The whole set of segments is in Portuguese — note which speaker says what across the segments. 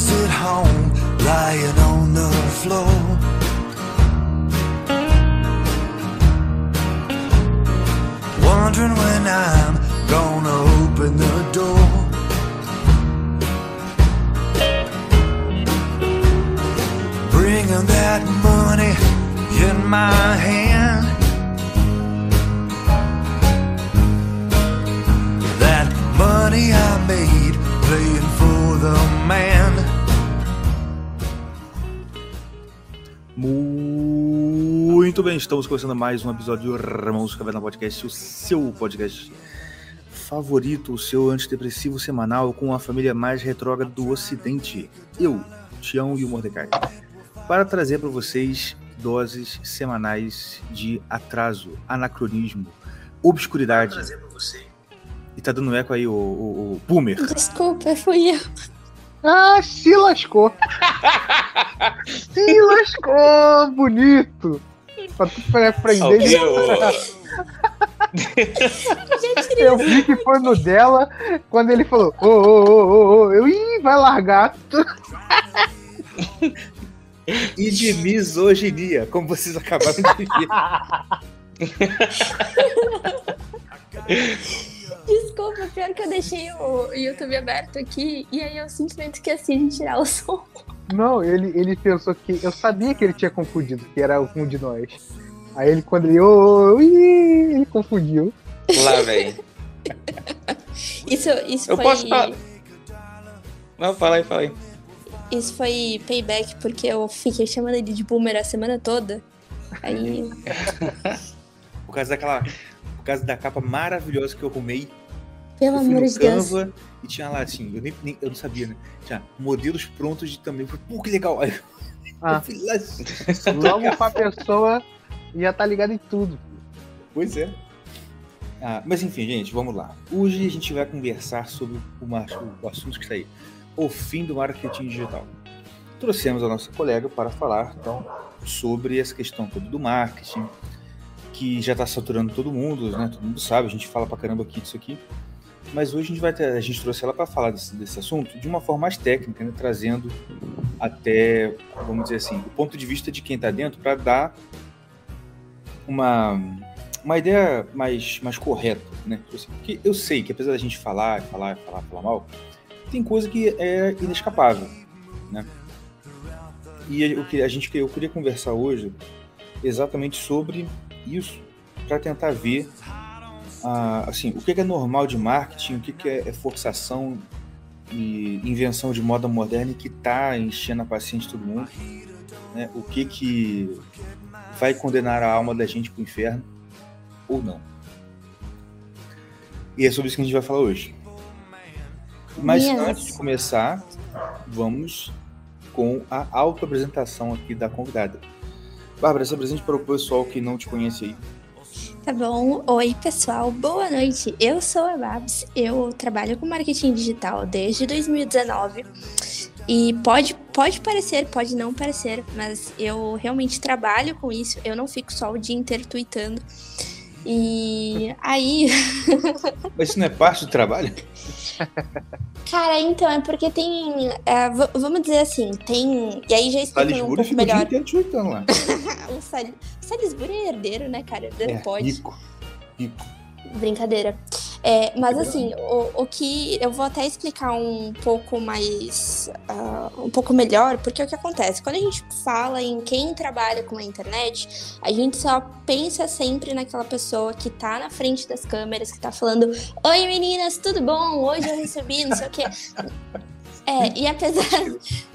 Speaker 1: Baby's at home, lying on the floor. Wondering when I'm gonna open the door. Bringing that money in my hand. That money I made playing for the man.
Speaker 2: Muito bem, estamos começando mais um episódio do Irmãos Caverna Podcast, o seu podcast favorito, o seu antidepressivo semanal com a família mais retrógrada do Ocidente. Eu, Tião e o Mordecai. Para trazer para vocês doses semanais de atraso, anacronismo, obscuridade. E tá dando eco aí o, o, o Boomer.
Speaker 3: Desculpa, fui eu.
Speaker 4: Ah, se lascou. se lascou, bonito. Pra tu aprender.
Speaker 3: Tirei
Speaker 4: Eu vi que foi no dela quando ele falou: Ô, ô, ô, ô, ô. Eu, ih, vai largar.
Speaker 2: E de misoginia, como vocês acabaram de ver.
Speaker 3: Desculpa, pior que eu deixei o YouTube aberto aqui e aí eu simplesmente esqueci de tirar o som.
Speaker 4: Não, ele, ele pensou que. Eu sabia que ele tinha confundido, que era um de nós. Aí ele, quando ele. Ô, ih, ele confundiu.
Speaker 5: Lá, velho.
Speaker 3: Isso, isso
Speaker 5: Eu
Speaker 3: foi.
Speaker 5: posso falar? Não, fala aí, fala aí.
Speaker 3: Isso foi payback porque eu fiquei chamando ele de boomer a semana toda. Aí.
Speaker 2: Por causa daquela. Por causa da capa maravilhosa que eu arrumei.
Speaker 3: Pelo
Speaker 2: eu fui
Speaker 3: amor
Speaker 2: no
Speaker 3: de Deus.
Speaker 2: Canva e tinha lá assim, eu nem, nem- eu não sabia, né? Tinha modelos prontos de também. Eu falei, Pô, que legal. Aí
Speaker 4: Ah.
Speaker 2: eu lá.
Speaker 4: Logo pra pessoa já tá ligado em tudo.
Speaker 2: Pois é. Ah, mas enfim, gente, vamos lá. Hoje a gente vai conversar sobre o, mar- o assunto que está aí. O fim do marketing digital. Trouxemos a nossa colega para falar, então, sobre essa questão toda do marketing, que já está saturando todo mundo, né? Todo mundo sabe, a gente fala pra caramba aqui disso aqui. Mas hoje a gente vai ter, a gente trouxe ela para falar desse, desse assunto de uma forma mais técnica, né? Trazendo até, vamos dizer assim, o ponto de vista de quem está dentro para dar uma, uma ideia mais, mais correta, né? Tipo assim, Porque eu sei que apesar da gente falar, falar, falar, falar mal, tem coisa que é inescapável, né? E eu, que- a gente, eu queria conversar hoje exatamente sobre isso, para tentar ver ah, assim, o que é normal de marketing, o que é, é forçação e invenção de moda moderna que está enchendo a paciência de todo mundo, né? O que que vai condenar a alma da gente para o inferno ou não. E é sobre isso que a gente vai falar hoje. Mas
Speaker 3: Yes.
Speaker 2: antes de começar, vamos com a auto-apresentação aqui da convidada. Bárbara, se apresente para o pessoal que não te conhece aí.
Speaker 3: Tá bom. Oi, pessoal. Boa noite. Eu sou a Babs. Eu trabalho com marketing digital desde 2019. E pode, pode parecer, pode não parecer, mas eu realmente trabalho com isso. Eu não fico só o dia inteiro tweetando. E aí,
Speaker 2: Mas isso não é parte do trabalho?
Speaker 3: cara, então é porque tem. é, vamos dizer assim, tem. E aí já explicando um pouco melhor.
Speaker 2: inteiro lá.
Speaker 3: O Sal- o Salisbury é herdeiro, né, cara? Herdeiro
Speaker 2: É,
Speaker 3: pode.
Speaker 2: rico. Rico.
Speaker 3: Brincadeira. É, mas assim, o, o que eu vou até explicar um pouco mais, ah, um pouco melhor, porque é o que acontece? Quando a gente fala em quem trabalha com a internet, a gente só pensa sempre naquela pessoa que tá na frente das câmeras, que tá falando: Oi meninas, tudo bom? Hoje eu recebi, não sei o quê. É, e apesar,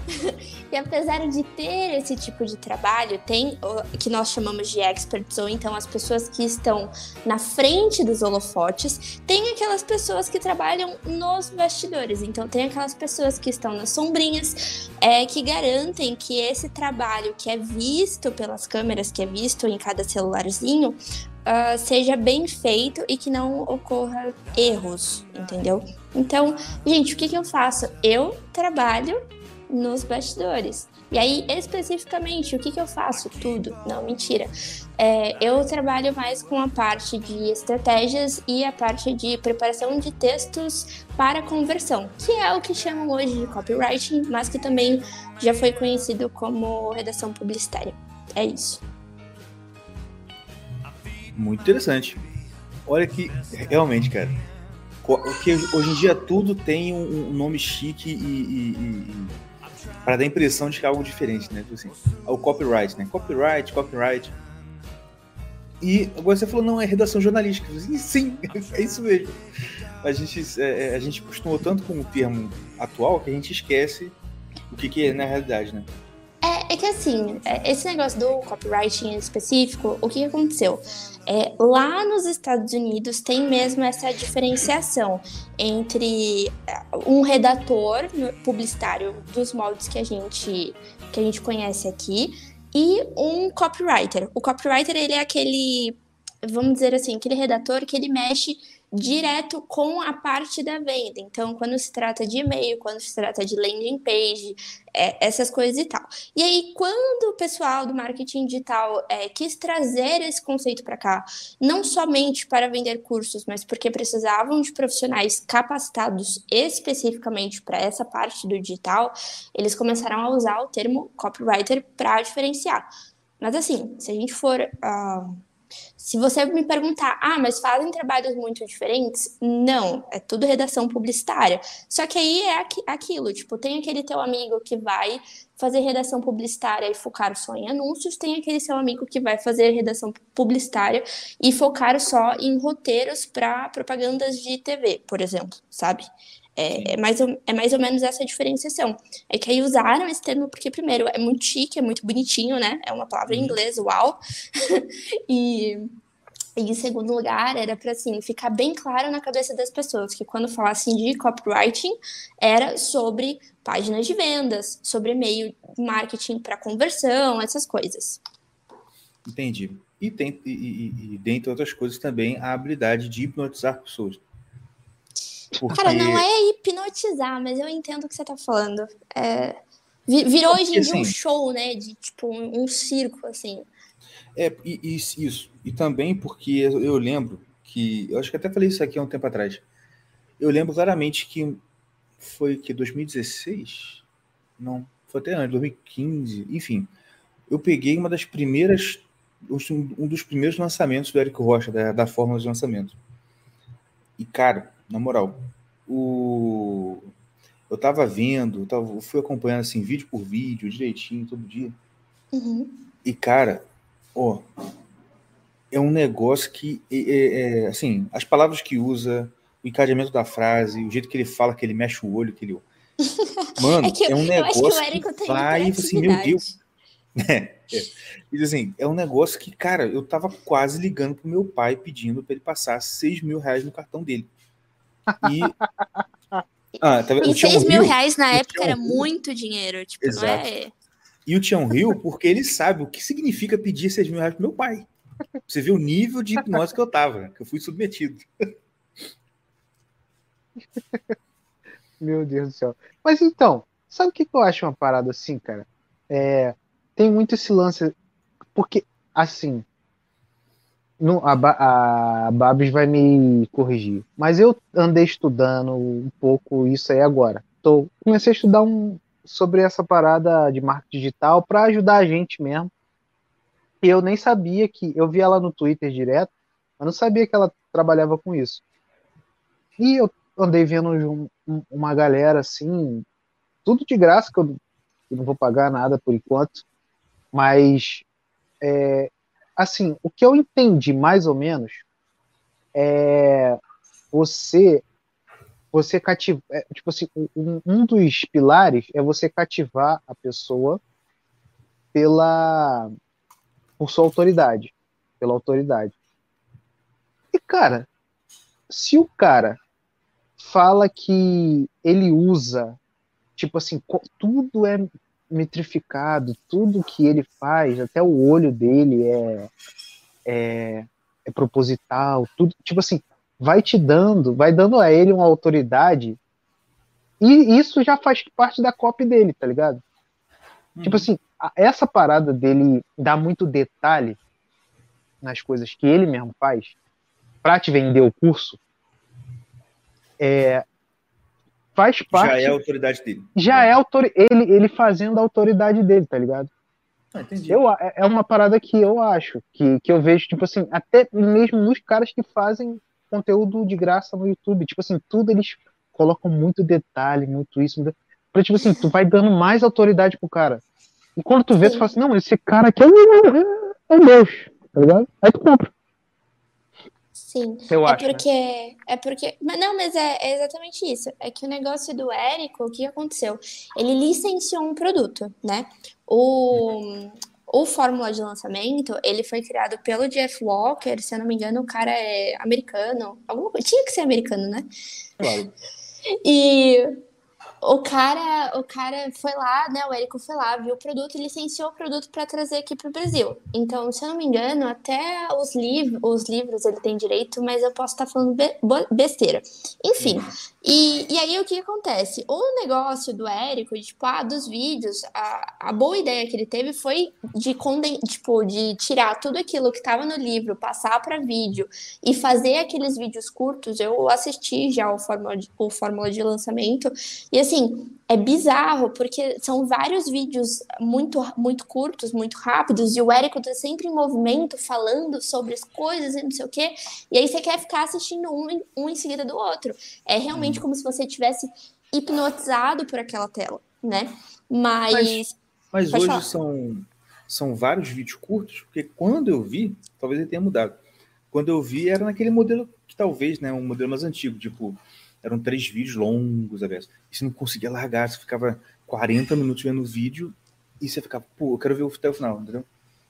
Speaker 3: e apesar de ter esse tipo de trabalho, tem o que nós chamamos de experts, ou então as pessoas que estão na frente dos holofotes, tem aquelas pessoas que trabalham nos bastidores. Então, tem aquelas pessoas que estão nas sombrinhas, é, que garantem que esse trabalho que é visto pelas câmeras, que é visto em cada celularzinho, ah, seja bem feito e que não ocorra erros, entendeu? Então, gente, o que, que eu faço? Eu trabalho nos bastidores. E aí, especificamente, o que, que eu faço? Tudo. Não, mentira. É, eu trabalho mais com a parte de estratégias e a parte de preparação de textos para conversão, que é o que chamam hoje de copywriting, mas que também já foi conhecido como redação publicitária. É isso.
Speaker 2: Muito interessante. Olha que, realmente, cara, que hoje em dia tudo tem um, nome chique e, e, e para dar a impressão de que é algo diferente, né? Tipo assim, é o copyright, né? Copyright, copyright. E agora você falou, não, é redação jornalística. E sim, é isso mesmo. A gente, é, é, a gente acostumou tanto com o termo atual que a gente esquece o que, que é na realidade, né?
Speaker 3: É, que assim, é, esse negócio do copyright em específico, o que aconteceu? É, lá nos Estados Unidos tem mesmo essa diferenciação entre é, um redator publicitário dos moldes que a gente, que a gente conhece aqui e um copywriter. O copywriter ele é aquele, vamos dizer assim, aquele redator que ele mexe direto com a parte da venda. Então, quando se trata de e-mail, quando se trata de landing page, é, essas coisas e tal. E aí, quando o pessoal do marketing digital é, quis trazer esse conceito para cá, não somente para vender cursos, mas porque precisavam de profissionais capacitados especificamente para essa parte do digital, eles começaram a usar o termo copywriter para diferenciar. Mas assim, se a gente for uh, se você me perguntar, ah, mas fazem trabalhos muito diferentes? Não, é tudo redação publicitária. Só que aí é aquilo, tipo, tem aquele teu amigo que vai fazer redação publicitária e focar só em anúncios, tem aquele seu amigo que vai fazer redação publicitária e focar só em roteiros para propagandas de TV, por exemplo, sabe? É, é, mais ou, é mais ou menos essa diferenciação. É que aí usaram esse termo porque, primeiro, é muito chique, é muito bonitinho, né? É uma palavra em uhum. inglês, uau. e, e, em segundo lugar, era para, assim, ficar bem claro na cabeça das pessoas que quando falassem de copywriting, era sobre páginas de vendas, sobre e-mail marketing para conversão, essas coisas.
Speaker 2: Entendi. E, tem, e, e, e, dentre outras coisas, também a habilidade de hipnotizar pessoas.
Speaker 3: Porque... Cara, não é hipnotizar, mas eu entendo o que você tá falando. É... Virou hoje em dia assim, um show, né? De tipo um, um circo, assim.
Speaker 2: É, e, e, isso. E também porque eu, eu, lembro que. Eu acho que até falei isso aqui há um tempo atrás. Eu lembro claramente que foi que 2016? Não, foi até antes, 2015, enfim. Eu peguei uma das primeiras. Um dos primeiros lançamentos do Érico Rocha, da, da fórmula de lançamento. E, cara, na moral, o... eu tava vendo, eu, tava, eu fui acompanhando assim, vídeo por vídeo, direitinho, todo dia.
Speaker 3: Uhum.
Speaker 2: E, cara, ó, é um negócio que, é, é, assim, as palavras que usa, o encadeamento da frase, o jeito que ele fala, que ele mexe o olho, que ele. Mano, é, que, é um negócio que, que vai assim, meu Deus. É, é. E assim, é um negócio que, cara, eu tava quase ligando pro meu pai pedindo para ele passar 6 mil reais no cartão dele. E.
Speaker 3: Ah, tá e 6 mil Rio, reais na época era Rio. muito dinheiro. Tipo, Exato. não é.
Speaker 2: E o Tião Rio, porque ele sabe o que significa pedir 6 mil reais pro meu pai. Você vê o nível de hipnose que eu tava, que eu fui submetido.
Speaker 4: Meu Deus do céu. Mas então, sabe o que eu acho uma parada assim, cara? É, tem muito esse lance. Porque, assim, não, a, a Babs vai me corrigir. Mas eu andei estudando um pouco isso aí agora. Tô, comecei a estudar um, sobre essa parada de marketing digital para ajudar a gente mesmo. E eu nem sabia que. Eu vi ela no Twitter direto, mas não sabia que ela trabalhava com isso. E eu andei vendo um, uma galera assim, tudo de graça, que eu, eu não vou pagar nada por enquanto. Mas é, assim, o que eu entendi mais ou menos é você você cativar, é, tipo assim, um, um, dos pilares é você cativar a pessoa pela por sua autoridade, pela autoridade. E cara, se o cara fala que ele usa, tipo assim, tudo é metrificado, tudo que ele faz, até o olho dele é, é, é proposital, tudo, tipo assim, vai te dando, vai dando a ele uma autoridade E isso já faz parte da copy dele, tá ligado?
Speaker 2: Uhum.
Speaker 4: Tipo assim, a- essa parada dele dar muito detalhe nas coisas que ele mesmo faz pra te vender o curso é, faz parte.
Speaker 2: já é a autoridade dele.
Speaker 4: já é autori- ele, ele fazendo a autoridade dele, tá ligado?
Speaker 2: Ah, entendi.
Speaker 4: Eu, a- é uma parada que eu acho, que, que eu vejo, tipo assim, até mesmo nos caras que fazem conteúdo de graça no YouTube. Tipo assim, tudo eles colocam muito detalhe, muito isso. Muito... Pra, tipo assim, tu vai dando mais autoridade pro cara. E quando tu vê, tu fala assim, não, esse cara aqui é, um- é um Deus, tá ligado? Aí tu compra.
Speaker 3: Sim.
Speaker 4: Eu
Speaker 3: É
Speaker 4: acho. né?
Speaker 3: porque, é porque, mas não, mas é, é exatamente isso. É que o negócio do Érico, o que aconteceu? Ele licenciou um produto, né? O, o Fórmula de Lançamento, ele foi criado pelo Jeff Walker, se eu não me engano, o cara é americano, alguma coisa, tinha que ser americano, né?
Speaker 2: Claro.
Speaker 3: E o cara, o cara foi lá, né? O Érico foi lá, viu o produto e licenciou o produto para trazer aqui para o Brasil. Então, se eu não me engano, até os, liv os livros ele tem direito, mas eu posso estar falando be- besteira. Enfim, e, e aí o que acontece? O negócio do Érico, tipo, ah, dos vídeos, a, a boa ideia que ele teve foi de, conden tipo, de tirar tudo aquilo que estava no livro, passar para vídeo e fazer aqueles vídeos curtos. Eu assisti já o Fórmula de, o Fórmula de lançamento e assim, é bizarro, porque são vários vídeos muito, muito curtos, muito rápidos, e o Érico tá sempre em movimento, falando sobre as coisas e não sei o quê, e aí você quer ficar assistindo um, um em seguida do outro. É realmente como se você tivesse hipnotizado por aquela tela, né? Mas.
Speaker 2: Mas
Speaker 3: Pode
Speaker 2: hoje
Speaker 3: falar.
Speaker 2: são, são vários vídeos curtos, porque quando eu vi, talvez ele tenha mudado. Quando eu vi, era naquele modelo que talvez, né, um modelo mais antigo, tipo, eram três vídeos longos, a beça. E você não conseguia largar, você ficava 40 minutos vendo o vídeo e você ficava, pô, eu quero ver até o final, entendeu?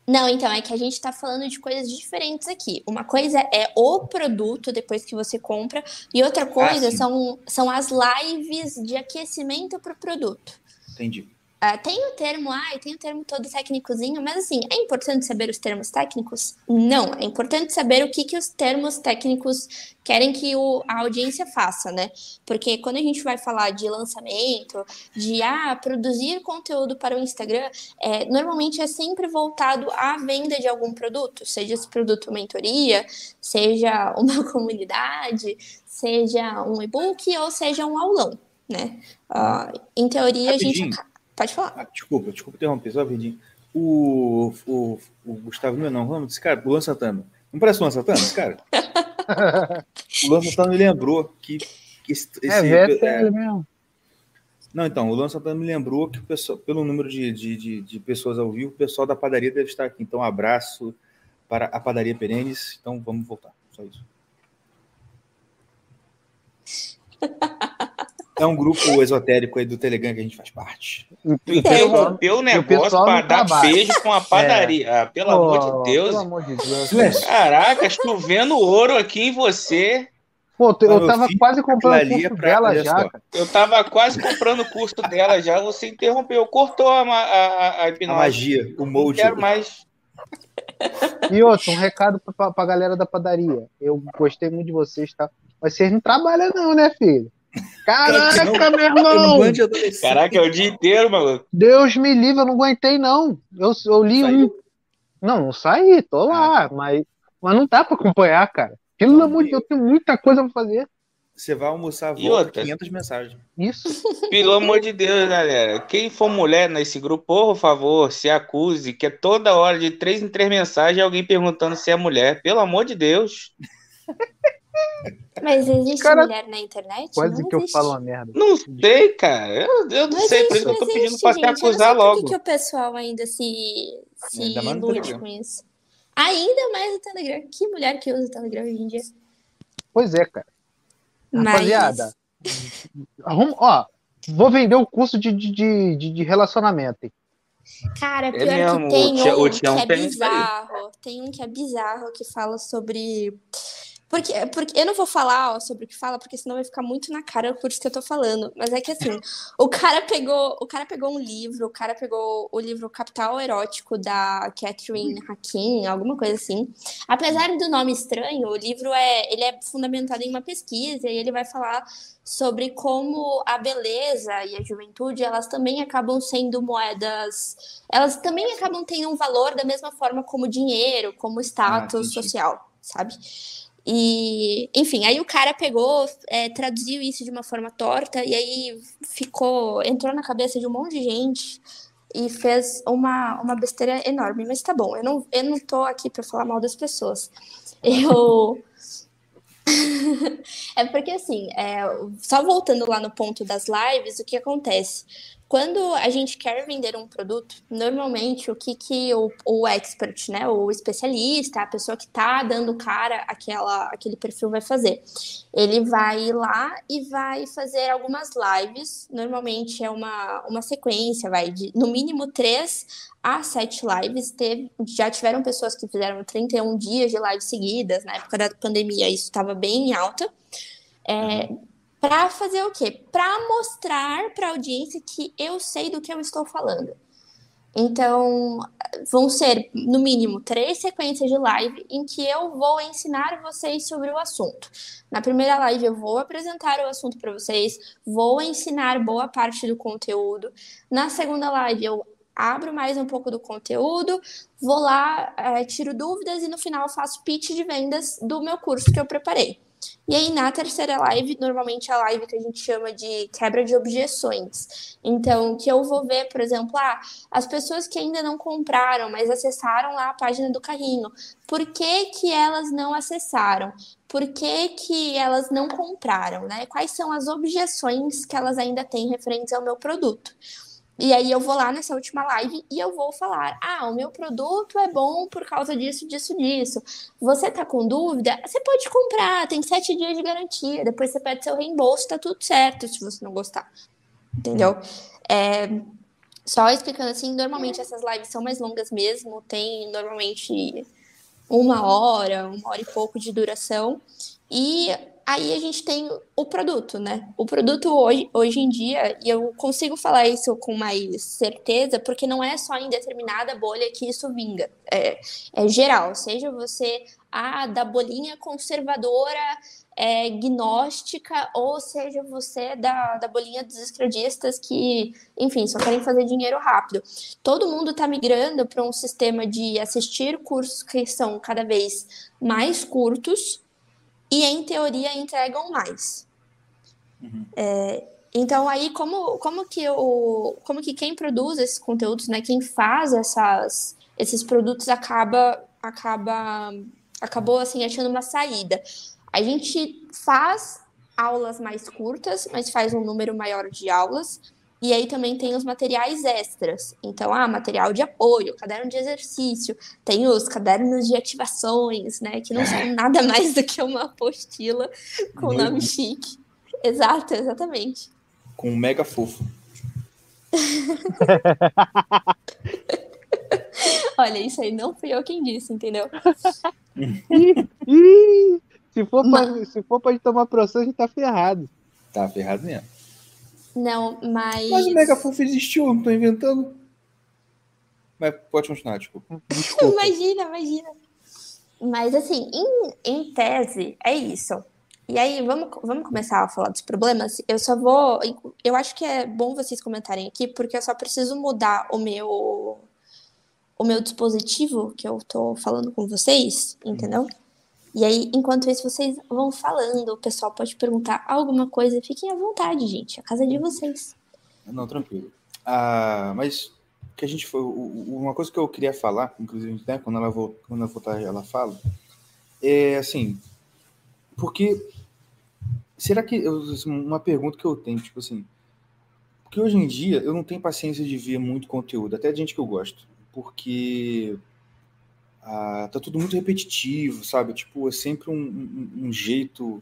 Speaker 3: Não, então, é que a gente tá falando de coisas diferentes aqui. Uma coisa é o produto depois que você compra, e outra coisa
Speaker 2: sim.
Speaker 3: são, são as lives de aquecimento pro produto.
Speaker 2: Entendi.
Speaker 3: Ah, tem o termo, ai, tem o termo todo técnicozinho, mas assim, é importante saber os termos técnicos? Não, é importante saber o que, que os termos técnicos querem que o, a audiência faça, né? Porque quando a gente vai falar de lançamento, de ah, produzir conteúdo para o Instagram, é, normalmente é sempre voltado à venda de algum produto, seja esse produto mentoria, seja uma comunidade, seja um e-book ou seja um aulão, né? Ah, em teoria, a gente.
Speaker 2: Rapidinho.
Speaker 3: Pode falar.
Speaker 2: Ah, desculpa, desculpa interromper, só rapidinho. O, o, o Gustavo não é não, vamos, esse cara, o Luan Santana. Não parece o Luan Santana, esse cara? o Luan Santana me lembrou que, que esse,
Speaker 4: É,
Speaker 2: esse-
Speaker 4: VSL
Speaker 2: é,
Speaker 4: mesmo.
Speaker 2: Não, então, o Luan Santana me lembrou que o pessoal, pelo número de, de, de, de pessoas ao vivo, o pessoal da padaria deve estar aqui. Então, um abraço para a padaria Perenes. Então, vamos voltar. Só isso. É um grupo esotérico aí do Telegram que a gente faz parte.
Speaker 4: E-
Speaker 5: Tu
Speaker 4: e o
Speaker 5: interrompeu negócio
Speaker 4: não
Speaker 5: dar
Speaker 4: trabalha.
Speaker 5: beijo com a padaria. Ah, pelo amor
Speaker 4: Pô,
Speaker 5: de Deus.
Speaker 4: Pelo amor de Deus.
Speaker 5: Caraca, estou vendo ouro aqui em você.
Speaker 4: Pô, tu- eu
Speaker 2: Meu
Speaker 4: tava
Speaker 2: filho,
Speaker 4: quase comprando o
Speaker 2: é
Speaker 4: curso
Speaker 2: pra-
Speaker 4: dela já,
Speaker 2: só.
Speaker 5: Eu tava quase comprando o curso dela já, você interrompeu, cortou a, a, a
Speaker 2: A magia, o
Speaker 5: Não
Speaker 2: molde.
Speaker 5: quero mais.
Speaker 4: E outro, um recado pra, pra, pra galera da padaria. Eu gostei muito de vocês, tá? Mas vocês não trabalham não, né, filho? Caraca,
Speaker 2: não.
Speaker 4: meu
Speaker 2: Eu
Speaker 4: irmão!
Speaker 5: Caraca, é o dia inteiro, maluco.
Speaker 4: Deus me livre, eu não aguentei, não. Eu, eu li
Speaker 2: Saiu?
Speaker 4: um. Não, não saí, tô lá, mas, mas não dá pra acompanhar, cara. Pelo amor de Deus, eu tenho muita coisa pra fazer.
Speaker 2: Você vai almoçar,
Speaker 5: E
Speaker 2: volta
Speaker 5: outra?
Speaker 2: 500 mensagens.
Speaker 4: Isso.
Speaker 5: Pelo amor de Deus, galera. Quem for mulher nesse grupo, por favor, se acuse, que é toda hora, de três em três mensagens, alguém perguntando se é mulher. Pelo amor de Deus.
Speaker 3: Mas existe
Speaker 4: Cara,
Speaker 3: mulher na internet?
Speaker 4: Quase
Speaker 3: Não
Speaker 4: que eu
Speaker 3: existe.
Speaker 4: falo uma merda.
Speaker 5: Não sei, cara. Eu, eu não
Speaker 3: Não
Speaker 5: sei,
Speaker 3: existe,
Speaker 5: por isso que eu tô pedindo
Speaker 3: existe,
Speaker 5: pra se
Speaker 3: gente. Eu não sei
Speaker 5: acusar
Speaker 3: por que
Speaker 5: logo.
Speaker 3: que o pessoal ainda se, se
Speaker 2: Ainda
Speaker 3: ilude com isso. Ainda mais o Telegram. Que mulher que usa o Telegram hoje em dia?
Speaker 4: Pois é, cara.
Speaker 3: Mas-
Speaker 4: Rapaziada, arruma, ó, vou vender o curso de, de, de, de- relacionamento. hein?
Speaker 3: Cara,
Speaker 5: É
Speaker 3: pior
Speaker 5: mesmo,
Speaker 3: que tem
Speaker 5: o Tia-
Speaker 3: um
Speaker 5: o
Speaker 3: que
Speaker 5: Tião
Speaker 3: é bizarro. Tem um que é bizarro que fala sobre Porque, porque eu não vou falar ó, sobre o que fala, porque senão vai ficar muito na cara o curso que eu tô falando. Mas é que assim, o cara pegou, o cara pegou um livro, o cara pegou o livro Capital Erótico da Catherine Hakim, alguma coisa assim. Apesar do nome estranho, o livro é, ele é fundamentado em uma pesquisa e ele vai falar sobre como a beleza e a juventude, elas também acabam sendo moedas, elas também acabam tendo um valor da mesma forma como dinheiro, como status ah, social, sabe? E, enfim, aí o cara pegou, é, traduziu isso de uma forma torta, e aí ficou, entrou na cabeça de um monte de gente e fez uma, uma besteira enorme. Mas tá bom, eu não, eu não tô aqui para falar mal das pessoas. Eu. é porque assim, é, só voltando lá no ponto das lives, o que acontece? Quando a gente quer vender um produto, normalmente o que, que o, o expert, né, o especialista, a pessoa que está dando cara àquela, àquele perfil vai fazer? Ele vai lá e vai fazer algumas lives, normalmente é uma, uma sequência, vai de no mínimo três a sete lives. Teve, já tiveram pessoas que fizeram 31 dias de lives seguidas, na época da pandemia isso estava bem em alta. É, para fazer o quê? Para mostrar para a audiência que eu sei do que eu estou falando. Então, vão ser, no mínimo, três sequências de live em que eu vou ensinar vocês sobre o assunto. Na primeira live, eu vou apresentar o assunto para vocês, vou ensinar boa parte do conteúdo. Na segunda live, eu abro mais um pouco do conteúdo, vou lá, é, tiro dúvidas e no final faço pitch de vendas do meu curso que eu preparei. E aí, na terceira live, normalmente é a live que a gente chama de quebra de objeções. Então, que eu vou ver, por exemplo, ah, as pessoas que ainda não compraram, mas acessaram lá a página do carrinho, por que, que elas não acessaram? Por que, que elas não compraram, né? Quais são as objeções que elas ainda têm referentes ao meu produto? E aí eu vou lá nessa última live e eu vou falar: "Ah, o meu produto é bom por causa disso, disso, disso. Você tá com dúvida? Você pode comprar, tem sete dias de garantia. Depois você pede seu reembolso, tá tudo certo se você não gostar. Entendeu? É, só explicando assim, normalmente essas lives são mais longas mesmo, tem normalmente uma hora, uma hora e pouco de duração. E aí a gente tem o produto, né? O produto hoje, hoje em dia, e eu consigo falar isso com mais certeza, porque não é só em determinada bolha que isso vinga. É, é geral, seja você a da bolinha conservadora, é, gnóstica, ou seja você da, da bolinha dos escradistas que, enfim, só querem fazer dinheiro rápido. Todo mundo está migrando para um sistema de assistir cursos que são cada vez mais curtos e, em teoria, entregam mais. Uhum. É, então, aí, como, como, que o, como que quem produz esses conteúdos, né, quem faz essas, esses produtos acaba, acaba acabou assim achando uma saída. A gente faz aulas mais curtas, mas faz um número maior de aulas. E aí também tem os materiais extras. Então, ah, material de apoio, caderno de exercício, tem os cadernos de ativações, né? Que não são nada mais do que uma apostila com Muito. nome chique. Exato, exatamente.
Speaker 2: Com um mega fofo.
Speaker 3: Olha, isso aí não fui eu quem disse, entendeu?
Speaker 4: se, for pra, se for pra tomar processo, a gente tá ferrado.
Speaker 2: Tá ferrado mesmo.
Speaker 3: Não, mas.
Speaker 2: Mas o Mega Fofo existiu, não tô inventando. Mas pode continuar, desculpa.
Speaker 3: desculpa. imagina, imagina. Mas assim, em, em tese, é isso. E aí, vamos, vamos começar a falar dos problemas? Eu só vou. Eu acho que é bom vocês comentarem aqui, porque eu só preciso mudar o meu. O meu dispositivo que eu tô falando com vocês, entendeu? E aí, enquanto isso, vocês vão falando, o pessoal pode perguntar alguma coisa, fiquem à vontade, gente. A casa é de vocês.
Speaker 2: Não, tranquilo. Ah, mas que a gente foi. Uma coisa que eu queria falar, inclusive, né, quando ela voltar, quando ela voltar, ela fala, é assim, porque será que assim, uma pergunta que eu tenho, tipo assim, porque hoje em dia eu não tenho paciência de ver muito conteúdo, até de gente que eu gosto, porque ah, tá tudo muito repetitivo, sabe? Tipo, é sempre um, um, um, jeito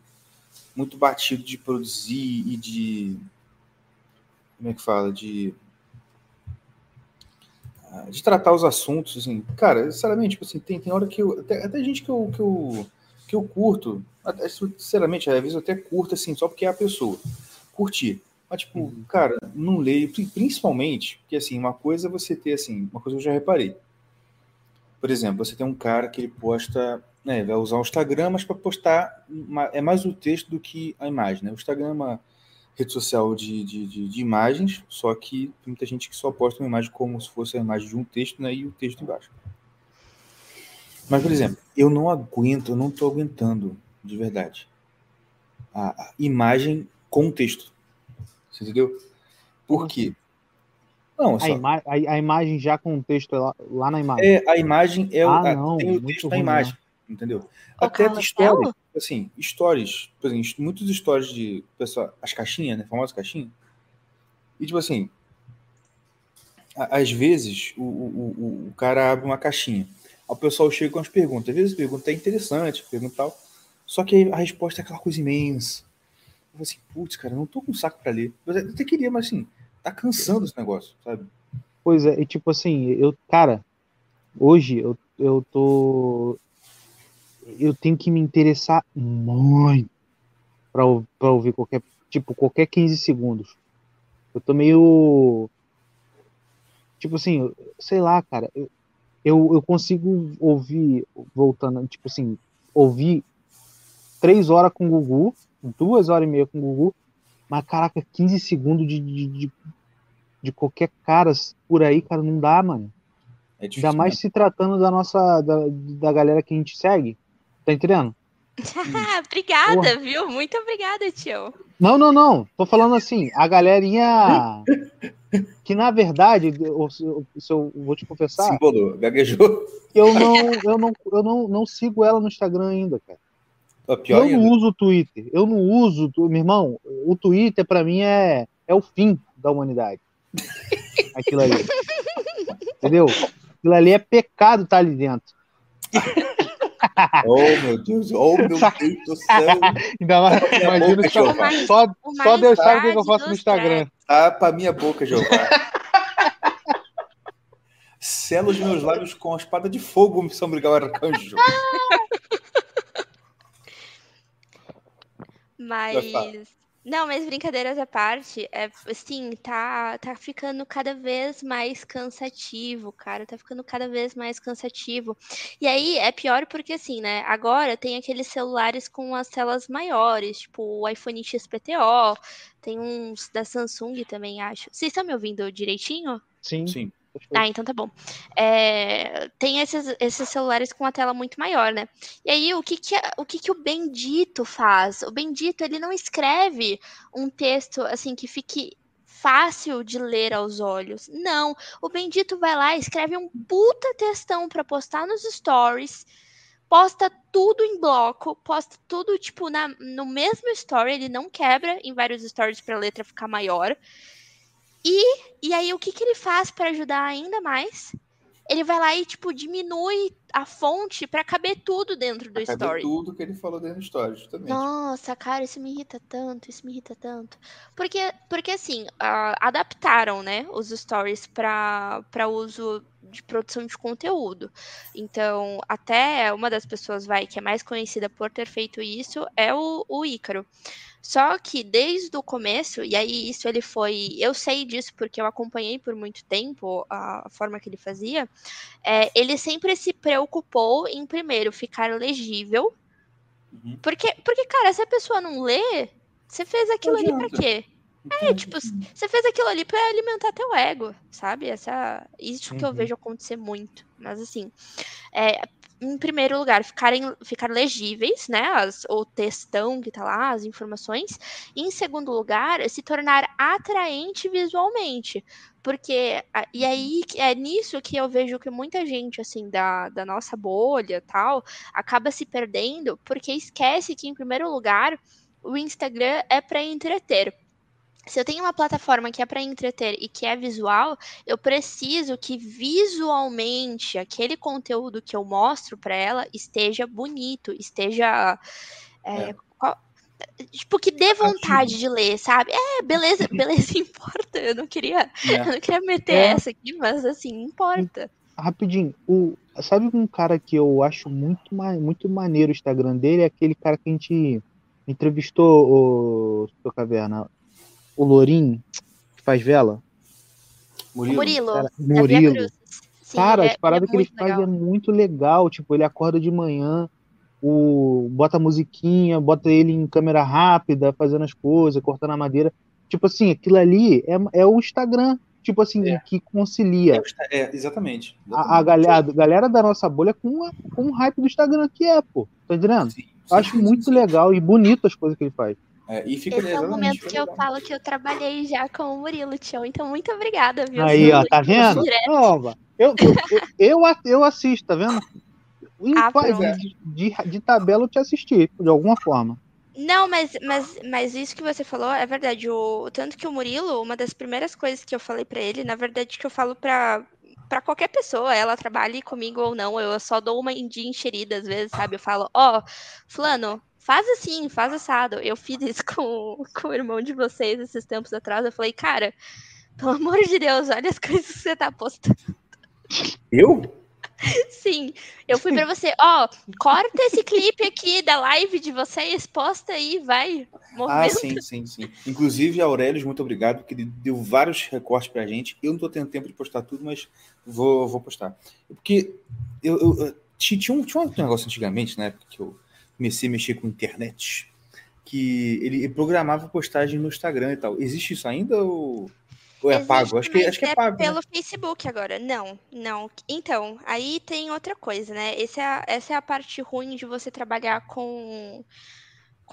Speaker 2: muito batido de produzir e de. Como é que fala? De. Ah, de tratar os assuntos, assim. Cara, sinceramente, tipo assim, tem, tem hora que eu. Até, até gente que eu, que eu, que eu curto, até, sinceramente, às vezes eu até curto assim, só porque é a pessoa. Curtir. Mas, tipo,
Speaker 4: Uhum.
Speaker 2: cara, não leio, pri- principalmente, porque assim, uma coisa é você ter assim, uma coisa que eu já reparei. Por exemplo, você tem um cara que ele posta, né, vai usar o Instagram, mas para postar é mais o texto do que a imagem, né? O Instagram é uma rede social de, de, de, de imagens, só que tem muita gente que só posta uma imagem como se fosse a imagem de um texto, né, e o texto embaixo. Mas, por exemplo, eu não aguento, eu não tô aguentando, de verdade, a, a imagem com texto. Você entendeu? Por quê? Não,
Speaker 4: A,
Speaker 2: só,
Speaker 4: ima a, a imagem já com o texto lá, lá na imagem.
Speaker 2: é, a imagem é o,
Speaker 4: Ah,
Speaker 2: a-
Speaker 4: não,
Speaker 2: tem o
Speaker 4: muito
Speaker 2: texto na
Speaker 4: ruim,
Speaker 2: imagem, entendeu?
Speaker 3: Colocar
Speaker 2: Até stories,
Speaker 3: céu?
Speaker 2: assim, stories, por exemplo, muitos stories de pessoal, as caixinhas, né, famosas caixinhas. E tipo assim, a- às vezes o, o, o, o cara abre uma caixinha, o pessoal chega com as perguntas, às vezes a pergunta é interessante, pergunta e tal, só que a resposta é aquela coisa imensa. Eu falo assim, putz, cara, eu não tô com saco pra ler. Eu até queria, mas assim, tá cansando esse negócio, sabe?
Speaker 4: Pois é, e tipo assim, eu, cara, hoje eu, eu tô. Eu tenho que me interessar muito pra, pra ouvir qualquer. Tipo, qualquer 15 segundos. Eu tô meio. Tipo assim, sei lá, cara. Eu, eu, eu consigo ouvir, voltando, tipo assim, ouvir três horas com o Gugu, duas horas e meia com o Gugu, mas caraca, 15 segundos de, de, de, de qualquer cara por aí, cara, não dá, mano.
Speaker 2: É difícil.
Speaker 4: Ainda mais se tratando da nossa, da, da galera que a gente segue. Tá entendendo?
Speaker 3: obrigada,
Speaker 4: Porra.
Speaker 3: viu? Muito obrigada, tio.
Speaker 4: Não, não, não. Tô falando assim, a galerinha que na verdade, eu, eu, se eu vou te confessar,
Speaker 2: Se embolou, gaguejou.
Speaker 4: eu não, eu não, eu não, não sigo ela no Instagram ainda, cara.
Speaker 2: Pior
Speaker 4: eu não uso o Twitter. Eu não uso, meu irmão. O Twitter pra mim é, é o fim da humanidade. Aquilo ali. Entendeu? Aquilo ali é pecado tá ali dentro.
Speaker 2: Oh, meu Deus. Oh, meu Deus do céu.
Speaker 4: Ainda mais, imagina
Speaker 2: boca,
Speaker 4: só,
Speaker 2: Jeová.
Speaker 4: só,
Speaker 3: O
Speaker 4: só
Speaker 3: mais
Speaker 4: Deus sabe o que que eu faço no Instagram.
Speaker 2: Tapa a minha boca, Jeová. Sela os meus lábios com a espada de fogo, São Miguel Arcanjo. Vai, fala.
Speaker 3: Mas. Não, mas brincadeiras à parte, é assim, tá, tá ficando cada vez mais cansativo, cara. Tá ficando cada vez mais cansativo. E aí é pior porque, assim, né? Agora tem aqueles celulares com as telas maiores, tipo o iPhone XPTO, tem uns da Samsung também, acho. Vocês estão me ouvindo direitinho?
Speaker 4: Sim.
Speaker 2: Sim.
Speaker 3: Ah, então tá bom. É, tem esses, esses celulares com a tela muito maior, né? E aí, o que que, o que que o Bendito faz? O Bendito, ele não escreve um texto, assim, que fique fácil de ler aos olhos. Não, o Bendito vai lá escreve um puta textão pra postar nos stories, posta tudo em bloco, posta tudo, tipo, na, no mesmo story, ele não quebra em vários stories pra letra ficar maior. E aí, o que, que ele faz para ajudar ainda mais? Ele vai lá e, tipo, diminui a fonte para caber tudo dentro do
Speaker 2: Cadê
Speaker 3: story.
Speaker 2: tudo que ele falou dentro do story, justamente.
Speaker 3: Nossa, cara, isso me irrita tanto, isso me irrita tanto. Porque, porque assim, ah, adaptaram, né, os stories para uso de produção de conteúdo. Então, até uma das pessoas, vai, que é mais conhecida por ter feito isso, é o, o Ícaro. Só que desde o começo, e aí isso ele foi. Eu sei disso porque eu acompanhei por muito tempo a forma que ele fazia. é, ele sempre se preocupou em, primeiro, ficar legível.
Speaker 2: Uhum.
Speaker 3: Porque, porque, cara, se a pessoa não lê, você fez aquilo ali pra
Speaker 2: adianta.
Speaker 3: quê? É, tipo, você fez aquilo ali pra alimentar teu ego, sabe? Essa, isso que eu
Speaker 4: Uhum.
Speaker 3: vejo acontecer muito. Mas assim, é, em primeiro lugar, ficarem, ficar legíveis, né? As, o textão que tá lá, as informações. E em segundo lugar, se tornar atraente visualmente. Porque, e aí, é nisso que eu vejo que muita gente, assim, da, da nossa bolha tal, acaba se perdendo, porque esquece que, em primeiro lugar, o Instagram é para entreter. Se eu tenho uma plataforma que é para entreter e que é visual, eu preciso que visualmente aquele conteúdo que eu mostro para ela esteja bonito, esteja. é,
Speaker 2: É.
Speaker 3: qual- tipo, que dê vontade de ler, sabe? É, beleza, beleza importa. Eu não queria, eu
Speaker 2: Né?
Speaker 3: não queria meter
Speaker 4: É.
Speaker 3: essa aqui, mas assim, importa.
Speaker 4: rapidinho, o, sabe um cara que eu acho muito, muito maneiro o Instagram dele? É aquele cara que a gente entrevistou, o Sua Caverna, o Lourinho, que faz vela.
Speaker 2: Murilo.
Speaker 3: Murilo.
Speaker 4: Cara, Murilo.
Speaker 3: Sim,
Speaker 4: Cara,
Speaker 3: é-
Speaker 4: as paradas que ele
Speaker 3: muito
Speaker 4: faz
Speaker 3: legal.
Speaker 4: é muito legal. Tipo, ele acorda de manhã, o, bota a musiquinha, bota ele em câmera rápida, fazendo as coisas, cortando a madeira. Tipo assim, aquilo ali é, é o Instagram, tipo assim,
Speaker 2: É.
Speaker 4: que concilia
Speaker 2: É, é, exatamente.
Speaker 4: a, a galera, a galera da nossa bolha com, a- com o hype do Instagram que é, pô. Tá entendendo?
Speaker 2: Sim, sim,
Speaker 4: Eu acho
Speaker 2: sim,
Speaker 4: muito
Speaker 2: sim.
Speaker 4: legal e bonito as coisas que ele faz.
Speaker 2: É, e fica
Speaker 3: Esse é o momento que eu falo que eu trabalhei já com o Murilo, Tião. Então, muito obrigada, viu?
Speaker 4: Aí, ó, tá vendo? Nova. Eu, eu, eu, eu, assisto, tá vendo? Em
Speaker 3: Ah,
Speaker 4: de, de, de tabela eu te assisti, de alguma forma.
Speaker 3: Não, mas, mas, mas isso que você falou é verdade. O, tanto que o Murilo, uma das primeiras coisas que eu falei pra ele, na verdade, que eu falo pra, pra qualquer pessoa, ela trabalhe comigo ou não, eu só dou uma de enxerida às vezes, sabe? Eu falo, ó, Fulano, faz assim, faz assado. Eu fiz isso com, com o irmão de vocês esses tempos atrás. Eu falei, cara, pelo amor de Deus, olha as coisas que você tá postando.
Speaker 2: Eu?
Speaker 3: Sim, eu fui pra você, ó, corta esse clipe aqui da live de vocês, posta aí, vai.
Speaker 2: Ah,
Speaker 3: Movimento.
Speaker 2: sim, sim, sim. Inclusive, Aurélio, muito obrigado, porque ele deu vários recortes pra gente. Eu não tô tendo tempo de postar tudo, mas vou, vou postar. Porque eu, eu- eu- tinha, um, tinha um negócio antigamente, na época que eu comecei a mexer com internet, que ele programava postagem no Instagram e tal. Existe isso ainda ou, ou é
Speaker 3: Existe,
Speaker 2: pago? Acho que, acho que é pago. né?
Speaker 3: pelo Facebook agora. Não, não. Então, aí tem outra coisa, né? É a- essa é a parte ruim de você trabalhar com,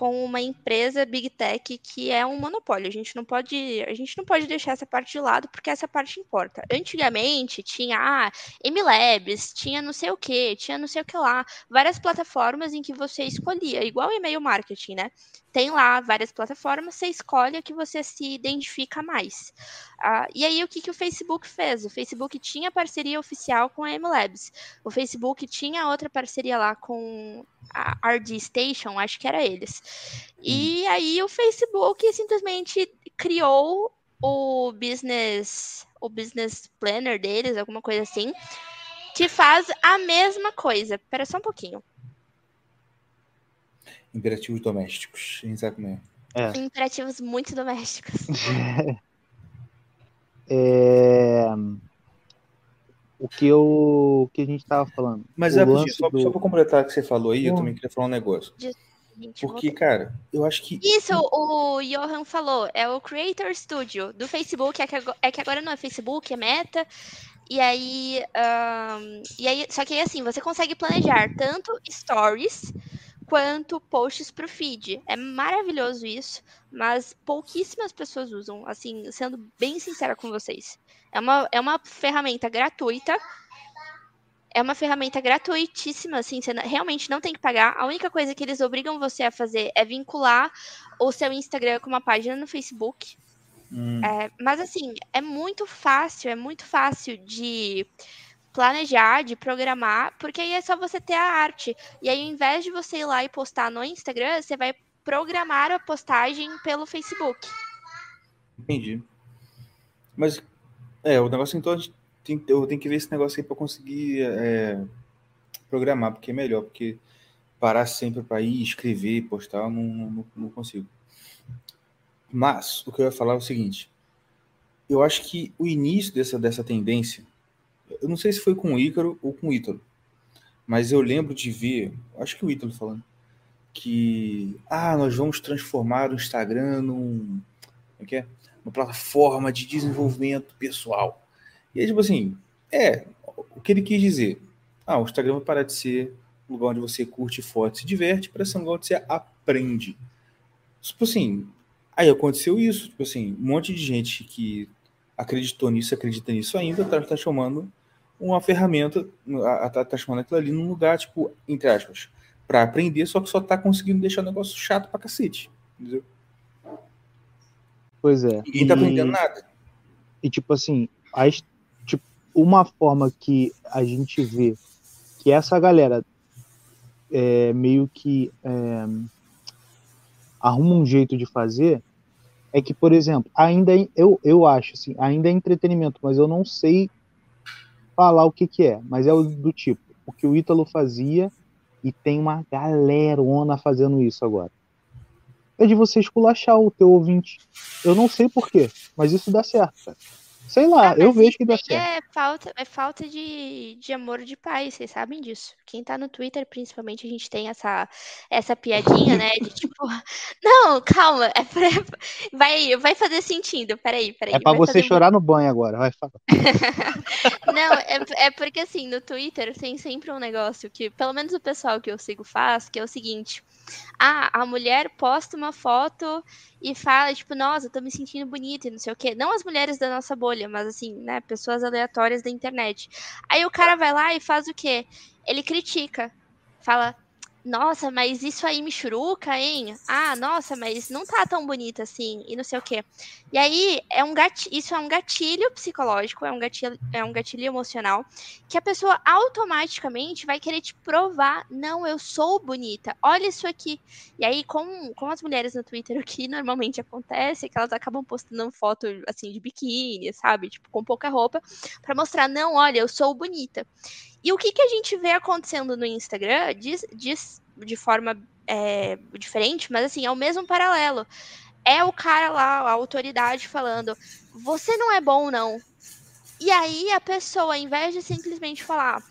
Speaker 3: com uma empresa Big Tech que é um monopólio. A gente não pode, a gente não pode deixar essa parte de lado porque essa parte importa. Antigamente tinha ah, MLabs, tinha não sei o que, tinha não sei o que lá, várias plataformas em que você escolhia, igual e-mail marketing, né? Tem lá várias plataformas, você escolhe a que você se identifica mais. Ah, e aí, o que, que o Facebook fez? O Facebook tinha parceria oficial com a MLabs. O Facebook tinha outra parceria lá com a RD Station, acho que era eles. E aí, o Facebook simplesmente criou o business, o business planner deles, alguma coisa assim, que faz a mesma coisa. Espera só um pouquinho.
Speaker 2: Imperativos domésticos. A gente sabe como é.
Speaker 3: Imperativos muito domésticos.
Speaker 4: É, O que eu, o que a gente tava falando?
Speaker 2: Mas
Speaker 4: lance
Speaker 2: só,
Speaker 4: do-
Speaker 2: só pra completar o que você falou aí, eu
Speaker 4: Hum.
Speaker 2: também queria falar um negócio.
Speaker 3: Gente,
Speaker 2: Porque, cara, eu acho que
Speaker 3: Isso, o Johan falou, é o Creator Studio do Facebook, é que, ago- é que agora não é Facebook, é Meta. E aí, ahn, e aí, só que aí assim, você consegue planejar tanto stories quanto posts pro feed. É maravilhoso isso, mas pouquíssimas pessoas usam, assim, sendo bem sincera com vocês. É uma, é uma ferramenta gratuita. É uma ferramenta gratuitíssima, assim, você realmente não tem que pagar. A única coisa que eles obrigam você a fazer é vincular o seu Instagram com uma página no Facebook.
Speaker 2: hum,
Speaker 3: É, mas assim, é muito fácil, é muito fácil de planejar, de programar, porque aí é só você ter a arte. E aí, ao invés de você ir lá e postar no Instagram, você vai programar a postagem pelo Facebook.
Speaker 2: entendi. Mas, é, o negócio então, tem, eu tenho que ver esse negócio aí pra conseguir é, programar, porque é melhor, porque parar sempre pra ir escrever, postar, eu não, não, não consigo. Mas, o que eu ia falar é o seguinte, eu acho que o início dessa, dessa tendência, eu não sei se foi com o Ícaro ou com o Ítalo, mas eu lembro de ver, acho que o Ítalo falando, que, ah, nós vamos transformar o Instagram num, como é é? Uma plataforma de desenvolvimento pessoal. E aí, tipo assim, é, o que ele quis dizer, ah, o Instagram vai parar de ser um lugar onde você curte fotos e se diverte para ser um lugar onde você aprende. Tipo assim, aí aconteceu isso, tipo assim, um monte de gente que acreditou nisso, acredita nisso ainda, tá, tá chamando uma ferramenta, a- a- tá, tá chamando aquilo ali num lugar, tipo, entre aspas, para aprender, só que só tá conseguindo deixar o negócio chato pra cacete. Entendeu?
Speaker 4: Pois é.
Speaker 2: Ninguém tá aprendendo nada.
Speaker 4: E tipo assim, as- tipo, uma forma que a gente vê que essa galera é, meio que é, arruma um jeito de fazer é que, por exemplo, ainda eu, eu acho assim, ainda é entretenimento, mas eu não sei falar o que que é, mas é do tipo, o que o Ítalo fazia e tem uma galerona fazendo isso agora. É de você esculachar o teu ouvinte. Eu não sei porquê, mas isso dá certo, cara. Sei lá,
Speaker 3: Ah,
Speaker 4: eu
Speaker 3: mas
Speaker 4: vejo que dá
Speaker 3: aí
Speaker 4: certo.
Speaker 3: É falta, é falta de, de amor de pai, vocês sabem disso. Quem tá no Twitter, principalmente, a gente tem essa, essa piadinha, né? De tipo, não, calma, é pra, vai, vai fazer sentido. Peraí, peraí.
Speaker 4: É pra você chorar no banho agora, vai falar.
Speaker 3: Não, é, é porque assim, no Twitter tem sempre um negócio que, pelo menos o pessoal que eu sigo faz, que é o seguinte. Ah, a mulher posta uma foto e fala, tipo, nossa, tô me sentindo bonita e não sei o quê. Não as mulheres da nossa bolha, mas assim, né, pessoas aleatórias da internet. Aí o cara vai lá e faz o quê? Ele critica. Fala, nossa, mas isso aí me churuca, hein? Ah, nossa, mas não tá tão bonita assim, e não sei o quê. E aí, é um gatilho, isso é um gatilho psicológico, é um gatilho, é um gatilho emocional, que a pessoa automaticamente vai querer te provar, não, eu sou bonita, olha isso aqui. E aí, com, com as mulheres no Twitter, o que normalmente acontece é que elas acabam postando foto, assim, de biquíni, sabe? Tipo, com pouca roupa, pra mostrar, não, olha, eu sou bonita. E o que, que a gente vê acontecendo no Instagram, diz, diz de forma é, diferente, mas assim, é o mesmo paralelo. É o cara lá, a autoridade falando, você não é bom, não. E aí a pessoa, ao invés de simplesmente falar,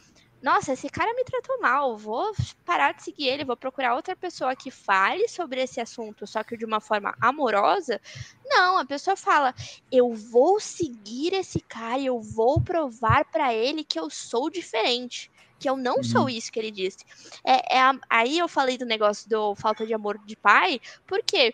Speaker 3: nossa, esse cara me tratou mal, vou parar de seguir ele, vou procurar outra pessoa que fale sobre esse assunto, só que de uma forma amorosa. Não, a pessoa fala, eu vou seguir esse cara e eu vou provar para ele que eu sou diferente. Que eu não uhum. sou isso que ele disse. É, é aí eu falei do negócio do falta de amor de pai, por quê?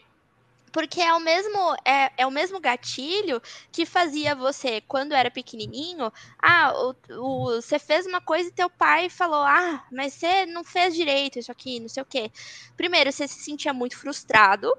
Speaker 3: Porque é o mesmo é, é, o mesmo gatilho que fazia você quando era pequenininho ah o, o, você fez uma coisa e teu pai falou ah mas você não fez direito isso aqui não sei o quê primeiro você se sentia muito frustrado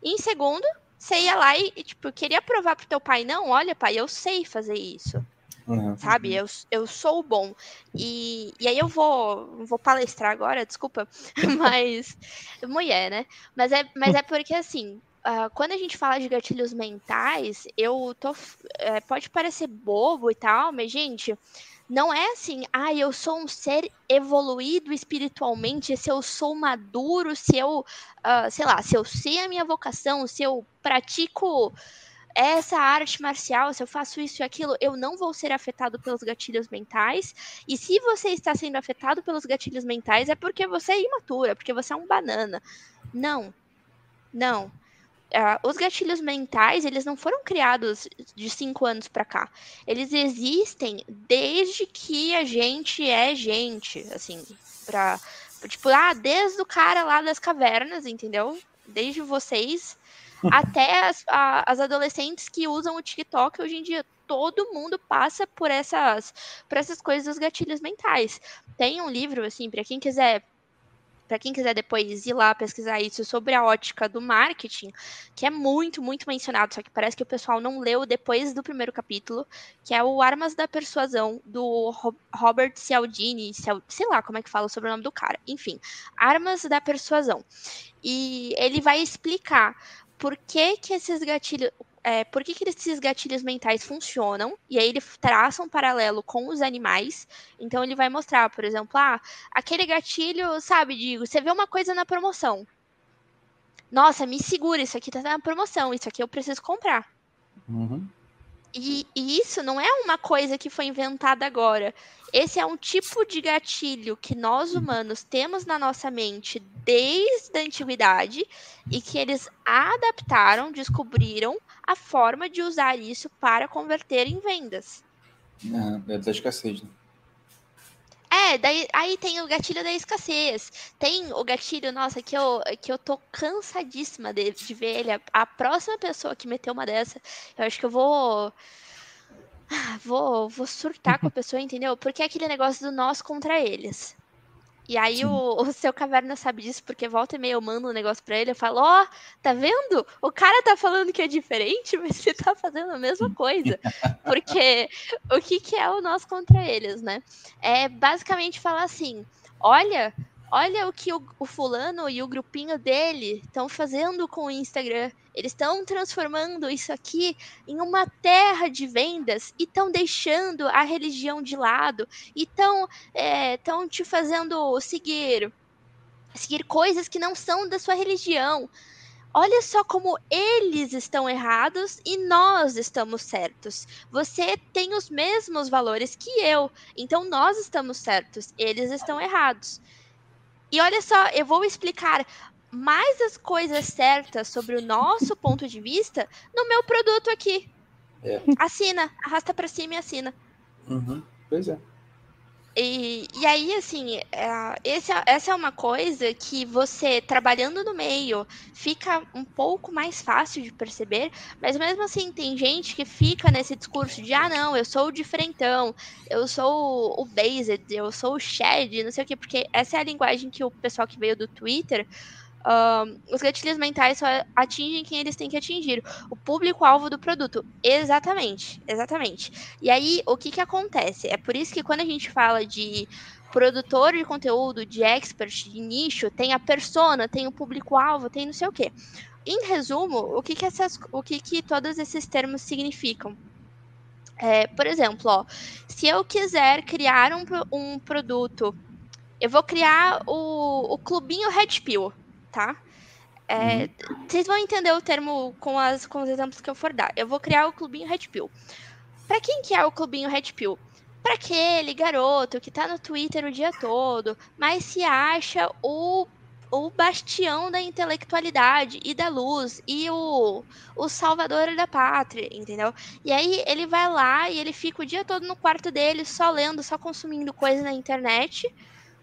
Speaker 3: e em segundo você ia lá e, tipo queria provar pro teu pai não olha pai eu sei fazer isso Uhum. Sabe? Eu, eu sou bom. E, e aí eu vou, vou palestrar agora, desculpa, mas. Mulher, né? Mas é, mas é porque assim. Uh, quando a gente fala de gatilhos mentais, eu tô. É, pode parecer bobo e tal, mas, gente, não é assim, ah, eu sou um ser evoluído espiritualmente, se eu sou maduro, se eu, uh, sei lá, se eu sei a minha vocação, se eu pratico essa arte marcial, se eu faço isso e aquilo, eu não vou ser afetado pelos gatilhos mentais. E se você está sendo afetado pelos gatilhos mentais, é porque você é imatura, porque você é um banana. Não. Não. Uh, os gatilhos mentais, eles não foram criados de cinco anos para cá. Eles existem desde que a gente é gente, assim, pra, tipo, ah, desde o cara lá das cavernas, entendeu? Desde vocês até as, a, as adolescentes que usam o TikTok hoje em dia. Todo mundo passa por essas, por essas coisas dos gatilhos mentais. Tem um livro, assim, para quem quiser para quem quiser depois ir lá pesquisar isso sobre a ótica do marketing, que é muito, muito mencionado, só que parece que o pessoal não leu depois do primeiro capítulo, que é o Armas da Persuasão, do Robert Cialdini, sei lá como é que fala sobre o nome do cara. Enfim, Armas da Persuasão. E ele vai explicar por que, que esses gatilhos. É, por que, que esses gatilhos mentais funcionam, e aí ele traça um paralelo com os animais. Então ele vai mostrar, por exemplo, ah, aquele gatilho, sabe, digo, você vê uma coisa na promoção. Nossa, me segura, isso aqui tá na promoção, isso aqui eu preciso comprar.
Speaker 2: Uhum.
Speaker 3: E, e, isso não é uma coisa que foi inventada agora. Esse é um tipo de gatilho que nós humanos temos na nossa mente desde a antiguidade e que eles adaptaram, descobriram a forma de usar isso para converter em vendas.
Speaker 2: Ah, é da escassez, né?
Speaker 3: É, daí, aí tem o gatilho da escassez. Tem o gatilho, nossa, que eu, que eu tô cansadíssima de, de ver ele. A, a próxima pessoa que meteu uma dessa, eu acho que eu vou. Vou, vou surtar com a pessoa, entendeu? Porque é aquele negócio do nós contra eles. E aí o, o, seu caverna sabe disso, porque volta e meia eu mando um negócio pra ele, eu falo, ó, oh, tá vendo? O cara tá falando que é diferente, mas você tá fazendo a mesma coisa. Porque o que, que é o nós contra eles, né? É basicamente falar assim, olha, olha o que o, o fulano e o grupinho dele estão fazendo com o Instagram. Eles estão transformando isso aqui em uma terra de vendas e estão deixando a religião de lado e estão é, tão te fazendo seguir seguir coisas que não são da sua religião. Olha só como eles estão errados e nós estamos certos. Você tem os mesmos valores que eu, então nós estamos certos, eles estão errados. E olha só, eu vou explicar mais as coisas certas sobre o nosso ponto de vista no meu produto aqui.
Speaker 2: É.
Speaker 3: Assina, arrasta para cima e assina.
Speaker 2: Uhum. Pois é.
Speaker 3: E, e aí, assim, é, esse, é- essa é uma coisa que você, trabalhando no meio, fica um pouco mais fácil de perceber, mas mesmo assim, tem gente que fica nesse discurso de, ah, não, eu sou o diferentão, eu sou o based, eu sou o shed, não sei o quê, porque essa é a linguagem que o pessoal que veio do Twitter os gatilhos mentais só atingem quem eles têm que atingir. O público-alvo do produto. Exatamente, exatamente. E aí, o que que acontece? É por isso que quando a gente fala de produtor de conteúdo, de expert, de nicho, tem a persona, tem o público-alvo, tem não sei o quê. Em resumo, o que que, essas, o que, que todos esses termos significam? É, por exemplo, ó, se eu quiser criar um, um produto, eu vou criar o, o clubinho Red Pill, tá? É, Vocês vão entender o termo com, as, com os exemplos que eu for dar. Eu vou criar o clubinho Red Pill. Pra quem que é o clubinho Red Pill? Pra aquele garoto que tá no Twitter o dia todo, mas se acha o, o bastião da intelectualidade e da luz e o, o salvador da pátria, entendeu? E aí ele vai lá e ele fica o dia todo no quarto dele, só lendo, só consumindo coisa na internet.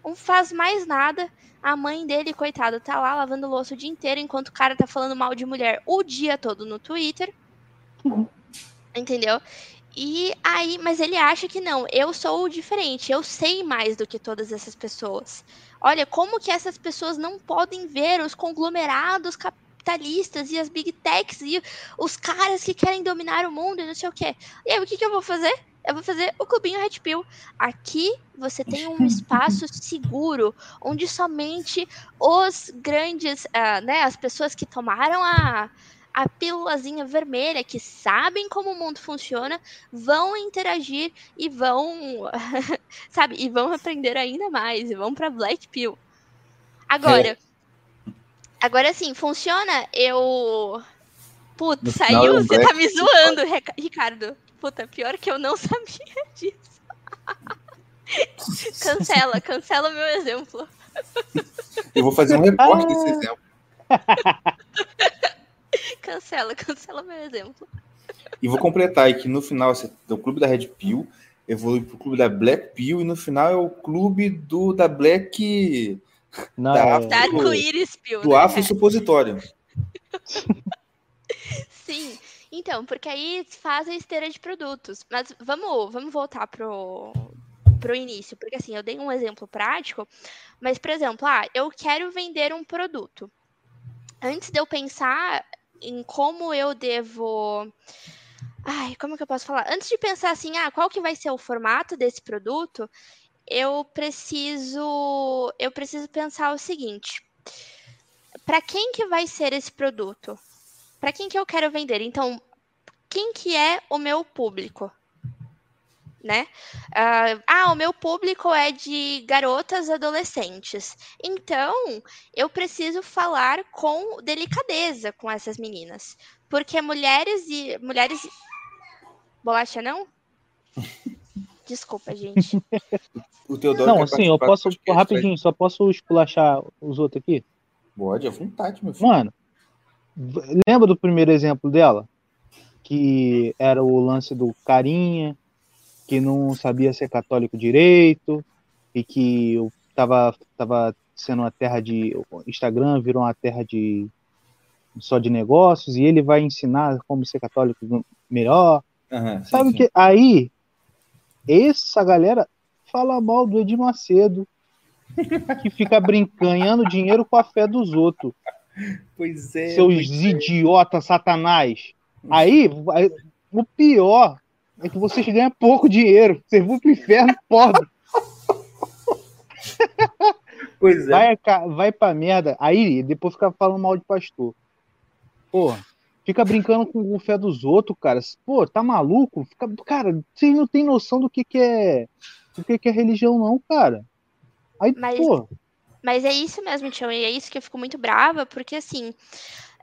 Speaker 3: Não faz mais nada. A mãe dele, coitada, tá lá lavando louça o dia inteiro, enquanto o cara tá falando mal de mulher o dia todo no Twitter. Entendeu? E aí, mas ele acha que não, eu sou o diferente, eu sei mais do que todas essas pessoas. Olha, como que essas pessoas não podem ver os conglomerados capitalistas e as big techs e os caras que querem dominar o mundo e não sei o quê. E aí, o que, que eu vou fazer? Eu vou fazer o clubinho Red Pill. Aqui você tem um espaço seguro, onde somente os grandes, ah, né, as pessoas que tomaram a, a pílulazinha vermelha, que sabem como o mundo funciona, vão interagir e vão, sabe, e vão aprender ainda mais, e vão pra Black Pill. Agora, agora assim, funciona? Eu. Puta,
Speaker 2: No
Speaker 3: saiu?
Speaker 2: é
Speaker 3: Você tá
Speaker 2: Black
Speaker 3: me zoando, Ricardo. Puta, pior que eu não sabia disso. cancela, cancela o meu exemplo.
Speaker 2: Eu vou fazer um recorte desse exemplo.
Speaker 3: Cancela, cancela meu exemplo.
Speaker 2: E vou completar aí que no final você- o clube da Red Pill evolui pro clube da Black Pill e no final é o clube do da Black
Speaker 4: Não,
Speaker 2: Tá.
Speaker 4: é-
Speaker 3: Da arco-íris, Pill.
Speaker 2: do
Speaker 3: né?
Speaker 2: afro supositório.
Speaker 3: Sim. Então, porque aí faz a esteira de produtos. Mas vamos, vamos voltar pro, pro início. Porque assim, eu dei um exemplo prático. Mas, por exemplo, ah, eu quero vender um produto. Antes de eu pensar em como eu devo. Ai, como que eu posso falar? Antes de pensar assim, ah, qual que vai ser o formato desse produto, eu preciso. Eu preciso pensar o seguinte. Para quem que vai ser esse produto? para quem que eu quero vender? Então, quem que é o meu público? Né? Ah, ah, o meu público é de garotas adolescentes. Então, eu preciso falar com delicadeza com essas meninas. Porque mulheres e. Mulheres. Bolacha não? Desculpa, gente.
Speaker 2: O Teodoro
Speaker 4: Não, assim, eu posso,
Speaker 2: podcast,
Speaker 4: rapidinho, só posso esculachar os outros aqui?
Speaker 2: Pode, à vontade, meu filho.
Speaker 4: Mano, lembra do primeiro exemplo dela? Que era o lance do carinha, que não sabia ser católico direito, e que eu tava, tava sendo uma terra de. o Instagram virou uma terra de só de negócios, e ele vai ensinar como ser católico melhor.
Speaker 2: Sim,
Speaker 4: Sabe
Speaker 2: sim.
Speaker 4: que aí, essa galera fala mal do Edir Macedo, que fica brincando dinheiro com a fé dos outros.
Speaker 2: Pois é.
Speaker 4: seus
Speaker 2: é.
Speaker 4: idiotas satanás. Aí, o pior é que vocês ganham pouco dinheiro. Vocês vão pro inferno pobre.
Speaker 2: Pois é.
Speaker 4: Vai, vai pra merda. Aí depois fica falando mal de pastor. Porra, fica brincando com o fé dos outros, cara. Pô, tá maluco? Fica... Cara, vocês não tem noção do que, que é. Do que, que é religião, não, cara. Aí,
Speaker 3: Mas-
Speaker 4: pô,
Speaker 3: Mas é isso mesmo, Tião, e é isso que eu fico muito brava, porque assim,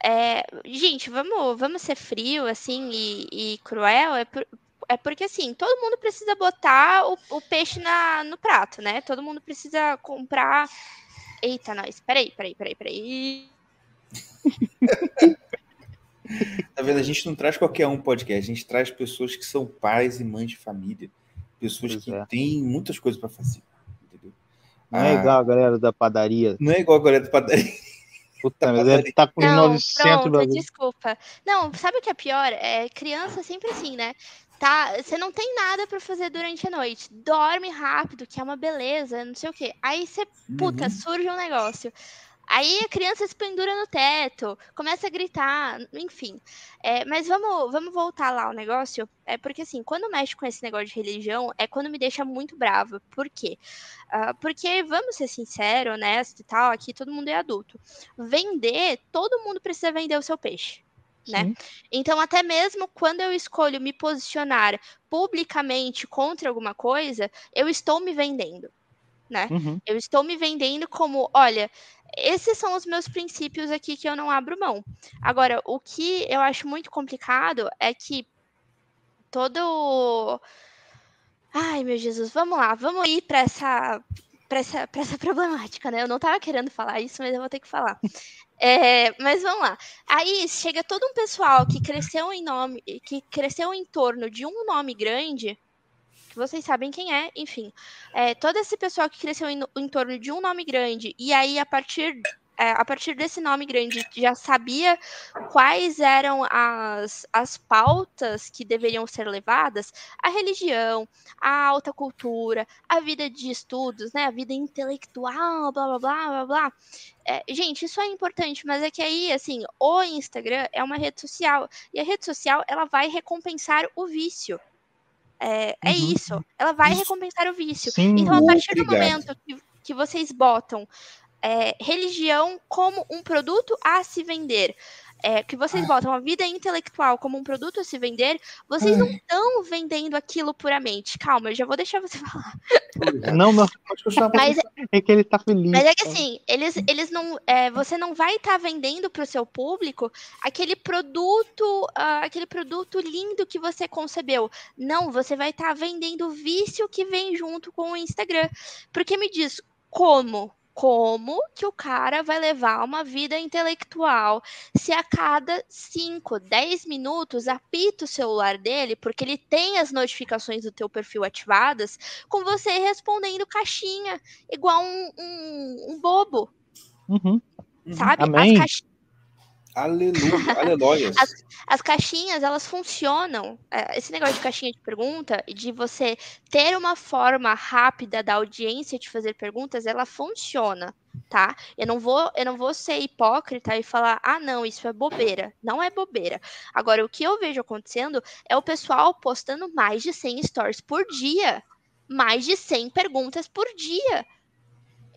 Speaker 3: é, gente, vamos, vamos ser frio, assim, e, e cruel, é, por- é porque assim, todo mundo precisa botar o, o peixe na, no prato, né? Todo mundo precisa comprar. Eita, nós, peraí, peraí, peraí, peraí.
Speaker 2: Tá vendo? A gente não traz qualquer um podcast, a gente traz pessoas que são pais e mães de família. Pessoas
Speaker 4: Pois
Speaker 2: que
Speaker 4: é.
Speaker 2: têm muitas coisas para fazer. Entendeu?
Speaker 4: não é
Speaker 2: Ah,
Speaker 4: igual a galera da padaria.
Speaker 2: Não é igual a galera do padaria.
Speaker 4: Puta,
Speaker 2: da
Speaker 4: mas deve estar com os
Speaker 3: Não,
Speaker 4: 900
Speaker 3: pronto, desculpa. Não, sabe o que é pior? É criança sempre assim, né? Tá, você não tem nada pra fazer durante a noite. Dorme rápido, que é uma beleza, não sei o quê. Aí você, puta,
Speaker 2: Uhum.
Speaker 3: surge um negócio. Aí a criança se pendura no teto, começa a gritar, enfim. É, mas vamos, vamos voltar lá ao negócio. É porque assim, quando mexe com esse negócio de religião, é quando me deixa muito brava. Por quê? Ah, porque, vamos ser sinceros, honesto e tal, aqui todo mundo é adulto. Vender, todo mundo precisa vender o seu peixe. Né? Então, até mesmo quando eu escolho me posicionar publicamente contra alguma coisa, eu estou me vendendo. Né?
Speaker 4: Uhum.
Speaker 3: Eu estou me vendendo como, olha, esses são os meus princípios aqui que eu não abro mão. Agora, o que eu acho muito complicado é que todo. Ai, meu Jesus, vamos lá, vamos ir para essa, pra essa, pra essa problemática, né? Eu não estava querendo falar isso, mas eu vou ter que falar. É, mas vamos lá. Aí chega todo um pessoal que cresceu em nome, que cresceu em torno de um nome grande, que vocês sabem quem é, enfim. É, todo esse pessoal que cresceu em, em torno de um nome grande, e aí a partir, é, a partir desse nome grande já sabia quais eram as, as pautas que deveriam ser levadas, a religião, a alta cultura, a vida de estudos, né, a vida intelectual, blá blá blá blá blá. É, gente, isso é importante, mas é que aí, assim, o Instagram é uma rede social, e a rede social, ela vai recompensar o vício. É, é
Speaker 4: Uhum.
Speaker 3: isso, ela vai recompensar o vício.
Speaker 4: Sim,
Speaker 3: Então, a partir do
Speaker 2: Obrigado.
Speaker 3: momento que, que vocês botam é, religião como um produto a se vender, é, que vocês botam a vida intelectual como um produto a se vender, vocês não estão vendendo aquilo puramente. Calma, eu já vou deixar você falar.
Speaker 4: não, não,
Speaker 2: Pode continuar.
Speaker 3: Mas,
Speaker 4: é que ele tá feliz.
Speaker 3: mas é que assim, eles, eles não. é, você não vai estar vendendo para o seu público aquele produto, ah, aquele produto lindo que você concebeu. Não, você vai estar vendendo o vício que vem junto com o Instagram. Porque me diz, como? Como que o cara vai levar uma vida intelectual se a cada 5, 10 minutos apita o celular dele, porque ele tem as notificações do teu perfil ativadas, com você respondendo caixinha, igual um, um, um bobo,
Speaker 4: Uhum.
Speaker 3: sabe?
Speaker 4: Amém.
Speaker 3: As,
Speaker 2: Aleluia, aleluias.
Speaker 3: as caixinhas, elas funcionam. É, Esse negócio de caixinha de pergunta, de você ter uma forma rápida da audiência te fazer perguntas, ela funciona, tá? Eu não vou, eu não vou ser hipócrita e falar, ah, não, isso é bobeira. Não é bobeira. Agora, o que eu vejo acontecendo é o pessoal postando mais de 100 stories por dia. Mais de 100 perguntas por dia.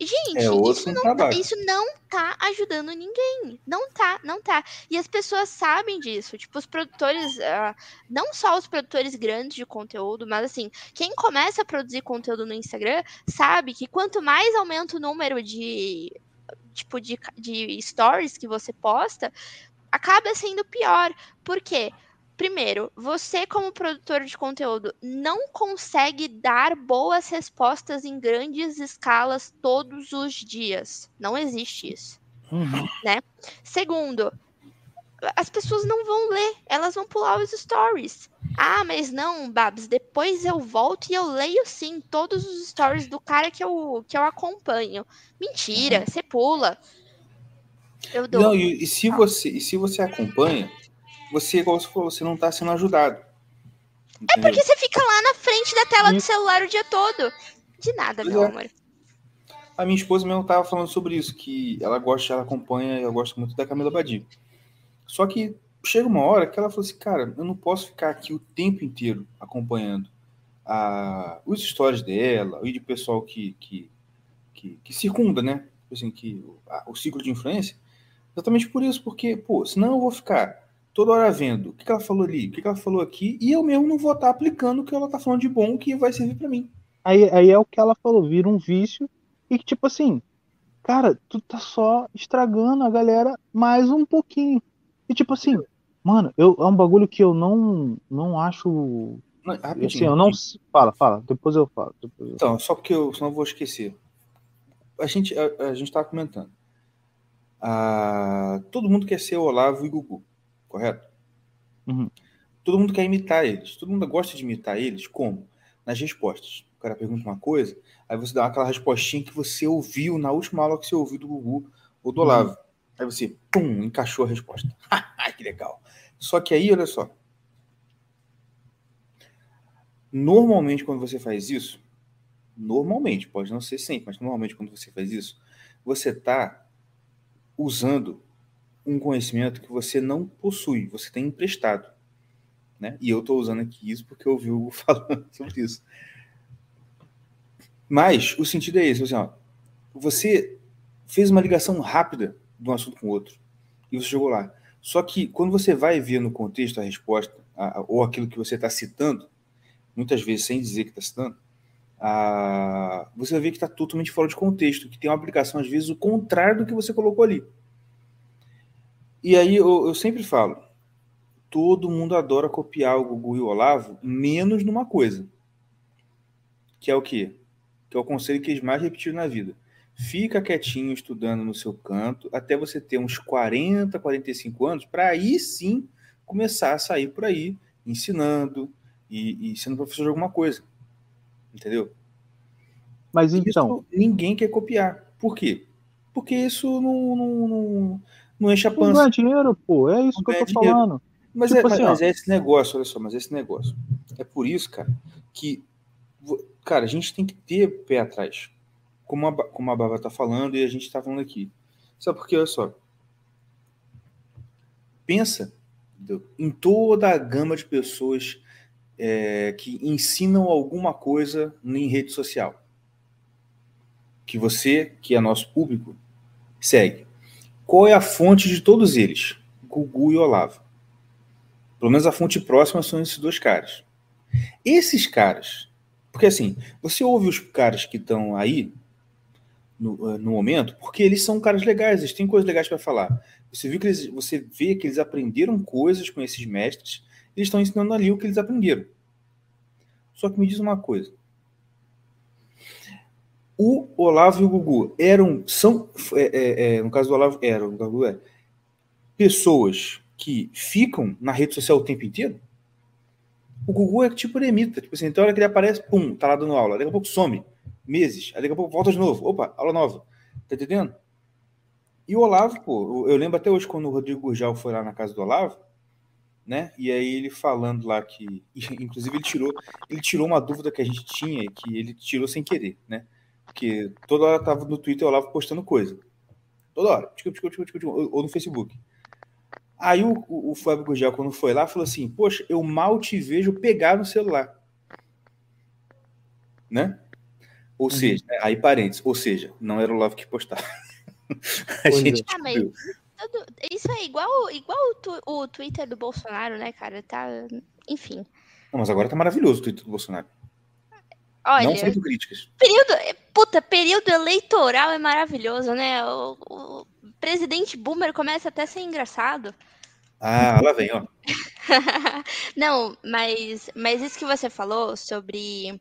Speaker 3: Gente,
Speaker 2: É
Speaker 3: isso não,
Speaker 2: trabalho.
Speaker 3: isso não tá ajudando ninguém. Não tá, não tá. E as pessoas sabem disso. Tipo, os produtores, ah, não só os produtores grandes de conteúdo, mas assim, quem começa a produzir conteúdo no Instagram sabe que quanto mais aumenta o número de tipo de, de stories que você posta, acaba sendo pior. Por quê? Primeiro, você, como produtor de conteúdo, não consegue dar boas respostas em grandes escalas todos os dias. Não existe isso.
Speaker 4: Uhum.
Speaker 3: Segundo, as pessoas não vão ler, elas vão pular os stories. Ah, mas não, Babs, depois eu volto e eu leio sim todos os stories do cara que eu, que eu acompanho. Mentira, você pula. Eu dou.
Speaker 2: Não, e, e se você, e se você acompanha, você, igual você falou, você não está sendo ajudado.
Speaker 3: É
Speaker 2: Entendeu?
Speaker 3: porque você fica lá na frente da tela do celular o dia todo. De nada,
Speaker 2: Pois
Speaker 3: meu
Speaker 2: é.
Speaker 3: amor.
Speaker 2: A minha esposa mesmo estava falando sobre isso, que ela gosta, ela acompanha, eu gosto muito da Camila Badi. Só que chega uma hora que ela falou assim, cara, eu não posso ficar aqui o tempo inteiro acompanhando a, os stories dela e de pessoal que, que, que, que circunda, né? assim, que a, o ciclo de influência, exatamente por isso, porque, pô, senão eu vou ficar toda hora vendo o que, que ela falou ali, o que, que ela falou aqui, e eu mesmo não vou estar aplicando o que ela tá falando de bom que vai servir para mim.
Speaker 4: Aí, aí é o que ela falou, vira um vício e que, tipo assim, cara, tu tá só estragando a galera mais um pouquinho. E tipo assim, mano, eu, é um bagulho que eu não, não acho.
Speaker 2: Não,
Speaker 4: Assim,
Speaker 2: rapidinho,
Speaker 4: eu não. Fala, fala, depois eu falo. Depois eu...
Speaker 2: Então, só porque eu, senão eu vou esquecer. A gente, a, a gente tava comentando. Ah, todo mundo quer ser Olavo e Gugu, correto?
Speaker 4: Uhum.
Speaker 2: Todo mundo quer imitar eles. Todo mundo gosta de imitar eles como? Nas respostas. O cara pergunta uma coisa, aí você dá aquela respostinha que você ouviu na última aula que você ouviu do Gugu ou do Olavo. Aí você, pum, encaixou a resposta. Que legal. Só que aí, olha só. Normalmente, quando você faz isso, normalmente, pode não ser sempre, mas normalmente quando você faz isso, você está usando um conhecimento que você não possui, você tem emprestado. Né? E eu estou usando aqui isso porque eu ouvi o Hugo falando sobre isso. Mas o sentido é esse, assim, ó, você fez uma ligação rápida de um assunto com o outro e você jogou lá. Só que quando você vai ver no contexto a resposta, a- a- ou aquilo que você está citando, muitas vezes sem dizer que está citando, a- você vai ver que está totalmente fora de contexto, que tem uma aplicação, às vezes, o contrário do que você colocou ali. E aí eu, eu sempre falo, todo mundo adora copiar o Gugu e o Olavo, menos numa coisa. Que é o quê? Que é o conselho que eles mais repetiram na vida. Fica quietinho estudando no seu canto até você ter uns 40, 45 anos, para aí sim começar a sair por aí ensinando e, e sendo professor de alguma coisa. Entendeu?
Speaker 4: Mas então,
Speaker 2: Isso ninguém quer copiar. Por quê? Porque isso não, não, não, não enche a
Speaker 4: não
Speaker 2: pança.
Speaker 4: ganha dinheiro, pô. É isso
Speaker 2: Não
Speaker 4: que eu tô
Speaker 2: dinheiro.
Speaker 4: falando.
Speaker 2: Mas,
Speaker 4: Tipo
Speaker 2: é,
Speaker 4: assim,
Speaker 2: mas é esse negócio, olha só, mas é esse negócio. É por isso, cara, que, cara, a gente tem que ter pé atrás. Como a, como a Baba tá falando e a gente tá falando aqui. Sabe por quê? Olha só. Pensa em toda a gama de pessoas é, que ensinam alguma coisa em rede social. Que você, que é nosso público, segue. Qual é a fonte de todos eles? Gugu e Olavo. Pelo menos a fonte próxima são esses dois caras. Esses caras, porque assim, você ouve os caras que estão aí no, eh, no momento, porque eles são caras legais, eles têm coisas legais para falar. Você viu que eles, você vê que eles aprenderam coisas com esses mestres, eles estão ensinando ali o que eles aprenderam. Só que me diz uma coisa. O Olavo e o Gugu eram, são, é, é, é, no caso do Olavo, eram, no caso do Gugu, é, pessoas que ficam na rede social o tempo inteiro? O Gugu é tipo eremita. Tipo assim, então a hora que ele aparece, pum, tá lá dando aula. Daqui a pouco some. Meses. Aí daqui a pouco volta de novo. Opa, aula nova. Tá entendendo? E o Olavo, pô, eu lembro até hoje quando o Rodrigo Gurgel foi lá na casa do Olavo, né? E aí ele falando lá que. Inclusive ele tirou, ele tirou uma dúvida que a gente tinha, que ele tirou sem querer, né? Porque toda hora tava no Twitter o Olavo postando coisa. Toda hora. Ou no Facebook. Aí o, o, o Fábio Gurgel, quando foi lá, falou assim: Poxa, eu mal te vejo pegar no celular. Né? Ou seja, aí parênteses, ou seja, não era o Love que postava. A
Speaker 4: Pois
Speaker 2: gente
Speaker 4: é.
Speaker 3: Ah, mas
Speaker 2: descobriu.
Speaker 3: tudo- isso é igual, igual o, tu- o Twitter do Bolsonaro, né, cara? Tá. Enfim.
Speaker 2: Não, mas agora tá maravilhoso o Twitter do Bolsonaro.
Speaker 3: Olha,
Speaker 2: Não sem críticas.
Speaker 3: período. Puta, período eleitoral é maravilhoso, né? O, o presidente Boomer começa até a ser engraçado.
Speaker 2: Ah, lá vem, ó.
Speaker 3: Não, mas, mas isso que você falou sobre.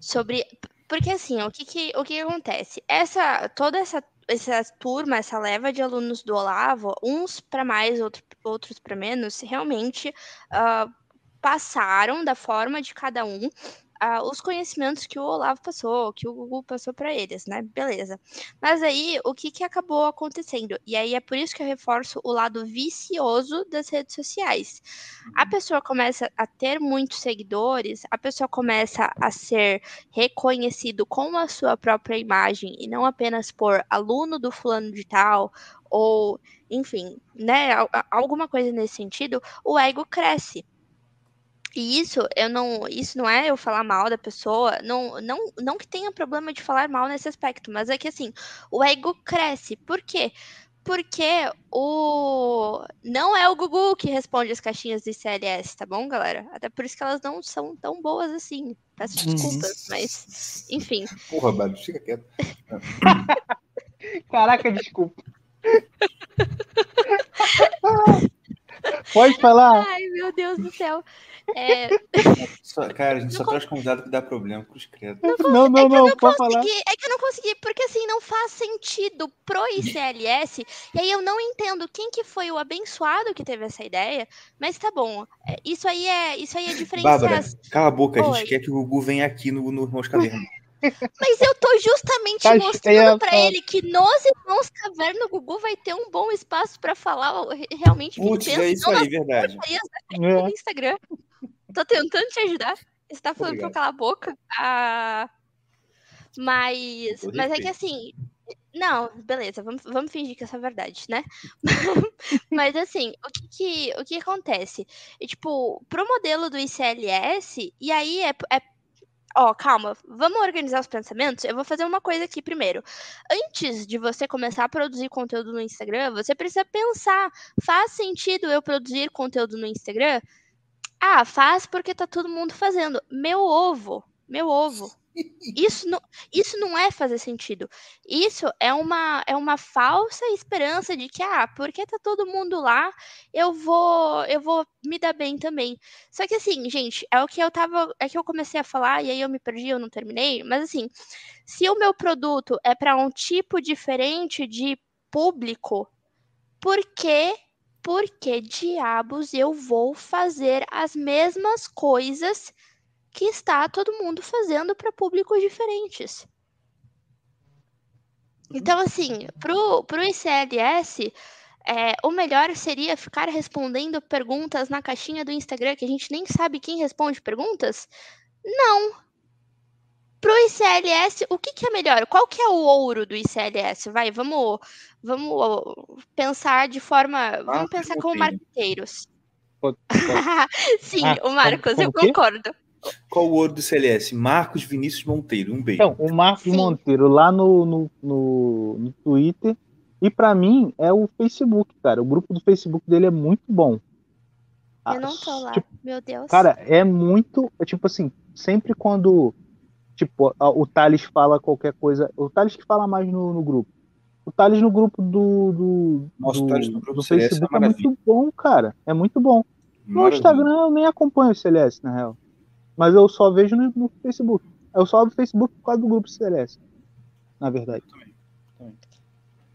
Speaker 3: Sobre. Porque assim, o que, que, o que acontece? Essa, toda essa, essa turma, essa leva de alunos do Olavo, uns para mais, outro, outros para menos, realmente ah, passaram da forma de cada um ah, os conhecimentos que o Olavo passou, que o Google passou para eles, né? Beleza. Mas aí, o que, que acabou acontecendo? E aí é por isso que eu reforço o lado vicioso das redes sociais. A pessoa começa a ter muitos seguidores, a pessoa começa a ser reconhecido com a sua própria imagem e não apenas por aluno do fulano de tal ou, enfim, né, alguma coisa nesse sentido, o ego cresce. E isso, eu não, isso não é eu falar mal da pessoa, não, não, não que tenha problema de falar mal nesse aspecto, mas é que assim, o ego cresce. Por quê? Porque o não é o Google que responde as caixinhas do ICLS, tá bom, galera? Até por isso que elas não são tão boas assim. Peço
Speaker 4: Uhum.
Speaker 3: desculpas, mas enfim.
Speaker 2: Porra, Babi, fica quieto.
Speaker 4: Caraca, desculpa. Pode falar?
Speaker 3: Ai, meu Deus do céu. É,
Speaker 2: Só- cara, a gente só traz convidado que dá problema, cruz credo.
Speaker 4: Não, não,
Speaker 3: é que eu
Speaker 4: não,
Speaker 3: não
Speaker 4: pode falar.
Speaker 3: é que eu não consegui, porque assim, não faz sentido pro ICLS, e aí eu não entendo quem que foi o abençoado que teve essa ideia, mas tá bom. é, Isso aí é, isso aí é diferenciar.
Speaker 2: Bárbara, cala a boca, a
Speaker 3: Oi.
Speaker 2: gente quer que o Gugu venha aqui no, no Irmãos Caverna.
Speaker 3: Mas eu tô justamente
Speaker 4: Tá
Speaker 3: mostrando pra
Speaker 4: tá.
Speaker 3: ele que nos irmãos Caverna o Gugu vai ter um bom espaço pra falar realmente o que pensa,
Speaker 2: é isso aí, verdade.
Speaker 3: da
Speaker 4: É.
Speaker 3: no Instagram. Tô tentando te ajudar. Você tá falando pra eu
Speaker 2: Obrigado.
Speaker 3: calar a boca? Ah, mas, mas é que assim. Não, beleza, vamos, vamos fingir que essa é a verdade, né? mas assim, o que, que, o que acontece? E, tipo, pro modelo do ICLS, e aí é, é Ó, calma, vamos organizar os pensamentos? Eu vou fazer uma coisa aqui primeiro. Antes de você começar a produzir conteúdo no Instagram, você precisa pensar: faz sentido eu produzir conteúdo no Instagram? Ah, faz porque tá todo mundo fazendo. Meu ovo, meu ovo. Isso não, isso não é fazer sentido. Isso é uma, é uma falsa esperança de que, ah, porque tá todo mundo lá, eu vou, eu vou me dar bem também. Só que assim, gente, é o que eu tava, é que eu comecei a falar e aí eu me perdi, eu não terminei, mas assim, se o meu produto é para um tipo diferente de público, por que por que diabos eu vou fazer as mesmas coisas que está todo mundo fazendo para públicos diferentes? Então, assim, pro, pro ICLS, é, o melhor seria ficar respondendo perguntas na caixinha do Instagram, que a gente nem sabe quem responde perguntas? Não. Pro ICLS, o que, que é melhor? Qual que é o ouro do ICLS? Vai, vamos, vamos pensar de forma. Vamos
Speaker 2: Marcos
Speaker 3: pensar como marqueteiros.
Speaker 4: Pode-
Speaker 3: Sim,
Speaker 4: Ah,
Speaker 3: o
Speaker 4: como-
Speaker 3: Marcos,
Speaker 4: como
Speaker 3: eu
Speaker 4: o quê?
Speaker 3: concordo.
Speaker 2: Qual o ouro do CLS? Marcos Vinícius Monteiro. Um beijo.
Speaker 4: Então, o Marcos
Speaker 3: Sim.
Speaker 4: Monteiro lá no, no, no, no Twitter. E pra mim é o Facebook, cara. O grupo do Facebook dele é muito bom.
Speaker 3: Eu não tô lá,
Speaker 4: Tipo,
Speaker 3: meu Deus.
Speaker 4: Cara, é muito. é Tipo assim, sempre quando. Tipo, o Thales fala qualquer coisa. O Thales que fala mais no, no grupo. O Thales no grupo do, do,
Speaker 2: Nossa, o
Speaker 4: do,
Speaker 2: Thales no grupo
Speaker 4: do
Speaker 2: CLS é
Speaker 4: Facebook é,
Speaker 2: uma
Speaker 4: muito bom, cara. É muito bom. No
Speaker 2: Maravilha.
Speaker 4: Instagram eu nem acompanho o CLS, na real. Mas eu só vejo no, no Facebook. Eu só abro o Facebook por causa do grupo CLS. Na verdade.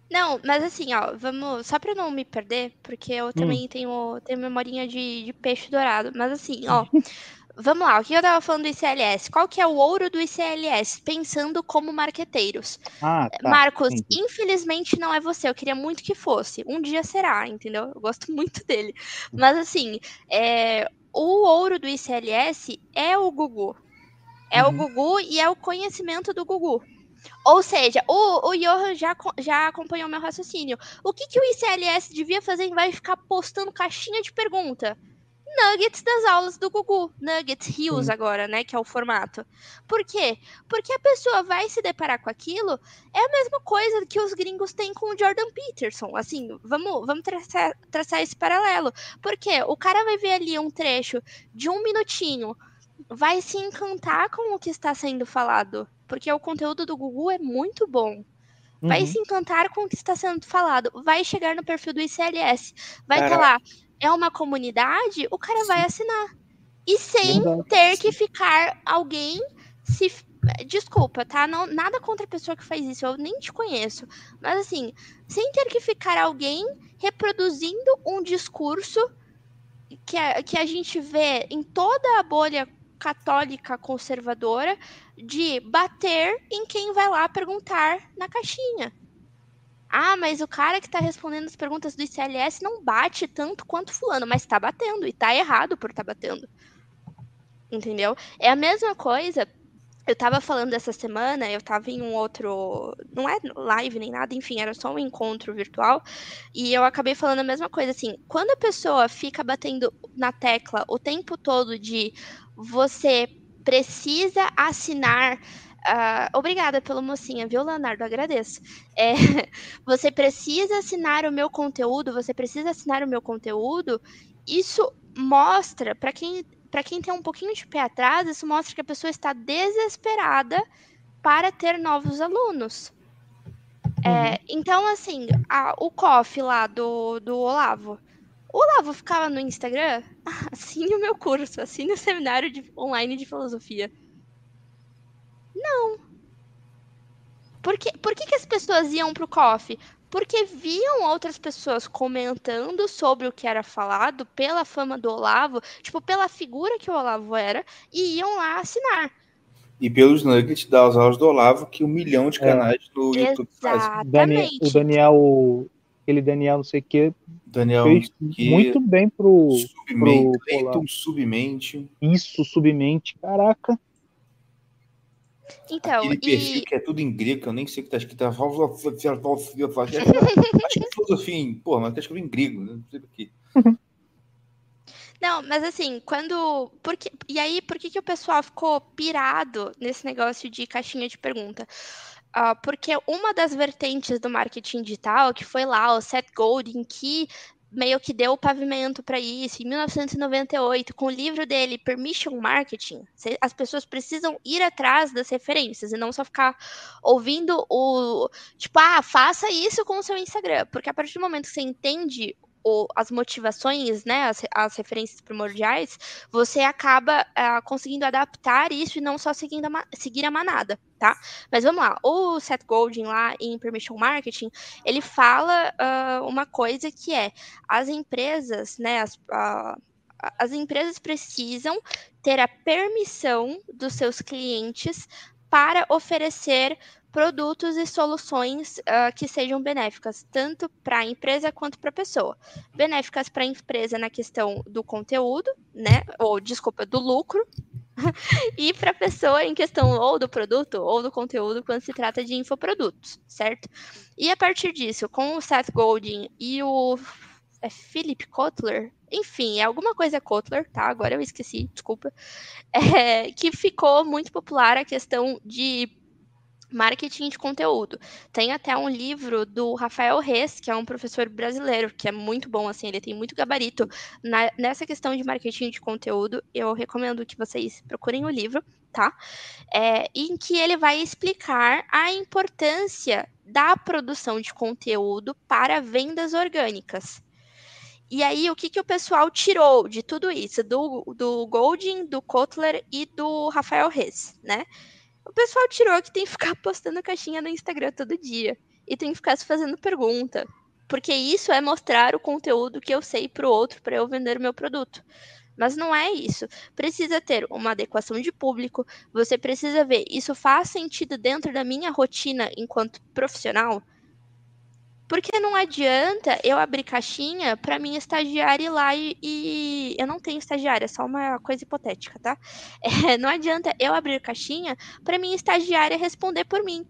Speaker 3: Não, mas assim, ó, vamos. Só pra não me perder, porque
Speaker 4: Hum.
Speaker 3: eu também tenho, tenho memorinha de, de peixe dourado. Mas assim, ó. Vamos lá, o que eu tava falando do ICLS? Qual que é o ouro do ICLS? Pensando como marqueteiros.
Speaker 4: Ah, tá.
Speaker 3: Marcos,
Speaker 4: entendi.
Speaker 3: infelizmente não é você. Eu queria muito que fosse. Um dia será, entendeu? Eu gosto muito dele. Mas assim, é, o ouro do ICLS é o Gugu. É o
Speaker 4: Uhum.
Speaker 3: Gugu e é o conhecimento do Gugu. Ou seja, o, o Johan já, já acompanhou meu raciocínio. O que, que o ICLS devia fazer em vez de ficar postando caixinha de pergunta? Nuggets das aulas do Gugu. Nuggets Rios
Speaker 4: Sim.
Speaker 3: agora, né? Que é o formato. Por quê? Porque a pessoa vai se deparar com aquilo. É a mesma coisa que os gringos têm com o Jordan Peterson. Assim, vamos, vamos traçar, traçar esse paralelo. Porque o cara vai ver ali um trecho de um minutinho, vai se encantar com o que está sendo falado. Porque o conteúdo do Gugu é muito bom. Vai
Speaker 4: Uhum.
Speaker 3: se encantar com o que está sendo falado. Vai chegar no perfil do ICLS. Vai estar
Speaker 2: Caraca.
Speaker 3: lá. É uma comunidade, o cara vai assinar. E sem ter que ficar alguém se. Desculpa, tá? Não, nada contra a pessoa que faz isso, eu nem te conheço. Mas assim, sem ter que ficar alguém reproduzindo um discurso que a, que a gente vê em toda a bolha católica conservadora de bater em quem vai lá perguntar na caixinha. Ah, mas o cara que tá respondendo as perguntas do ICLS não bate tanto quanto fulano, mas tá batendo e tá errado por tá batendo. Entendeu? É a mesma coisa. Eu tava falando essa semana, eu tava em um outro. Não é live nem nada, enfim, era só um encontro virtual. E eu acabei falando a mesma coisa, assim. Quando a pessoa fica batendo na tecla o tempo todo de você precisa assinar. Uh, obrigada pelo mocinha, viu, Leonardo? Agradeço. É, você precisa assinar o meu conteúdo, você precisa assinar o meu conteúdo. Isso mostra, para quem para quem tem um pouquinho de pé atrás, isso mostra que a pessoa está desesperada para ter novos alunos. É, uhum. É, então, assim, a, o COF lá do, do Olavo. O Olavo ficava no Instagram? Assine o meu curso, assine o seminário de, online de filosofia. Não. Por, que, por que, que as pessoas iam pro COF? porque viam outras pessoas comentando sobre o que era falado pela fama do Olavo, tipo, pela figura que o Olavo era, e iam lá assinar.
Speaker 2: E pelos nuggets das aulas do Olavo, que um milhão de é. canais é. do YouTube
Speaker 4: fazem. Daniel, o Daniel, aquele Daniel não sei o que,
Speaker 2: Daniel
Speaker 4: fez
Speaker 2: que...
Speaker 4: muito bem pro,
Speaker 2: Submente, pro Leiton Submente.
Speaker 4: Isso, Submente, caraca.
Speaker 3: Então,
Speaker 2: Aquele perfil e... que é tudo em grego, que eu nem sei o que tá escrito. Acho que é filosofia em. Pô, mas tá escrito em grego, né? não sei porquê.
Speaker 3: Não, mas assim, quando. Porque... E aí, por que, que o pessoal ficou pirado nesse negócio de caixinha de pergunta? Uh, porque uma das vertentes do marketing digital, que foi lá o Seth Godin, que meio que deu o pavimento para isso em 1998 com o livro dele Permission Marketing. As pessoas precisam ir atrás das referências e não só ficar ouvindo o tipo, ah, faça isso com o seu Instagram, porque a partir do momento que você entende o, as motivações, né, as, as, referências primordiais, você acaba uh, conseguindo adaptar isso e não só seguindo a, seguir a manada, tá? Mas vamos lá, o Seth Godin lá em Permission Marketing, ele fala uh, uma coisa que é, as empresas, né, as, uh, as empresas precisam ter a permissão dos seus clientes para oferecer produtos e soluções uh, que sejam benéficas, tanto para a empresa quanto para a pessoa. Benéficas para a empresa na questão do conteúdo, né? Ou, desculpa, do lucro. e para a pessoa em questão ou do produto ou do conteúdo quando se trata de infoprodutos, certo? E a partir disso, com o Seth Godin e o é Philip Kotler, enfim, é alguma coisa Kotler, tá? Agora eu esqueci, desculpa. É, que ficou muito popular a questão de marketing de conteúdo. Tem até um livro do Rafael Reis, que é um professor brasileiro, que é muito bom, assim, ele tem muito gabarito na, nessa questão de marketing de conteúdo. Eu recomendo que vocês procurem o livro, tá? É, em que ele vai explicar a importância da produção de conteúdo para vendas orgânicas. E aí, o que, que o pessoal tirou de tudo isso? Do, do Golding, do Kotler e do Rafael Reis, né? O pessoal tirou que tem que ficar postando caixinha no Instagram todo dia. E tem que ficar se fazendo pergunta. Porque isso é mostrar o conteúdo que eu sei para o outro para eu vender o meu produto. Mas não é isso. Precisa ter uma adequação de público. Você precisa ver, isso faz sentido dentro da minha rotina enquanto profissional? Porque não adianta eu abrir caixinha para minha estagiária ir lá e, e, Eu não tenho estagiária, é só uma coisa hipotética, tá? É, não adianta eu abrir caixinha para minha estagiária responder por mim,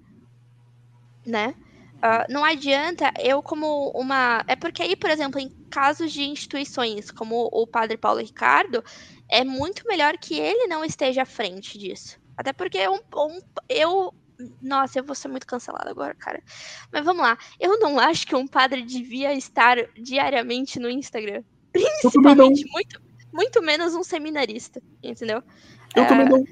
Speaker 3: né? Uh, não adianta eu, como uma. É porque aí, por exemplo, em casos de instituições como o Padre Paulo Ricardo, é muito melhor que ele não esteja à frente disso. Até porque um, um, eu nossa, eu vou ser muito cancelada agora, cara. Mas vamos lá. Eu não acho que um padre devia estar diariamente no Instagram. Principalmente muito, muito menos um seminarista, entendeu?
Speaker 2: Eu também não.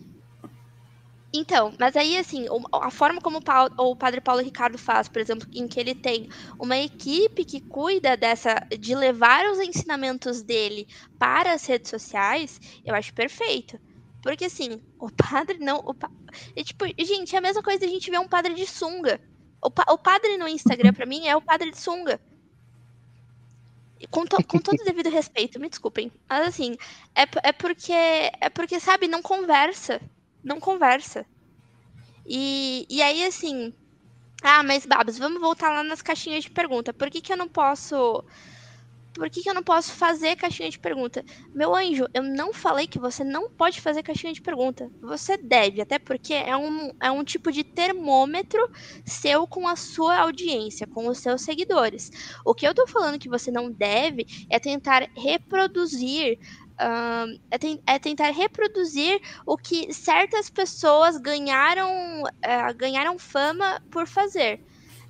Speaker 3: Então, mas aí, assim, a forma como o padre Paulo Ricardo faz, por exemplo, em que ele tem uma equipe que cuida dessa, de levar os ensinamentos dele para as redes sociais, eu acho perfeito. Porque assim, o padre não. O pa... é, tipo, gente, é a mesma coisa a gente ver um padre de sunga. O, pa... o padre no Instagram, para mim, é o padre de sunga. Com, to... com todo o devido respeito, me desculpem. Mas assim, é, é porque. É porque, sabe, não conversa. Não conversa. E, e aí, assim. Ah, mas Babs, vamos voltar lá nas caixinhas de pergunta. Por que, que eu não posso por que, que eu não posso fazer caixinha de pergunta? Meu anjo, eu não falei que você não pode fazer caixinha de pergunta. Você deve, até porque é um, é um tipo de termômetro seu com a sua audiência, com os seus seguidores. O que eu tô falando que você não deve é tentar reproduzir Uh, é, é, tentar reproduzir o que certas pessoas ganharam, uh, ganharam fama por fazer.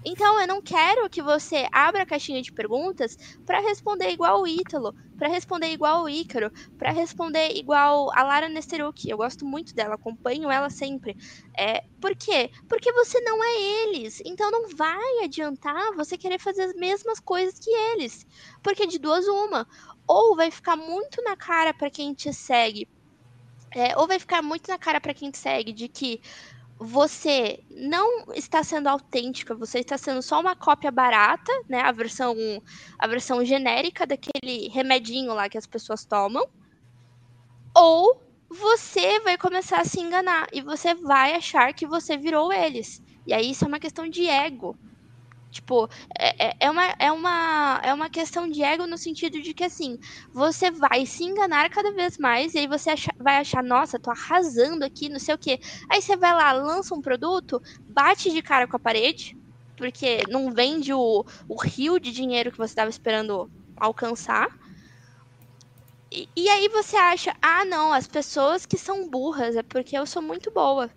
Speaker 3: Então eu não quero que você abra a caixinha de perguntas para responder igual o Ítalo, para responder igual o Ícaro, para responder igual a Lara Nesteruk. Eu gosto muito dela, acompanho ela sempre. É, por quê? Porque você não é eles. Então não vai adiantar você querer fazer as mesmas coisas que eles. Porque de duas uma, ou vai ficar muito na cara para quem te segue, é, ou vai ficar muito na cara para quem te segue de que você não está sendo autêntica, você está sendo só uma cópia barata, né? A versão, a versão genérica daquele remedinho lá que as pessoas tomam. Ou você vai começar a se enganar e você vai achar que você virou eles. E aí isso é uma questão de ego. Tipo, é, é, é, uma, é, uma, é uma questão de ego no sentido de que, assim, você vai se enganar cada vez mais e aí você acha, vai achar, nossa, tô arrasando aqui, não sei o quê. Aí você vai lá, lança um produto, bate de cara com a parede, porque não vende o, o rio de dinheiro que você estava esperando alcançar. E, e aí você acha, ah, não, as pessoas que são burras é porque eu sou muito boa